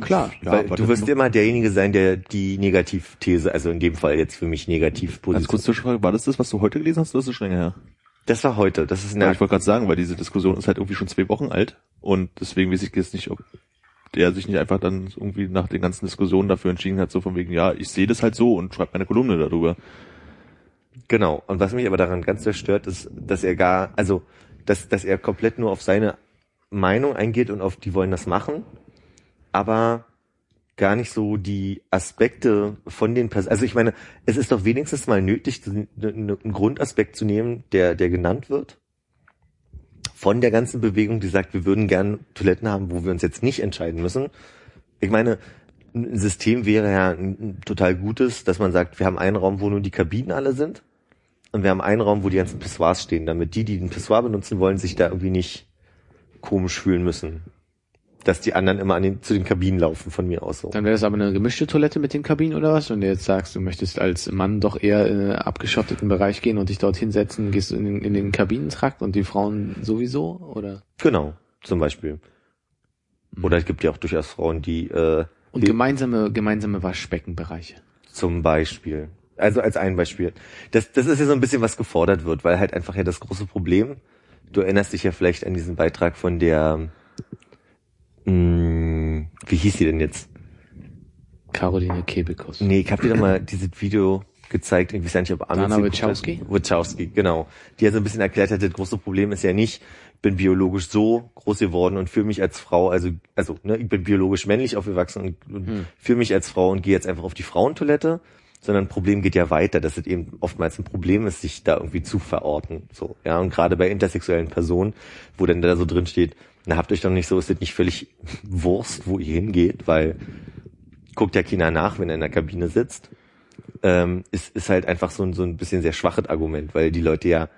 Klar.
Ja,
Weil du wirst immer derjenige sein, der die Negativthese, also in dem Fall jetzt für mich negativ
Ganz kurz
positioniert.
Zwischenfrage, war das das, was du heute gelesen hast, oder ist das schon länger her?
Das war heute, das ist
Ja,
eine,
ich wollte gerade sagen, weil diese Diskussion ist halt irgendwie schon zwei Wochen alt und deswegen weiß ich jetzt nicht, ob der sich nicht einfach dann irgendwie nach den ganzen Diskussionen dafür entschieden hat, so von wegen, ja, ich sehe das halt so und schreibe meine Kolumne darüber.
Genau. Und was mich aber daran ganz sehr stört, ist, dass er gar, also, dass, dass er komplett nur auf seine Meinung eingeht und auf die wollen das machen, aber gar nicht so die Aspekte von den Personen. Also ich meine, es ist doch wenigstens mal nötig, einen Grundaspekt zu nehmen, der, der genannt wird. Von der ganzen Bewegung, die sagt, wir würden gern Toiletten haben, wo wir uns jetzt nicht entscheiden müssen. Ich meine, ein System wäre ja ein total gutes, dass man sagt, wir haben einen Raum, wo nur die Kabinen alle sind. Und wir haben einen Raum, wo die ganzen Pissoirs stehen, damit die, die den Pissoir benutzen wollen, sich da irgendwie nicht komisch fühlen müssen. Dass die anderen immer an den, zu den Kabinen laufen, von mir aus so.
Dann wäre das aber eine gemischte Toilette mit den Kabinen oder was? Wenn du jetzt sagst, du möchtest als Mann doch eher in einen abgeschotteten Bereich gehen und dich dort hinsetzen, gehst du in den, in den Kabinentrakt und die Frauen sowieso? Oder?
Genau, zum Beispiel. Oder es gibt ja auch durchaus Frauen, die äh,
Und gemeinsame, gemeinsame Waschbeckenbereiche.
Zum Beispiel. Also als ein Beispiel. Das, das ist ja so ein bisschen, was gefordert wird, weil halt einfach ja das große Problem, du erinnerst dich ja vielleicht an diesen Beitrag von der, mh, wie hieß sie denn jetzt?
Caroline Kebekus.
Nee, ich hab dir doch mal dieses Video gezeigt, ich weiß ja nicht, ob Armin
Dana
hat.
Wachowski?
Wachowski, genau. Die ja so ein bisschen erklärt hat, das große Problem ist ja nicht, ich bin biologisch so groß geworden und fühle mich als Frau, also, also, ne, ich bin biologisch männlich aufgewachsen und, und
Hm.
fühle mich als Frau und gehe jetzt einfach auf die Frauentoilette, sondern ein Problem geht ja weiter, dass es eben oftmals ein Problem ist, sich da irgendwie zu verorten, so, ja, und gerade bei intersexuellen Personen, wo dann da so drin steht, na, habt euch doch nicht so, ist das nicht völlig Wurst, wo ihr hingeht, weil guckt ja keiner nach, wenn er in der Kabine sitzt ähm, ist, ist halt einfach so ein, so ein bisschen sehr schwaches Argument, weil die Leute ja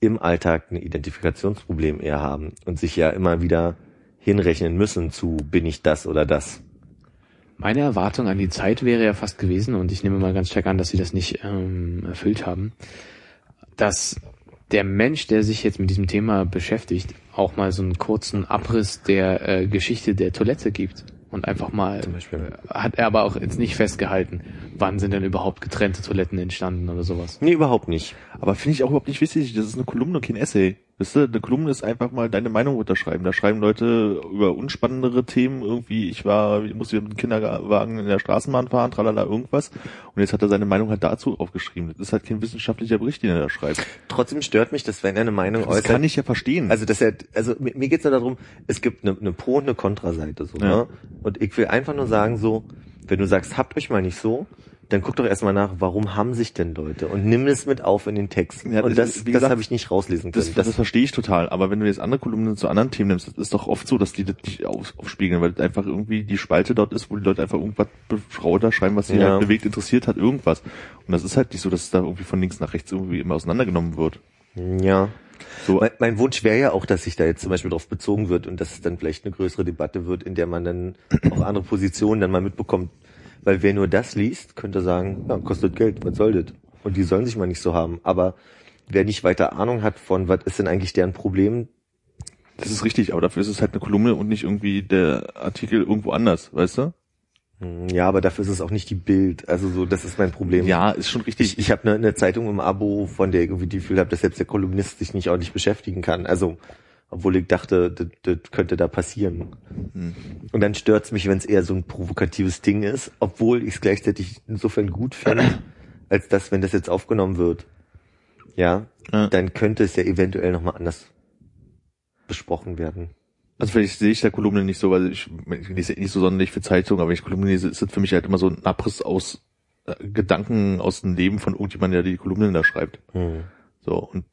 im Alltag ein Identifikationsproblem eher haben und sich ja immer wieder hinrechnen müssen zu bin ich das oder das.
Meine Erwartung an die Zeit wäre ja fast gewesen, und ich nehme mal ganz stark an, dass sie das nicht ähm, erfüllt haben, dass der Mensch, der sich jetzt mit diesem Thema beschäftigt, auch mal so einen kurzen Abriss der äh, Geschichte der Toilette gibt. Und einfach mal,
Zum Beispiel.
hat er aber auch jetzt nicht festgehalten, wann sind denn überhaupt getrennte Toiletten entstanden oder sowas.
Nee, überhaupt nicht.
Aber finde ich auch überhaupt nicht wichtig, das ist eine Kolumne und kein Essay. Weißt du, eine Kolumne ist einfach mal deine Meinung runterschreiben. Da schreiben Leute über unspannendere Themen irgendwie, ich war, ich musste mit dem Kinderwagen in der Straßenbahn fahren, tralala, irgendwas. Und jetzt hat er seine Meinung halt dazu aufgeschrieben. Das ist halt kein wissenschaftlicher Bericht, den er da schreibt.
Trotzdem stört mich, dass wenn er eine Meinung
Das
äußert,
kann ich ja verstehen.
Also dass er, also mir mir geht's nur darum, es gibt eine, eine Pro- und eine Kontraseite so,
Ja.
ne? Und ich will einfach nur sagen so, wenn du sagst, habt euch mal nicht so, dann guck doch erstmal nach, warum haben sich denn Leute und nimm es mit auf in den Text.
Ja,
und
das-
das,
wie
das
gesagt,
habe ich nicht rauslesen können.
Das, das, verstehe ich total, aber wenn du jetzt andere Kolumnen zu anderen Themen nimmst, das ist doch oft so, dass die das nicht auf, aufspiegeln, weil das einfach irgendwie die Spalte dort ist, wo die Leute einfach irgendwas da schreiben, was sie
Ja.
halt bewegt, interessiert hat, irgendwas. Und das ist halt nicht so, dass es da irgendwie von links nach rechts irgendwie immer auseinandergenommen wird.
ja.
So,
Mein, mein Wunsch wäre ja auch, dass sich da jetzt zum Beispiel drauf bezogen wird und dass es dann vielleicht eine größere Debatte wird, in der man dann auch andere Positionen dann mal mitbekommt. Weil wer nur das liest, könnte sagen, ja, kostet Geld, was soll das? Und die sollen sich mal nicht so haben. Aber wer nicht weiter Ahnung hat von, was ist denn eigentlich deren Problem,
Das ist richtig, aber dafür ist es halt eine Kolumne und nicht irgendwie der Artikel irgendwo anders, weißt du?
Hm, ja, aber dafür ist es auch nicht die Bild. Also so, das ist mein Problem.
Ja, ist schon richtig.
Ich, ich habe eine, eine Zeitung im Abo, von der ich irgendwie die Gefühl habe, dass selbst der Kolumnist sich nicht ordentlich beschäftigen kann. Also, obwohl ich dachte, das, das könnte da passieren.
Hm.
Und dann stört's mich, wenn es eher so ein provokatives Ding ist, obwohl ich es gleichzeitig insofern gut fände, als dass, wenn das jetzt aufgenommen wird, ja,
Ja.
dann könnte es ja eventuell nochmal anders besprochen werden.
Also vielleicht sehe ich der Kolumne nicht so, weil ich, ich lese nicht so sonderlich für Zeitungen, aber wenn ich Kolumne lese, ist das für mich halt immer so ein Abriss aus äh, Gedanken aus dem Leben von irgendjemandem, der die Kolumnen da schreibt.
Hm.
So, und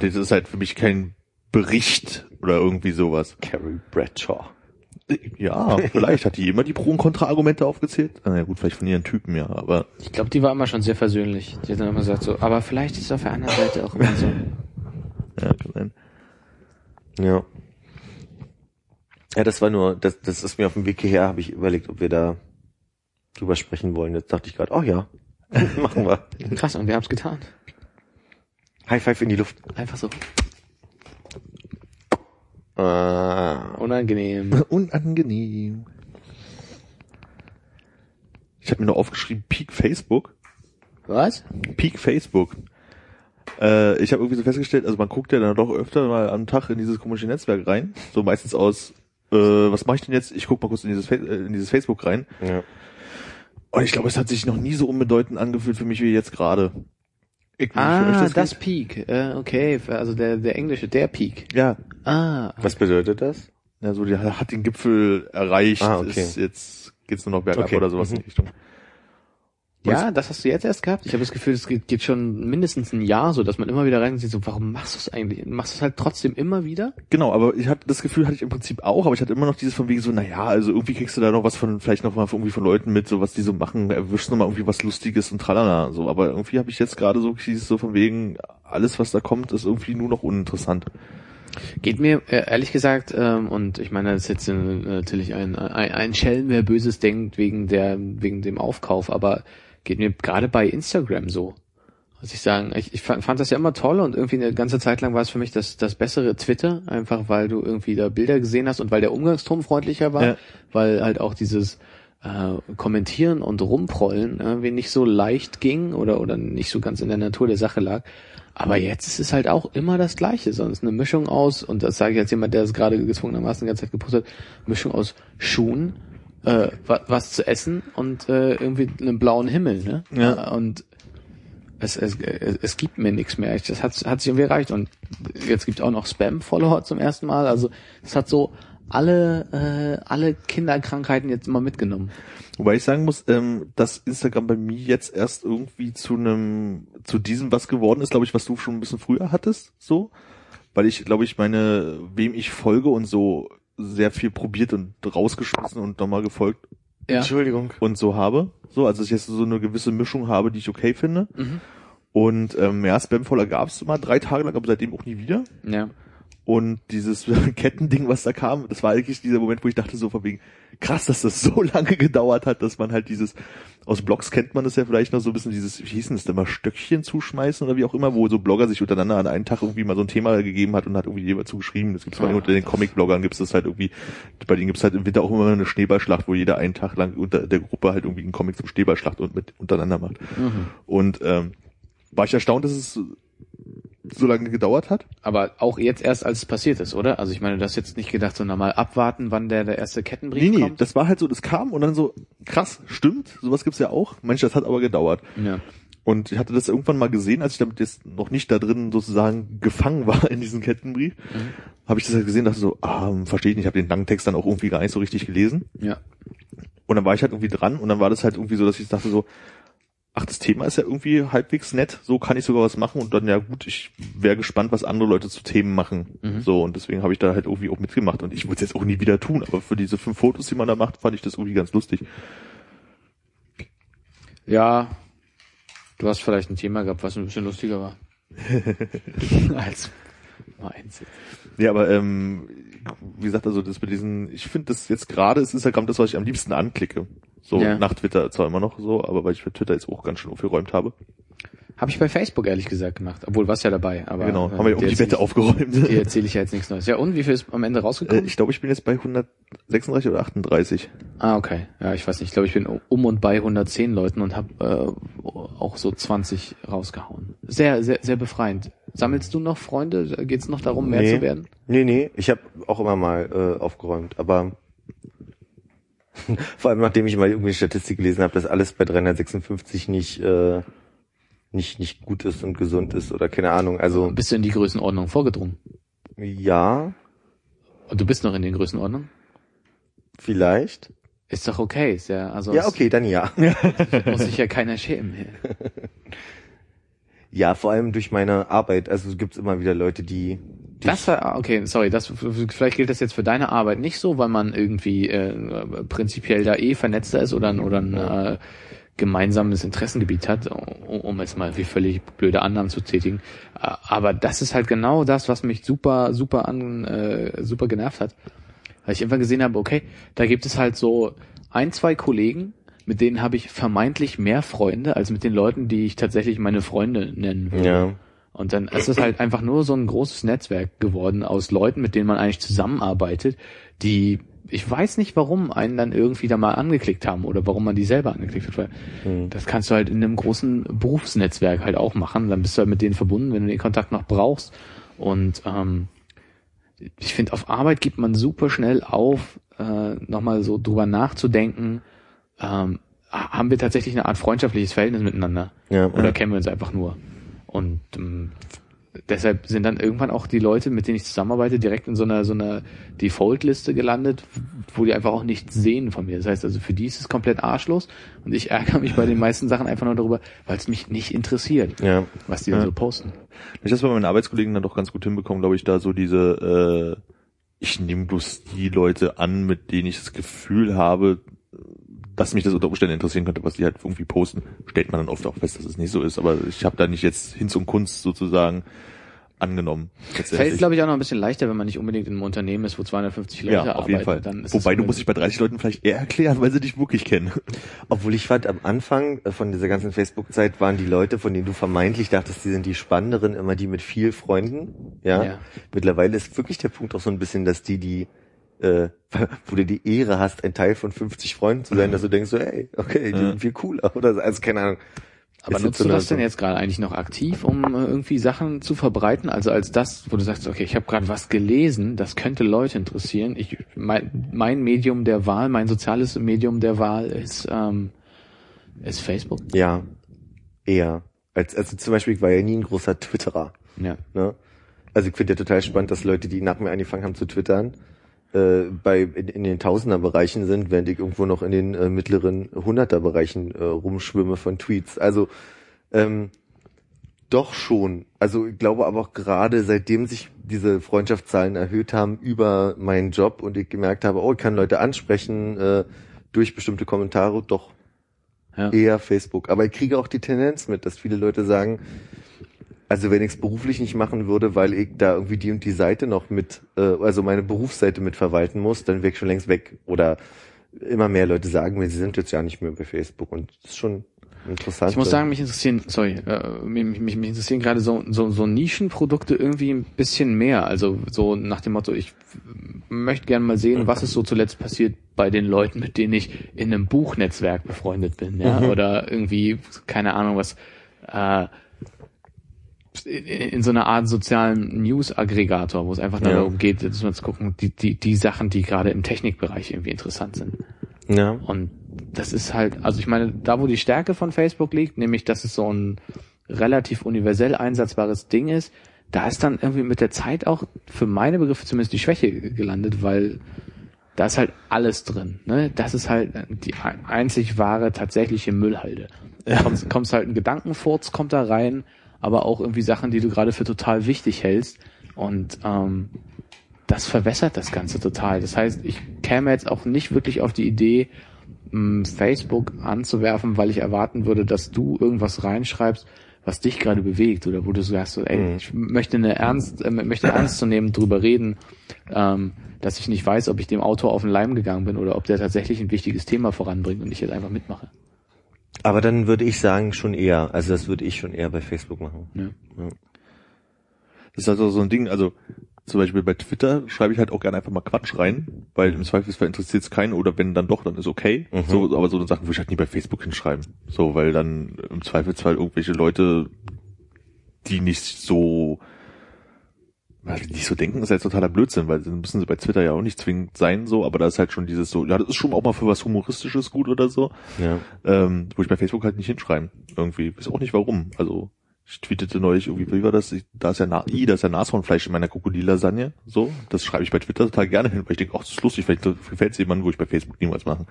das ist halt für mich kein Bericht oder irgendwie sowas.
Carrie Bradshaw.
Ja, vielleicht hat die immer die Pro- und Kontra-Argumente aufgezählt. Na ja, gut, vielleicht von ihren Typen, ja, aber
Ich glaube, die war immer schon sehr versöhnlich. Die hat dann immer gesagt so, aber vielleicht ist es auf der anderen Seite auch immer so.
ja, kann sein.
Ja. Ja, das war nur, das, das ist mir auf dem Weg hierher, habe ich überlegt, ob wir da drüber sprechen wollen. Jetzt dachte ich gerade, oh ja, machen wir.
Krass, und wir haben es getan.
High Five in die Luft.
Einfach so.
Ah,
Unangenehm.
Unangenehm. Ich habe mir nur aufgeschrieben, Peak Facebook.
Was?
Peak Facebook. Äh, ich habe irgendwie so festgestellt, also man guckt ja dann doch öfter mal am Tag in dieses komische Netzwerk rein. So meistens aus, äh, was mache ich denn jetzt? Ich guck mal kurz in dieses, Fa- äh, in dieses Facebook rein.
ja.
Und ich glaube, es hat sich noch nie so unbedeutend angefühlt für mich wie jetzt gerade. Ich, für
Ah, das,
geht?
Peak. Äh, okay, also der, der englische, der Peak.
Ja.
Ah,
Was bedeutet das?
Ja, so, die hat den Gipfel erreicht.
Ah, okay.
Ist, jetzt geht's nur noch bergab
Okay.
oder sowas in
Mhm.
die Richtung.
Ja, das hast du jetzt erst gehabt. Ich habe das Gefühl, es geht, schon mindestens ein Jahr so, dass man immer wieder rein und sieht, so, warum machst du es eigentlich? Machst du es halt trotzdem immer wieder?
Genau, aber ich hatte das Gefühl hatte ich im Prinzip auch, aber ich hatte immer noch dieses von wegen so, naja, also irgendwie kriegst du da noch was von, vielleicht noch mal irgendwie von Leuten mit, so was die so machen, erwischst noch mal irgendwie was Lustiges und tralala, so, aber irgendwie habe ich jetzt gerade so dieses so von wegen, alles was da kommt, ist irgendwie nur noch uninteressant.
Geht mir äh, ehrlich gesagt, ähm, und ich meine, das ist jetzt äh, natürlich ein, ein, ein Schelm, wer Böses denkt wegen der, wegen dem Aufkauf, aber geht mir gerade bei Instagram so. Muss ich sagen, ich, ich fand, fand das ja immer toll und irgendwie eine ganze Zeit lang war es für mich das, das bessere Twitter, einfach weil du irgendwie da Bilder gesehen hast und weil der Umgangston freundlicher war,
Ja.
weil halt auch dieses äh, Kommentieren und Rumprollen irgendwie nicht so leicht ging oder, oder nicht so ganz in der Natur der Sache lag. Aber jetzt ist es halt auch immer das Gleiche, sonst eine Mischung aus, und das sage ich als jemand, der es gerade gezwungenermaßen die ganze Zeit gepostet hat, Mischung aus Schuhen, äh, wa was zu essen und äh, irgendwie einen blauen Himmel, ne?
Ja.
Und es, es, es, gibt mir nichts mehr. Das hat, hat sich irgendwie erreicht. Und jetzt gibt auch noch Spam-Follower zum ersten Mal. Also es hat so alle, äh, alle Kinderkrankheiten jetzt mal mitgenommen.
Wobei ich sagen muss, ähm, dass Instagram bei mir jetzt erst irgendwie zu einem, zu diesem was geworden ist, glaube ich, was du schon ein bisschen früher hattest, so. Weil ich, glaube ich, meine, wem ich folge und so sehr viel probiert und rausgeschmissen und nochmal gefolgt
Ja.
Entschuldigung.
und so habe. So, also dass ich jetzt so eine gewisse Mischung habe, die ich okay finde.
Mhm.
Und ähm, ja, Spam-Follower gab es mal drei Tage lang, aber seitdem auch nie wieder.
Ja.
Und dieses Kettending, was da kam, das war eigentlich dieser Moment, wo ich dachte so von wegen, krass, dass das so lange gedauert hat, dass man halt dieses, aus Blogs kennt man das ja vielleicht noch so ein bisschen dieses, wie hieß denn das denn mal, Stöckchen zuschmeißen oder wie auch immer, wo so Blogger sich untereinander an einen Tag irgendwie mal so ein Thema gegeben hat und hat irgendwie jemand zugeschrieben. Das gibt's mal
Ja.
unter den Comic-Bloggern gibt's das halt irgendwie, bei denen gibt's halt im Winter auch immer eine Schneeballschlacht, wo jeder einen Tag lang unter der Gruppe halt irgendwie einen Comic zum Schneeballschlacht und mit untereinander macht.
Mhm.
Und ähm, war ich erstaunt, dass es so lange gedauert hat.
Aber auch jetzt erst, als es passiert ist, oder? Also ich meine, du hast jetzt nicht gedacht, so na mal abwarten, wann der, der erste Kettenbrief
Nee, nee,
kommt?
das war halt so, das kam und dann so, krass, stimmt, sowas gibt's ja auch. Mensch, das hat aber gedauert.
ja.
Und ich hatte das irgendwann mal gesehen, als ich damit jetzt noch nicht da drin sozusagen gefangen war in diesem Kettenbrief,
Mhm.
habe ich das halt gesehen, dachte so, ah, verstehe ich nicht, ich habe den langen Text dann auch irgendwie gar nicht so richtig gelesen.
Ja.
Und dann war ich halt irgendwie dran und dann war das halt irgendwie so, dass ich dachte so, ach, das Thema ist ja irgendwie halbwegs nett, so kann ich sogar was machen und dann, ja gut, ich wäre gespannt, was andere Leute zu Themen machen.
Mhm.
So, und deswegen habe ich da halt irgendwie auch mitgemacht und ich würde es jetzt auch nie wieder tun, aber für diese fünf Fotos, die man da macht, fand ich das irgendwie ganz lustig.
Ja. Du hast vielleicht ein Thema gehabt, was ein bisschen lustiger war. als meins.
Ja, aber ähm, wie gesagt, also das mit diesen, ich finde das jetzt gerade ist Instagram das, was ich am liebsten anklicke. So
Ja.
nach Twitter zwar immer noch so, aber weil ich für Twitter jetzt auch ganz schön aufgeräumt habe.
Habe ich bei Facebook ehrlich gesagt gemacht. Obwohl, warst ja dabei. Aber,
genau,
äh,
haben wir ja um die Wette aufgeräumt.
Dir erzähle ich ja jetzt nichts Neues. Ja, und wie viel ist am Ende
Äh,
rausgekommen?
ich glaube, ich bin jetzt bei 136 oder 38.
ah, okay. Ja, ich weiß nicht. Ich glaube, ich bin um und bei 110 Leuten und habe äh, auch so 20 rausgehauen. Sehr, sehr, sehr befreiend. Sammelst du noch Freunde? Geht es noch darum, mehr
Nee.
zu werden?
Nee, nee, ich habe auch immer mal äh, aufgeräumt, aber vor allem nachdem ich mal irgendwie Statistik gelesen habe, dass alles bei 356 nicht äh, nicht nicht gut ist und gesund ist oder keine Ahnung. Also
Bist du in die Größenordnung vorgedrungen?
ja,
Und du bist noch in den Größenordnungen?
vielleicht.
Ist doch okay. Ist ja, also
Ja, okay, dann ja.
muss sich ja keiner schämen.
Ja, vor allem durch meine Arbeit. Also es gibt immer wieder Leute, die
Das war, okay, sorry, das, vielleicht gilt das jetzt für deine Arbeit nicht so, weil man irgendwie äh, prinzipiell da eh vernetzter ist oder, ein- oder ein äh, gemeinsames Interessengebiet hat, um, um jetzt mal wie völlig blöde Annahmen zu tätigen. Aber das ist halt genau das, was mich super, super an, äh, super genervt hat. Weil ich einfach gesehen habe, okay, da gibt es halt so ein, zwei Kollegen, mit denen habe ich vermeintlich mehr Freunde als mit den Leuten, die ich tatsächlich meine Freunde nennen würde.
ja,
Und dann ist es halt einfach nur so ein großes Netzwerk geworden aus Leuten, mit denen man eigentlich zusammenarbeitet, die, ich weiß nicht, warum einen dann irgendwie da mal angeklickt haben oder warum man die selber angeklickt hat. Weil
Hm.
das kannst du halt in einem großen Berufsnetzwerk halt auch machen. Dann bist du halt mit denen verbunden, wenn du den Kontakt noch brauchst. Und ähm, ich finde, auf Arbeit gibt man super schnell auf, äh, nochmal so drüber nachzudenken, ähm, haben wir tatsächlich eine Art freundschaftliches Verhältnis miteinander?
ja.
Oder kennen wir uns einfach nur? Und ähm, deshalb sind dann irgendwann auch die Leute, mit denen ich zusammenarbeite, direkt in so einer so einer Default-Liste gelandet, wo die einfach auch nichts sehen von mir. Das heißt also, für die ist es komplett arschlos und ich ärgere mich bei den meisten Sachen einfach nur darüber, weil es mich nicht interessiert,
ja.
was die
Ja.
so posten.
Ich das bei meinen Arbeitskollegen dann doch ganz gut hinbekommen, glaube ich, da so diese, äh, ich nehme bloß die Leute an, mit denen ich das Gefühl habe, dass mich das unter Umständen interessieren könnte, was die halt irgendwie posten. Stellt man dann oft auch fest, dass es nicht so ist, aber ich habe da nicht jetzt Hinz und Kunst sozusagen angenommen.
Fällt, glaube ich, auch noch ein bisschen leichter, wenn man nicht unbedingt in einem Unternehmen ist, wo 250 Leute
ja,
arbeiten.
auf jeden Fall.
Dann ist
Wobei du musst dich bei 30 Leuten vielleicht eher erklären, weil sie dich wirklich kennen.
Obwohl ich fand, am Anfang von dieser ganzen Facebook-Zeit waren die Leute, von denen du vermeintlich dachtest, die sind die spannenderen, immer die mit viel Freunden. Ja.
Ja.
Mittlerweile ist wirklich der Punkt auch so ein bisschen, dass die, die, äh, wo du die Ehre hast, ein Teil von 50 Freunden zu sein, dass du denkst so, ey, okay, die
Ja.
sind viel cooler. Oder so. also keine Ahnung.
Aber nutzt du das denn jetzt gerade eigentlich noch aktiv, um äh, irgendwie Sachen zu verbreiten? Also als das, wo du sagst, okay, ich habe gerade was gelesen, das könnte Leute interessieren. Ich, mein, mein Medium der Wahl, mein soziales Medium der Wahl ist, ähm, ist Facebook.
Ja. Eher. Als, also zum Beispiel, ich war ja nie ein großer Twitterer.
Ja.
Ne? Also ich finde ja total spannend, dass Leute, die nach mir angefangen haben zu twittern, äh, bei in, in den Tausender-Bereichen sind, während ich irgendwo noch in den äh, mittleren Hunderter-Bereichen äh, rumschwimme von Tweets. Also ähm, doch schon. Also ich glaube aber auch gerade seitdem sich diese Freundschaftszahlen erhöht haben über meinen Job und ich gemerkt habe, oh, ich kann Leute ansprechen äh, durch bestimmte Kommentare, doch
Ja.
eher Facebook. Aber ich kriege auch die Tendenz mit, dass viele Leute sagen, also wenn ich es beruflich nicht machen würde, weil ich da irgendwie die und die Seite noch mit, äh, also meine Berufsseite mit verwalten muss, dann wäre ich schon längst weg. Oder immer mehr Leute sagen mir, sie sind jetzt ja nicht mehr bei Facebook und das ist schon interessant.
Ich muss sagen, mich interessieren, sorry, äh, mich, mich, mich interessieren gerade so, so, so Nischenprodukte irgendwie ein bisschen mehr. Also so nach dem Motto, ich möchte gerne mal sehen, was ist so zuletzt passiert bei den Leuten, mit denen ich in einem Buchnetzwerk befreundet bin, ja,
Mhm.
oder irgendwie, keine Ahnung, was, äh, in, in so einer Art sozialen News-Aggregator, wo es einfach
Ja.
darum geht, dass man zu gucken, die, die, die Sachen, die gerade im Technikbereich irgendwie interessant sind.
ja.
Und das ist halt, also ich meine, da wo die Stärke von Facebook liegt, nämlich dass es so ein relativ universell einsatzbares Ding ist, da ist dann irgendwie mit der Zeit auch für meine Begriffe zumindest die Schwäche gelandet, weil da ist halt alles drin. Ne? Das ist halt die ein- einzig wahre tatsächliche Müllhalde. Da kommst, kommst halt ein Gedankenfurz, kommt da rein, aber auch irgendwie Sachen, die du gerade für total wichtig hältst. Und ähm, das verwässert das Ganze total. Das heißt, ich käme jetzt auch nicht wirklich auf die Idee, Facebook anzuwerfen, weil ich erwarten würde, dass du irgendwas reinschreibst, was dich gerade bewegt oder wo du sagst, so, ey,
Mhm.
ich möchte eine ernst, äh, möchte ernst zu nehmen drüber reden, ähm, dass ich nicht weiß, ob ich dem Autor auf den Leim gegangen bin oder ob der tatsächlich ein wichtiges Thema voranbringt und ich jetzt einfach mitmache.
Aber dann würde ich sagen, schon eher. Also das würde ich schon eher bei Facebook machen.
Ja.
Das ist also so ein Ding, also zum Beispiel bei Twitter schreibe ich halt auch gerne einfach mal Quatsch rein, weil im Zweifelsfall interessiert es keinen oder wenn dann doch, dann ist okay.
Mhm.
So, aber so eine Sachen würde ich halt nie bei Facebook hinschreiben. So, weil dann im Zweifelsfall irgendwelche Leute, die nicht so weil die nicht so denken, ist halt totaler Blödsinn, weil dann müssen sie bei Twitter ja auch nicht zwingend sein, so, aber da ist halt schon dieses so, ja, das ist schon auch mal für was Humoristisches gut oder so,
Ja.
ähm, wo ich bei Facebook halt nicht hinschreiben. Irgendwie. Weiß auch nicht warum. Also, ich tweetete neulich irgendwie, wie war das? Ich, da ist ja, Na I, da ist ja Nashornfleisch in meiner Krokodil-Lasagne. So. Das schreibe ich bei Twitter total gerne hin, weil ich denke, ach, das ist lustig, vielleicht gefällt es jemandem, wo ich bei Facebook niemals mache.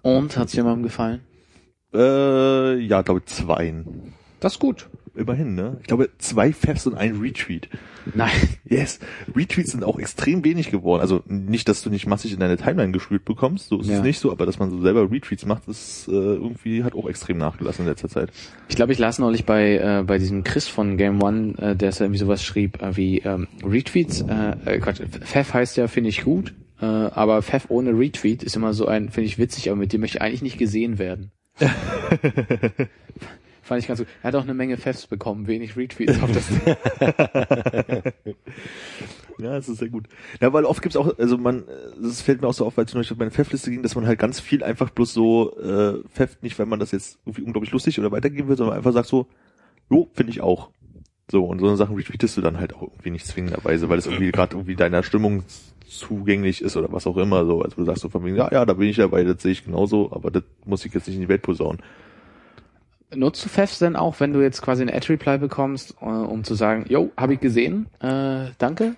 Und hat's jemandem gefallen?
Äh, ja, glaube zweien.
Das ist gut.
Immerhin, ne? Ich glaube, zwei Fabs und ein Retweet.
Nein.
Yes. Retweets sind auch extrem wenig geworden. Also nicht, dass du nicht massig in deine Timeline gespült bekommst, so ist
Ja.
es nicht so, aber dass man so selber Retweets macht, ist äh, irgendwie hat auch extrem nachgelassen in letzter Zeit.
Ich glaube, ich las neulich bei äh, bei diesem Chris von Game One, äh, der ist irgendwie sowas schrieb äh, wie ähm, Retweets. Äh, äh, Quatsch, Pfeff heißt ja, finde ich gut, äh, aber Pfeff ohne Retweet ist immer so ein, finde ich witzig, aber mit dem möchte ich eigentlich nicht gesehen werden. Fand ich ganz gut. Er hat auch eine Menge Pfeffs bekommen, wenig Retweets auf das.
Ja, das ist sehr gut. Ja, weil oft gibt's auch, also man, das fällt mir auch so auf, weil zum Beispiel bei der Pfeffliste ging, dass man halt ganz viel einfach bloß so äh, pfefft, nicht weil man das jetzt irgendwie unglaublich lustig oder weitergeben will, sondern einfach sagt so, jo, finde ich auch. So, und so eine Sachen retweetest du dann halt auch irgendwie nicht zwingenderweise, weil es irgendwie gerade irgendwie deiner Stimmung zugänglich ist oder was auch immer so. Also du sagst so von wegen, ja, ja, da bin ich dabei, das sehe ich genauso, aber das muss ich jetzt nicht in die Welt posaunen.
Nutzt du Pfeffs denn auch, wenn du jetzt quasi ein Ad-Reply bekommst, äh, um zu sagen, yo, habe ich gesehen, äh, danke?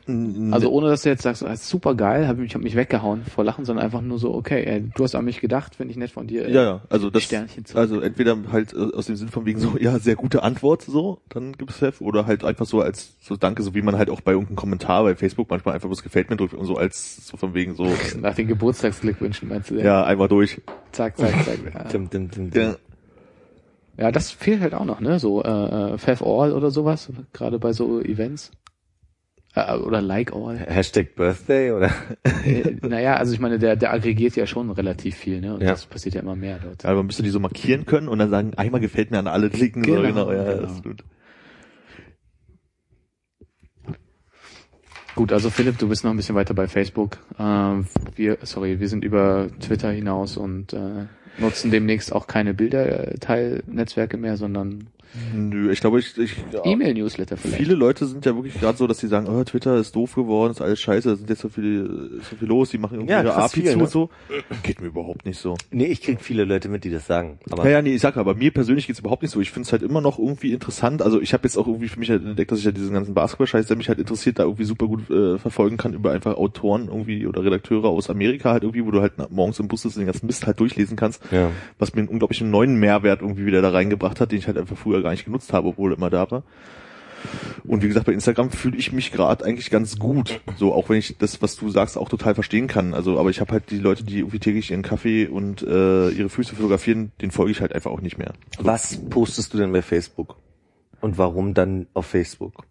Also ohne, dass du jetzt sagst, ah, super geil, hab mich, hab mich weggehauen vor Lachen, sondern einfach nur so, okay, ey, du hast an mich gedacht, finde ich nett von dir.
Ja, ja, also das, also entweder halt äh, aus dem Sinn von wegen so, ja, sehr gute Antwort, so, dann gibt's Pfeff, oder halt einfach so als, so Danke, so wie man halt auch bei irgendeinem Kommentar bei Facebook manchmal einfach was gefällt mir drückt und so als, so von wegen so,
Nach den Geburtstagsglückwünschen meinst du?
ja, einmal durch.
Zack, zack, zack. Ja.
Dim, dim, dim, dim.
Ja,
ja, das fehlt halt auch noch, ne? So äh, äh, Pfeff All oder sowas, gerade bei so Events. Äh, oder Like All.
Hashtag Birthday oder?
äh, naja, also ich meine, der, der aggregiert ja schon relativ viel, ne? Und
Ja.
das passiert ja immer mehr dort.
aber man müsste die so markieren können und dann sagen, einmal gefällt mir an alle klicken, so,
Genau,
genau, ja,
genau.
gut.
Gut, also Philipp, du bist noch ein bisschen weiter bei Facebook. Ähm, wir, sorry, wir sind über Twitter hinaus und äh, nutzen demnächst auch keine Bilderteilnetzwerke mehr, sondern
Nö, ich glaube, ich, ich ja,
E-Mail-Newsletter vielleicht.
Viele Leute sind ja wirklich gerade so, dass sie sagen, oh, Twitter ist doof geworden, ist alles scheiße, da sind jetzt so viel, so viel los, die machen irgendwie
Ja,
ihre API
viel,
zu
ne?
und so. Geht mir überhaupt nicht so.
Nee, ich krieg viele Leute mit, die das sagen. Aber
Ja, ja, nee, ich sag aber, mir persönlich geht's überhaupt nicht so. Ich find's halt immer noch irgendwie interessant. Also ich habe jetzt auch irgendwie für mich halt entdeckt, dass ich halt diesen ganzen Basketball-Scheiß, der mich halt interessiert, da irgendwie super gut äh, verfolgen kann über einfach Autoren irgendwie oder Redakteure aus Amerika halt irgendwie, wo du halt morgens im Bus sitzt und den ganzen Mist halt durchlesen kannst.
Ja.
Was mir einen unglaublichen neuen Mehrwert irgendwie wieder da reingebracht hat, den ich halt einfach früher gar nicht genutzt habe, obwohl er immer da war. Und wie gesagt, bei Instagram fühle ich mich gerade eigentlich ganz gut. So, auch wenn ich das, was du sagst, auch total verstehen kann. Also, aber ich habe halt die Leute, die irgendwie täglich ihren Kaffee und äh, ihre Füße fotografieren, den folge ich halt einfach auch nicht mehr.
Was postest du denn bei Facebook? Und warum dann auf Facebook?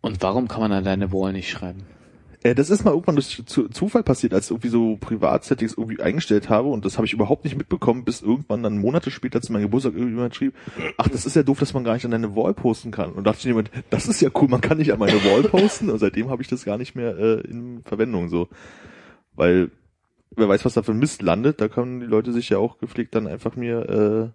Und warum kann man an deine Wall nicht schreiben?
Äh, das ist mal irgendwann durch Zu- Zufall passiert, als ich irgendwie so Privatsettings irgendwie eingestellt habe und das habe ich überhaupt nicht mitbekommen, bis irgendwann dann Monate später zu meinem Geburtstag irgendjemand schrieb, ach, das ist ja doof, dass man gar nicht an deine Wall posten kann. Und dachte ich jemand, das ist ja cool, man kann nicht an meine Wall posten und seitdem habe ich das gar nicht mehr äh, in Verwendung so. Weil wer weiß, was da für ein Mist landet, da können die Leute sich ja auch gepflegt dann einfach mir äh, eine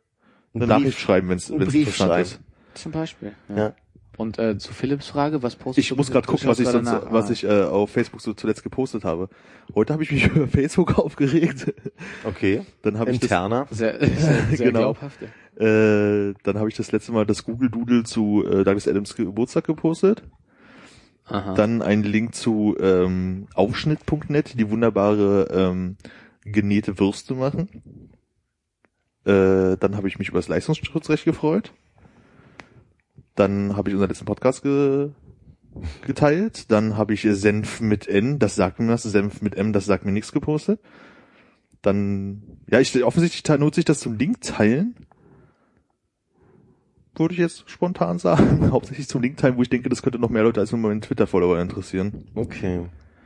Brief-
Nachricht schreiben, wenn es interessant
schreiben.
ist.
Zum Beispiel.
Ja.
Und äh, zu Philipps Frage, was postest
Ich
du?
muss gerade gucken, was ich sonst, was
Ah.
ich äh, auf Facebook so zuletzt gepostet habe. Heute habe ich mich über Facebook aufgeregt.
Okay.
Dann habe ich das,
Interner.
sehr, sehr, sehr
Genau.
glaubhaft. ja.
äh, dann habe ich das letzte Mal das Google Doodle zu äh, Douglas Adams Geburtstag gepostet.
Aha.
Dann ein Link zu ähm, Aufschnitt.net, die wunderbare ähm, genähte Würste machen. Äh, dann habe ich mich über das Leistungsschutzrecht gefreut. Dann habe ich unseren letzten Podcast ge geteilt. Dann habe ich Senf mit N, das sagt mir was. Senf mit M, das sagt mir nichts gepostet. Dann, ja, ich offensichtlich nutze ich das zum Link teilen. Würde ich jetzt spontan sagen. Hauptsächlich zum Link teilen, wo ich denke, das könnte noch mehr Leute als nur meinen Twitter-Follower interessieren.
Okay.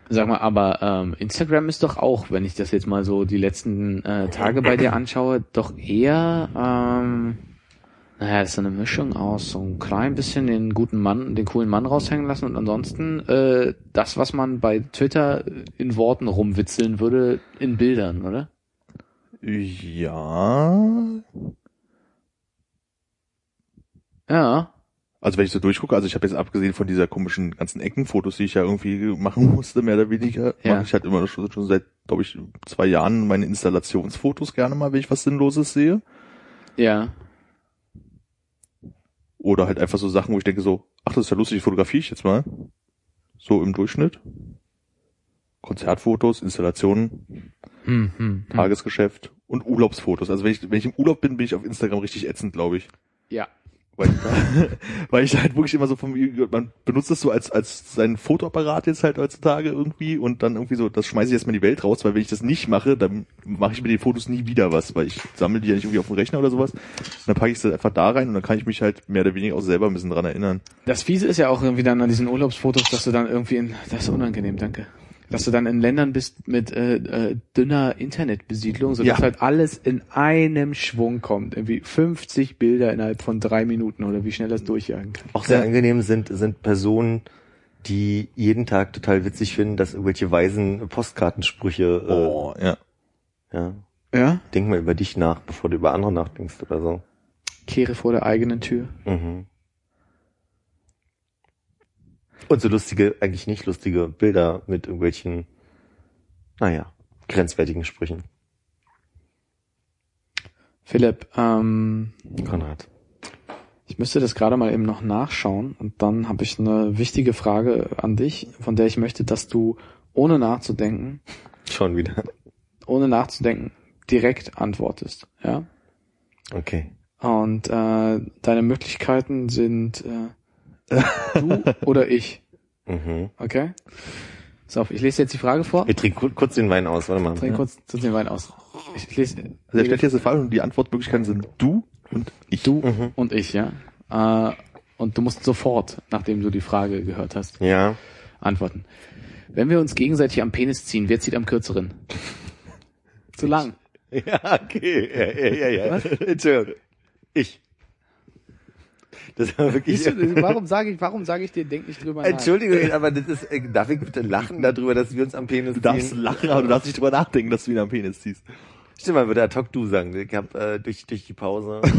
Sag mal, aber ähm, Instagram ist doch auch, wenn ich das jetzt mal so die letzten äh, Tage bei dir anschaue, doch eher, ähm, naja, das ist so eine Mischung aus so ein klein bisschen den guten Mann, den coolen Mann raushängen lassen und ansonsten äh, das, was man bei Twitter in Worten rumwitzeln würde, in Bildern, oder?
Ja.
Ja.
Also wenn ich so durchgucke, also ich habe jetzt abgesehen von dieser komischen ganzen Eckenfotos, die ich ja irgendwie machen musste, mehr oder weniger,
Ja.
mache ich halt immer schon, schon seit, glaube ich, zwei Jahren meine Installationsfotos gerne mal, wenn ich was Sinnloses sehe.
Ja.
Oder halt einfach so Sachen, wo ich denke so, ach, das ist ja lustig, fotografiere ich jetzt mal. So im Durchschnitt. Konzertfotos, Installationen,
Hm, hm, hm.
Tagesgeschäft und Urlaubsfotos. Also wenn ich, wenn ich im Urlaub bin, bin ich auf Instagram richtig ätzend, glaube ich.
Ja.
Weil, weil ich halt wirklich immer so vom, man benutzt das so als, als sein Fotoapparat jetzt halt heutzutage irgendwie und dann irgendwie so, das schmeiße ich jetzt mal in die Welt raus, weil wenn ich das nicht mache, dann mache ich mit den Fotos nie wieder was, weil ich sammle die ja nicht irgendwie auf dem Rechner oder sowas. Und dann packe ich sie einfach da rein und dann kann ich mich halt mehr oder weniger auch selber ein bisschen dran erinnern.
Das Fiese ist ja auch irgendwie dann an diesen Urlaubsfotos, dass du dann irgendwie in, das ist unangenehm, danke. Dass du dann in Ländern bist mit äh, äh, dünner Internetbesiedlung, sodass
Ja.
halt alles in einem Schwung kommt. Irgendwie 50 Bilder innerhalb von drei Minuten oder wie schnell das durchjagen kann.
Auch sehr angenehm sind, sind Personen, die jeden Tag total witzig finden, dass irgendwelche weisen Postkartensprüche,
Oh, ja.
äh, ja,
Ja?
denk mal über dich nach, bevor du über andere nachdenkst oder so.
Kehre vor der eigenen Tür.
Mhm. Und so lustige, eigentlich nicht lustige Bilder mit irgendwelchen, naja, grenzwertigen Sprüchen.
Philipp, ähm,
Konrad.
ich müsste das gerade mal eben noch nachschauen und dann habe ich eine wichtige Frage an dich, von der ich möchte, dass du ohne nachzudenken,
Schon wieder.
ohne nachzudenken, direkt antwortest. Ja?
Okay.
Und äh, deine Möglichkeiten sind äh, du oder ich.
Mhm.
Okay? So, ich lese jetzt die Frage vor.
Wir trinken kur- kurz den Wein aus, warte mal.
Trink kurz den Wein aus. Ich lese
Also er stellt jetzt eine Frage und die Antwortmöglichkeiten sind du und ich.
du und ich, ja. Äh, und du musst sofort, nachdem du die Frage gehört hast,
Ja.
antworten. Wenn wir uns gegenseitig am Penis ziehen, wer zieht am kürzeren? Zu lang.
Ja, okay. Ja, ja, ja, ja. Entschuldigung. Ich. Das war wirklich.
Du, warum sage ich, warum sage ich dir, denk nicht drüber nach?
Entschuldigung, aber das ist, äh, darf ich bitte lachen darüber, dass wir uns am Penis
Du darfst
ziehen?
lachen, aber du darfst nicht drüber nachdenken, dass du ihn am Penis ziehst.
Stimmt, mal würde ad hoc du sagen. Ich hab äh, durch, durch die Pause.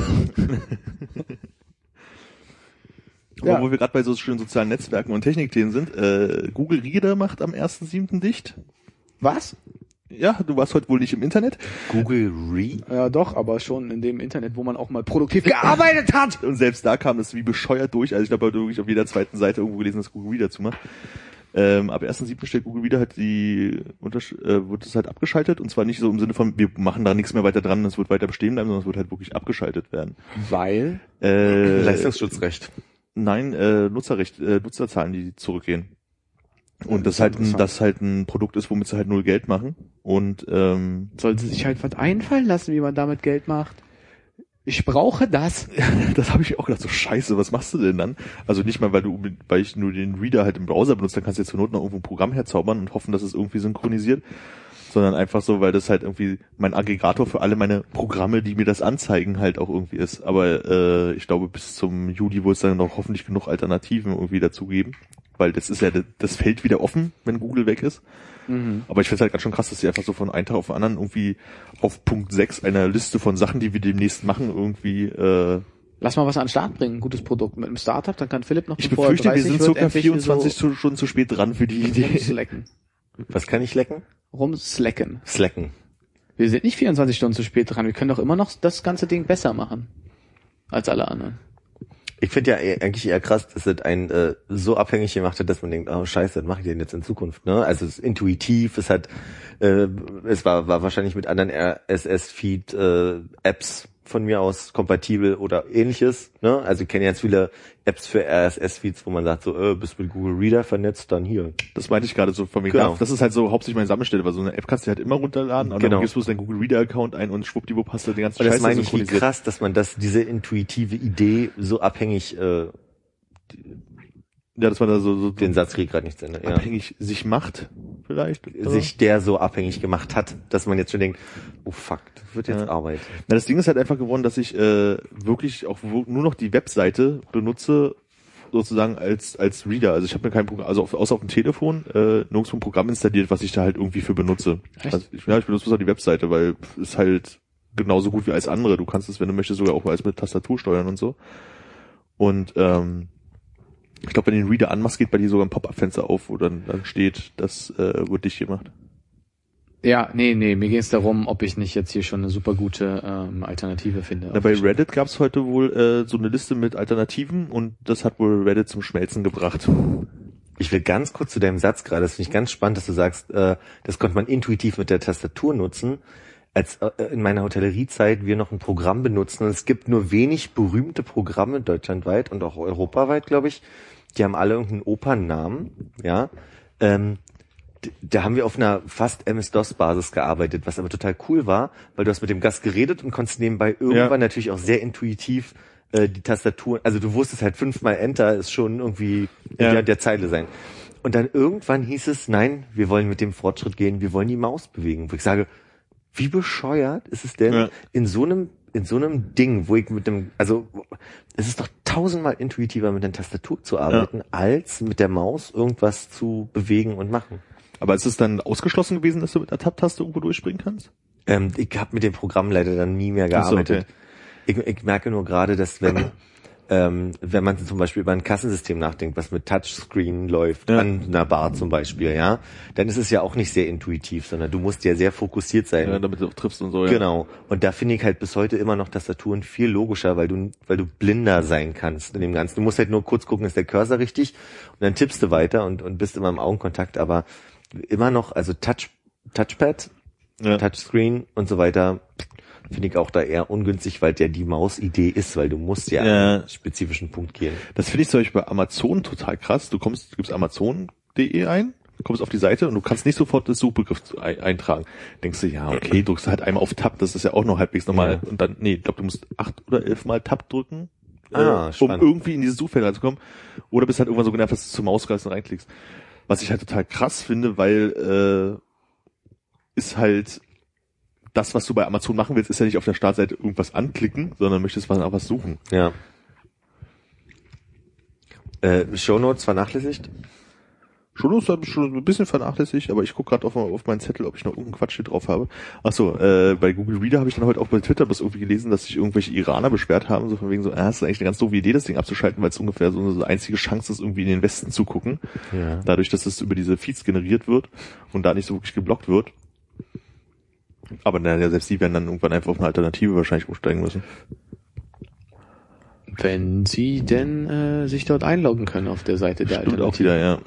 Aber
Ja.
wo wir gerade bei so schönen sozialen Netzwerken und Technikthemen sind, äh, Google Reader macht am 1.7. dicht.
Was?
Ja, du warst heute wohl nicht im Internet.
Google Re?
Ja, doch, aber schon in dem Internet, wo man auch mal produktiv gearbeitet hat.
Und selbst da kam das wie bescheuert durch. Also ich glaube, wirklich auf jeder zweiten Seite irgendwo gelesen, dass Google Reader zumacht. Ähm, ab 1.7. stellt Google Reader halt die, Untersch äh, wird es halt abgeschaltet. Und zwar nicht so im Sinne von, wir machen da nichts mehr weiter dran, es wird weiter bestehen bleiben, sondern es wird halt wirklich abgeschaltet werden.
Weil?
Äh,
Leistungsschutzrecht.
Nein, äh, Nutzerrecht, äh, Nutzerzahlen, die zurückgehen. Und das halt ein, das halt ein Produkt ist, womit sie halt null Geld machen. Und ähm,
Soll sie sich halt was einfallen lassen, wie man damit Geld macht? Ich brauche das.
das habe ich auch gedacht, so scheiße, was machst du denn dann? Also nicht mal, weil du, weil ich nur den Reader halt im Browser benutze, dann kannst du jetzt zur Not noch irgendwo ein Programm herzaubern und hoffen, dass es irgendwie synchronisiert. Sondern einfach so, weil das halt irgendwie mein Aggregator für alle meine Programme, die mir das anzeigen, halt auch irgendwie ist. Aber äh, ich glaube, bis zum Juli wird es dann noch hoffentlich genug Alternativen irgendwie dazugeben. Weil das ist ja das Feld wieder offen, wenn Google weg ist.
Mhm.
Aber ich finde es halt ganz schön krass, dass sie einfach so von einem Tag auf den anderen irgendwie auf Punkt 6 einer Liste von Sachen, die wir demnächst machen, irgendwie äh,
Lass mal was an den Start bringen, ein gutes Produkt mit einem Startup, dann kann Philipp noch
Ich
bevor
befürchte, wir
30
sind circa
endlich
24
so
Stunden zu spät dran für die Idee.
Was kann ich lecken?
Rumslacken.
Slacken.
Wir sind nicht 24 Stunden zu spät dran, wir können doch immer noch das ganze Ding besser machen. Als alle anderen.
Ich finde ja eher, eigentlich eher krass, dass es einen äh, so abhängig gemacht hat, dass man denkt, oh scheiße, was mache ich denn jetzt in Zukunft? Ne? Also es ist intuitiv, es hat, äh, es war, war wahrscheinlich mit anderen RSS-Feed äh, Apps von mir aus kompatibel oder ähnliches. Ne? Also ich kenne jetzt viele Apps für RSS-Feeds, wo man sagt, so, äh, bist du mit Google Reader vernetzt, dann hier.
Das meinte ich gerade so von mir.
Genau.
Das ist halt so hauptsächlich meine Sammelstelle, weil so eine App kannst du halt immer runterladen und
Genau.
dann gibst du deinen Google Reader Account ein und schwuppdiwupp hast du den ganzen
Und das
Scheiß
meine ich, wie krass, dass man das, diese intuitive Idee so abhängig, äh,
Ja, das war da so, so
den Satz krieg ich gerade nicht zu Ende. Ja.
abhängig sich macht. vielleicht. oder?
sich der so abhängig gemacht hat, dass man jetzt schon denkt, oh fuck, das wird jetzt
Ja.
Arbeit.
Na, das Ding ist halt einfach geworden, dass ich äh, wirklich auch nur noch die Webseite benutze, sozusagen als als Reader. Also ich habe mir kein Programm, also auf, außer auf dem Telefon, äh, nirgendwo ein Programm installiert, was ich da halt irgendwie für benutze.
Echt?
Also ich, ja, ich benutze bloß auch die Webseite, weil es halt genauso gut wie alles andere. Du kannst es, wenn du möchtest, sogar auch alles mit Tastatur steuern und so. Und ähm, ich glaube, wenn du den Reader anmachst, geht bei dir sogar ein Pop-up-Fenster auf, wo dann, dann steht, das äh, wird dicht gemacht.
Ja, nee, nee, mir ging es darum, ob ich nicht jetzt hier schon eine super gute ähm, Alternative finde.
Na, bei Reddit gab es heute wohl äh, so eine Liste mit Alternativen und das hat wohl Reddit zum Schmelzen gebracht.
Ich will ganz kurz zu deinem Satz gerade, das finde ich ganz spannend, dass du sagst, äh, das konnte man intuitiv mit der Tastatur nutzen. Als äh, in meiner Hotelleriezeit wir noch ein Programm benutzen und es gibt nur wenig berühmte Programme deutschlandweit und auch europaweit, glaube ich. Die haben alle irgendeinen Opernnamen, ja. Ähm, da haben wir auf einer fast MS-DOS-Basis gearbeitet, was aber total cool war, weil du hast mit dem Gast geredet und konntest nebenbei irgendwann
Ja.
natürlich auch sehr intuitiv äh, die Tastatur, also du wusstest halt fünfmal Enter ist schon irgendwie
Ja.
der, der Zeile sein. Und dann irgendwann hieß es, nein, wir wollen mit dem Fortschritt gehen, wir wollen die Maus bewegen. Wo ich sage, wie bescheuert ist es denn
Ja.
in so einem in so einem Ding, wo ich mit dem, also es ist doch tausendmal intuitiver mit der Tastatur zu arbeiten, als mit der Maus irgendwas zu bewegen und machen.
Aber ist es dann ausgeschlossen gewesen, dass du mit der Tab-Taste irgendwo durchspringen kannst?
Ähm, ich habe mit dem Programm leider dann nie mehr
Ach so,
gearbeitet. ich, ich merke nur gerade, dass wenn ähm, wenn man zum Beispiel über ein Kassensystem nachdenkt, was mit Touchscreen läuft,
Ja.
an einer Bar zum Beispiel, ja, dann ist es ja auch nicht sehr intuitiv, sondern du musst ja sehr fokussiert sein.
Ja, damit du auch triffst und so. Ja.
Genau. Und da finde ich halt bis heute immer noch Tastaturen viel logischer, weil du, weil du blinder sein kannst in dem Ganzen. Du musst halt nur kurz gucken, ist der Cursor richtig? Und dann tippst du weiter und, und bist immer im Augenkontakt, aber immer noch, also Touch, Touchpad,
Ja.
Touchscreen und so weiter, finde ich auch da eher ungünstig, weil der die Mausidee ist, weil du musst ja,
Ja.
einen spezifischen Punkt gehen.
Das finde ich zum Beispiel bei Amazon total krass. Du kommst, du gibst Amazon.de ein, kommst auf die Seite und du kannst nicht sofort das Suchbegriff eintragen. Denkst du, ja, okay, drückst du halt einmal auf Tab, das ist ja auch noch halbwegs normal.
Ja.
Und dann, nee, ich glaube, du musst acht oder elf Mal Tab drücken,
Ah,
äh, um irgendwie in dieses Suchfeld reinzukommen. Oder bist halt irgendwann so genervt, dass du zur Maus greifst und reinklickst. Was ich halt total krass finde, weil äh, ist halt das, was du bei Amazon machen willst, ist ja nicht auf der Startseite irgendwas anklicken, sondern möchtest was nach was suchen.
Ja. Äh, Shownotes vernachlässigt?
Shownotes habe ich schon ein bisschen vernachlässigt, aber ich gucke gerade auf, auf meinen Zettel, ob ich noch irgendeinen Quatsch hier drauf habe. Achso, äh, bei Google Reader habe ich dann heute auch bei Twitter bloß irgendwie gelesen, dass sich irgendwelche Iraner beschwert haben, so von wegen so, ah, das ist eigentlich eine ganz doofe Idee, das Ding abzuschalten, weil es ungefähr so eine einzige Chance ist, irgendwie in den Westen zu gucken.
Ja.
Dadurch, dass es über diese Feeds generiert wird und da nicht so wirklich geblockt wird. Aber naja, selbst die werden dann irgendwann einfach auf eine Alternative wahrscheinlich umsteigen müssen.
Wenn sie denn äh, sich dort einloggen können auf der Seite der
Stimmt auch
Alternative.
wieder, ja.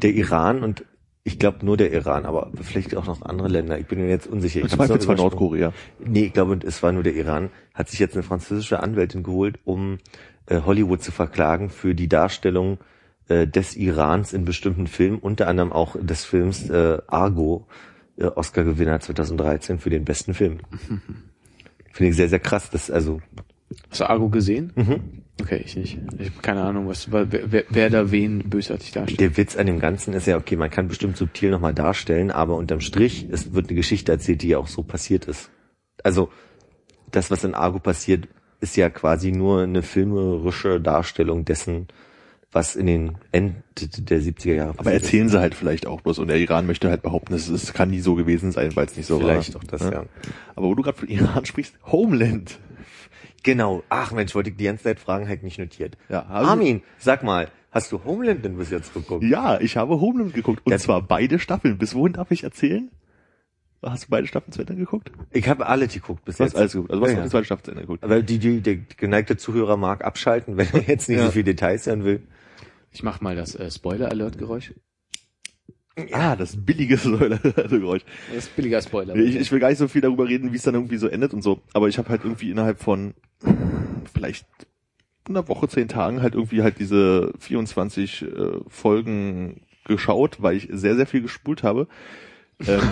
Der Iran und ich glaube nur der Iran, aber vielleicht auch noch andere Länder. Ich bin mir jetzt unsicher. Ich noch
Zweifelsfall
übersprungen.
Nordkorea.
Nee, ich glaube, es war nur der Iran. Hat sich jetzt eine französische Anwältin geholt, um äh, Hollywood zu verklagen für die Darstellung äh, des Irans in bestimmten Filmen, unter anderem auch des Films äh, Argo, Oscar-Gewinner 2013 für den besten Film. Finde ich sehr, sehr krass. Das also
Hast du Argo gesehen?
mhm.
Okay, ich nicht. Ich habe keine Ahnung, was wer, wer, wer da wen bösartig darstellt.
Der Witz an dem Ganzen ist ja, okay, man kann bestimmt subtil nochmal darstellen, aber unterm Strich, es wird eine Geschichte erzählt, die ja auch so passiert ist. Also, das, was in Argo passiert, ist ja quasi nur eine filmerische Darstellung dessen, was in den Ende der 70er Jahre
Aber erzählen sie halt vielleicht auch bloß. Und der Iran möchte halt behaupten, es, es kann nie so gewesen sein, weil es nicht so
Vielleicht
war.
auch das,
Ja?
ja.
Aber wo du gerade von Iran sprichst, Homeland.
Genau. Ach Mensch, wollte ich die ganze Zeit fragen, halt nicht notiert.
Ja, also-
Armin, sag mal, hast du Homeland denn bis jetzt geguckt?
Ja, ich habe Homeland geguckt. Und
Ja.
zwar beide Staffeln. Bis wohin darf ich erzählen? Hast du beide Staffeln zu Ende geguckt?
Ich habe alle geguckt bis
Du hast
jetzt.
alles geguckt. Also du hast
Ja,
noch
ja.
die zweite Staffel zu Ende geguckt.
Weil die, die, der geneigte Zuhörer mag abschalten, wenn er jetzt nicht
Ja.
so viel Details hören will.
Ich mach mal das äh, Spoiler-Alert-Geräusch.
Ah, das billige Säulergeräusch.
Das ist billiger Spoiler.
Ich, ich will gar nicht so viel darüber reden, wie es dann irgendwie so endet und so. Aber ich habe halt irgendwie innerhalb von vielleicht einer Woche, zehn Tagen halt irgendwie halt diese 24 äh, Folgen geschaut, weil ich sehr, sehr viel gespult habe. Ähm,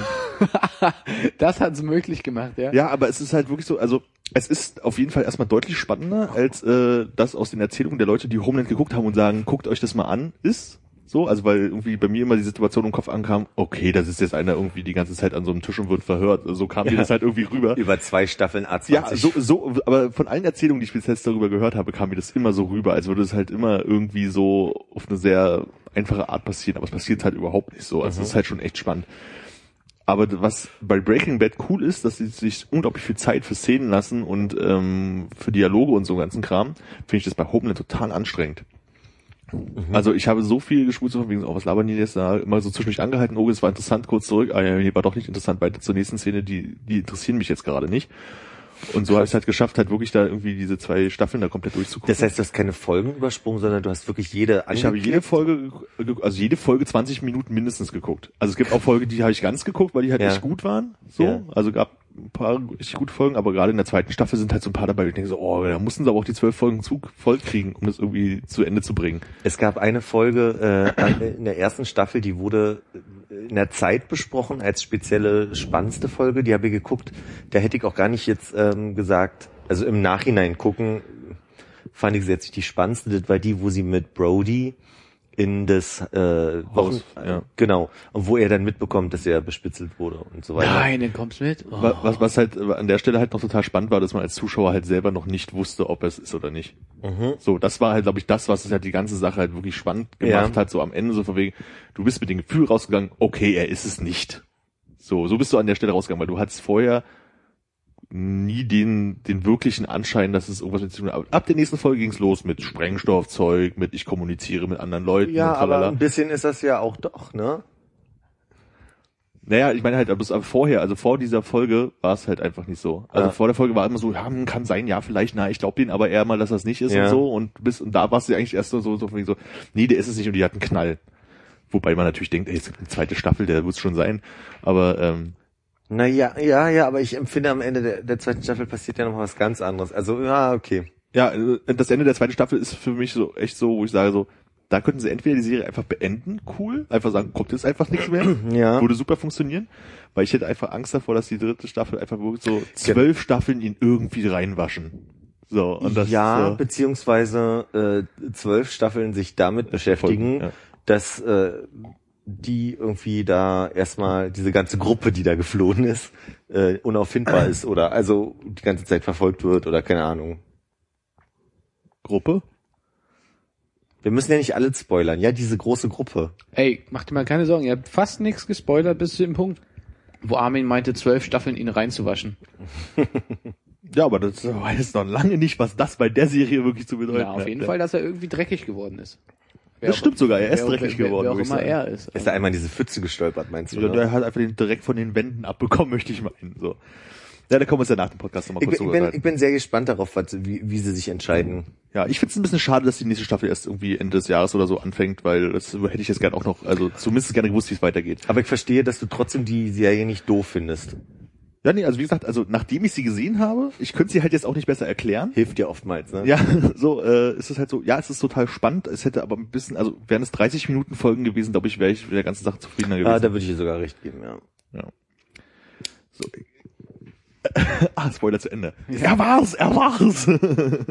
das hat's möglich gemacht, ja?
ja, aber es ist halt wirklich so, also es ist auf jeden Fall erstmal deutlich spannender, als äh, das aus den Erzählungen der Leute, die Homeland geguckt haben und sagen, guckt euch das mal an, ist. So, also weil irgendwie bei mir immer die Situation im Kopf ankam, okay, da sitzt jetzt einer irgendwie die ganze Zeit an so einem Tisch und wird verhört. So kam mir
Ja.
das halt irgendwie rüber.
Über zwei Staffeln A20.
Ja, so, so, aber von allen Erzählungen, die ich bis jetzt darüber gehört habe, kam mir das immer so rüber, als würde es halt immer irgendwie so auf eine sehr einfache Art passieren, aber es passiert halt überhaupt nicht so. Also
Mhm.
es ist halt schon echt spannend. Aber was bei Breaking Bad cool ist, dass sie sich unglaublich viel Zeit für Szenen lassen und ähm, für Dialoge und so einen ganzen Kram, finde ich das bei Homeland total anstrengend. Also ich habe so viel gespult, so von wegen, oh, was labern die jetzt da? Immer so zwischendurch angehalten, oh, es war interessant, kurz zurück, ah ja, nee, war doch nicht interessant, weiter zur nächsten Szene, die, die interessieren mich jetzt gerade nicht. Und so habe ich es halt geschafft, halt wirklich da irgendwie diese zwei Staffeln da komplett durchzugucken.
Das heißt, du hast keine Folgen übersprungen, sondern du hast wirklich jede
ich habe jede Folge, ge- also jede Folge 20 Minuten mindestens geguckt. Also es gibt auch Folgen, die habe ich ganz geguckt, weil die halt
Ja.
echt gut waren. So,
Ja.
also gab ein paar richtig gute Folgen, aber gerade in der zweiten Staffel sind halt so ein paar dabei, wo ich denke so, oh, da mussten sie aber auch die zwölf Folgen zu voll kriegen, um das irgendwie zu Ende zu bringen.
Es gab eine Folge äh, in der ersten Staffel, die wurde in der Zeit besprochen als spezielle spannendste Folge. Die habe ich geguckt. Da hätte ich auch gar nicht jetzt ähm, gesagt, also im Nachhinein gucken, fand ich jetzt nicht die spannendste. Das war die, wo sie mit Brody in das äh, Wochen,
Haus, ja.
genau, und wo er dann mitbekommt, dass er bespitzelt wurde und so weiter.
Nein, dann kommst mit. Oh.
Wa- Was, was halt an der Stelle halt noch total spannend war, dass man als Zuschauer halt selber noch nicht wusste, ob es ist oder nicht.
Mhm.
So, das war halt, glaube ich, das, was es halt die ganze Sache halt wirklich spannend gemacht
Ja.
hat, so am Ende so von wegen, du bist mit dem Gefühl rausgegangen, okay, er ist es nicht. So, so bist du an der Stelle rausgegangen, weil du hattest vorher nie den, den wirklichen Anschein, dass es irgendwas mit zu tun hat. Aber Ab der nächsten Folge ging's los mit Sprengstoffzeug, mit ich kommuniziere mit anderen Leuten
Ja, aber ein bisschen ist das ja auch doch, ne?
Naja, ich meine halt, aber es- vorher, also vor dieser Folge war es halt einfach nicht so. Also
Ja.
vor der Folge war immer so, ja, hm, kann sein, ja, vielleicht, na, ich glaube den aber eher mal, dass das nicht ist
Ja.
und so. Und bis und da warst du eigentlich erst so, so, so, so, nee, der ist es nicht und die hat einen Knall. Wobei man natürlich denkt, ey, es gibt eine zweite Staffel, der wird's schon sein. Aber ähm,
Naja, ja, ja, aber ich empfinde am Ende der, der zweiten Staffel passiert ja noch was ganz anderes. Also, ja, okay.
ja, äh, das Ende der zweiten Staffel ist für mich so echt so, wo ich sage so, da könnten sie entweder die Serie einfach beenden, cool, einfach sagen, kommt jetzt einfach nichts mehr,
Ja.
würde super funktionieren, weil ich hätte einfach Angst davor, dass die dritte Staffel einfach wirklich so zwölf Staffeln ihn irgendwie reinwaschen. So, und das
ja,
so,
beziehungsweise äh, zwölf Staffeln sich damit beschäftigen,
ja.
dass äh, die irgendwie da erstmal diese ganze Gruppe, die da geflohen ist, äh, unauffindbar ist oder also die ganze Zeit verfolgt wird oder keine Ahnung.
Gruppe.
Wir müssen ja nicht alle spoilern. Ja, diese große Gruppe.
Ey, mach dir mal keine Sorgen, ihr habt fast nichts gespoilert bis zu dem Punkt, wo Armin meinte, zwölf Staffeln ihn reinzuwaschen.
Ja, aber das weiß noch lange nicht, was das bei der Serie wirklich zu bedeuten
Ja, auf
hat.
jeden Fall, dass er irgendwie dreckig geworden ist.
Das stimmt sogar, er ist dreckig
wer,
geworden,
Wer auch
ich
immer
sagen.
er ist.
Ist da einmal in diese Pfütze gestolpert, meinst du?
Ja,
ne?
der hat einfach den direkt von den Wänden abbekommen, möchte ich meinen. So. Ja, da kommen wir uns ja nach dem Podcast nochmal
Ich
kurz
bin, ich,
drüber
bin, ich bin sehr gespannt darauf, was, wie, wie sie sich entscheiden.
Ja, ich finde es ein bisschen schade, dass die nächste Staffel erst irgendwie Ende des Jahres oder so anfängt, weil das hätte ich jetzt gerne auch noch, also zumindest gerne gewusst, wie es weitergeht.
Aber ich verstehe, dass du trotzdem die Serie nicht doof findest.
Ja, nee, also wie gesagt, also nachdem ich sie gesehen habe, ich könnte sie halt jetzt auch nicht besser erklären.
Hilft dir oftmals, ne?
Ja, so äh, ist es halt so, ja, es ist total spannend, es hätte aber ein bisschen, also wären es 30 Minuten Folgen gewesen, glaube ich, wäre ich mit der ganzen Sache zufriedener gewesen.
Ah, da würde ich dir sogar recht geben, ja.
Ja. So. ah, Spoiler zu Ende. Er war's, er war's.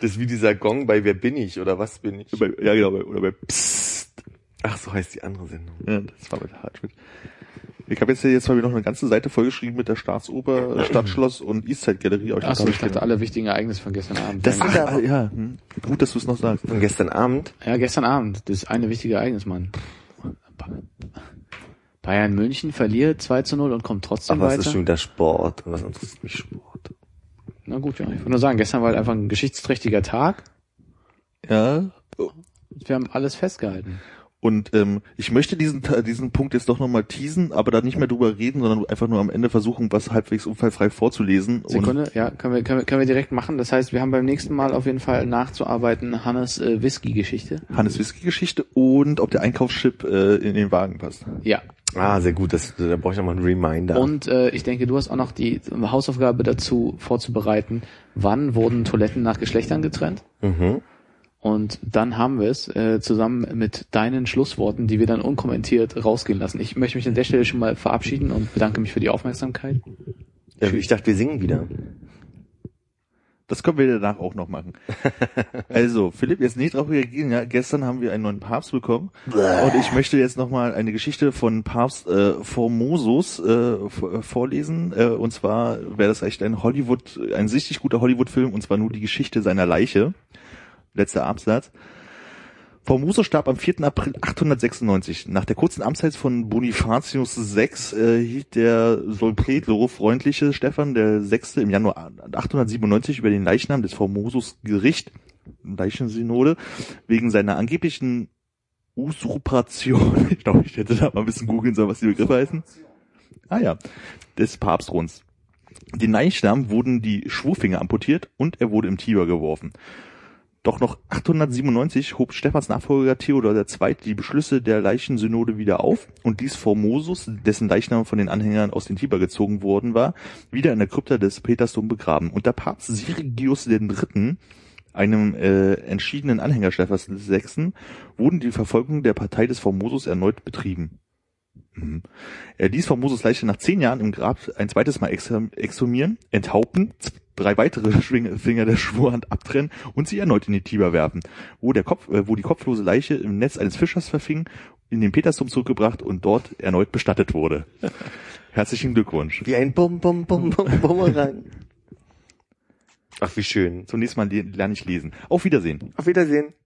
Das ist wie dieser Gong bei Wer bin ich oder was bin ich?
bei, ja, genau, bei, oder bei Psst.
Ach, so heißt die andere Sendung.
Ja, das war mit Hartschmidt. Ich habe jetzt hier jetzt mal noch eine ganze Seite vollgeschrieben mit der Staatsoper, Stadtschloss und Eastside Galerie. Aber ich
Achso,
glaub,
ich dachte alle wichtigen Ereignisse von gestern Abend.
Das sind
Ach, ah, ja, hm. gut, dass du es noch sagst.
Von gestern Abend?
ja, gestern Abend. Das ist eine wichtige Ereignis, Mann. Bayern München verliert 2 zu 0 und kommt trotzdem
Aber es
weiter.
ist schon wieder Sport. Was interessiert mich Sport?
Na gut, ja. Ich würde nur sagen, gestern war halt einfach ein geschichtsträchtiger Tag.
Ja.
Wir haben alles festgehalten.
Und ähm, ich möchte diesen diesen Punkt jetzt doch nochmal teasen, aber da nicht mehr drüber reden, sondern einfach nur am Ende versuchen, was halbwegs unfallfrei vorzulesen. Und
Sekunde, ja, können wir, können wir, können wir direkt machen. Das heißt, wir haben beim nächsten Mal auf jeden Fall nachzuarbeiten Hannes äh, Whisky-Geschichte.
Hannes Whisky-Geschichte und ob der Einkaufschip äh, in den Wagen passt.
Ja.
Ah, sehr gut. Das, da brauche ich nochmal einen Reminder.
Und äh, ich denke, du hast auch noch die Hausaufgabe dazu vorzubereiten, wann wurden Toiletten nach Geschlechtern getrennt?
Mhm.
Und dann haben wir es äh, zusammen mit deinen Schlussworten, die wir dann unkommentiert rausgehen lassen. Ich möchte mich an der Stelle schon mal verabschieden und bedanke mich für die Aufmerksamkeit.
Ja, ich dachte, wir singen wieder.
Das können wir danach auch noch machen. Also, Philipp, jetzt nicht drauf reagieren. Ja, gestern haben wir einen neuen Papst bekommen. Und ich möchte jetzt nochmal eine Geschichte von Papst äh, Formosus äh, v- vorlesen. Äh, und zwar wäre das echt ein Hollywood, ein richtig guter Hollywood-Film, und zwar nur die Geschichte seiner Leiche. Letzter Absatz. Formoso starb am 4. April 896. Nach der kurzen Amtszeit von Bonifatius VI äh, hielt der Solpredlo freundliche Stefan der Sechste im Januar 897 über den Leichnam des Formosus Gericht, Leichensynode, wegen seiner angeblichen Usurpation, ich glaube, ich hätte da mal ein bisschen googeln sollen, was die Begriffe heißen. Ah ja, des Papstthrons. Den Leichnam wurden die Schwurfinger amputiert und er wurde im Tiber geworfen. Doch noch 897 hob Stephans Nachfolger Theodor II. die Beschlüsse der Leichensynode wieder auf und ließ Formosus, dessen Leichnam von den Anhängern aus den Tiber gezogen worden war, wieder in der Krypta des Petersdom begraben. Unter Papst Sirigius III., einem äh, entschiedenen Anhänger Stephans VI., wurden die Verfolgung der Partei des Formosus erneut betrieben. Mhm. Er ließ Formosus Leiche nach zehn Jahren im Grab ein zweites Mal exhum- exhumieren, enthaupten, drei weitere Finger der Schwurhand abtrennen und sie erneut in die Tiber werfen, wo der Kopf, äh, wo die kopflose Leiche im Netz eines Fischers verfing, in den Petersdom zurückgebracht und dort erneut bestattet wurde. Herzlichen Glückwunsch.
Wie ein Bum, Bum, Bum, Bum, Bumerang. Ach, wie schön.
Zunächst mal le- lerne ich lesen. Auf Wiedersehen.
Auf Wiedersehen.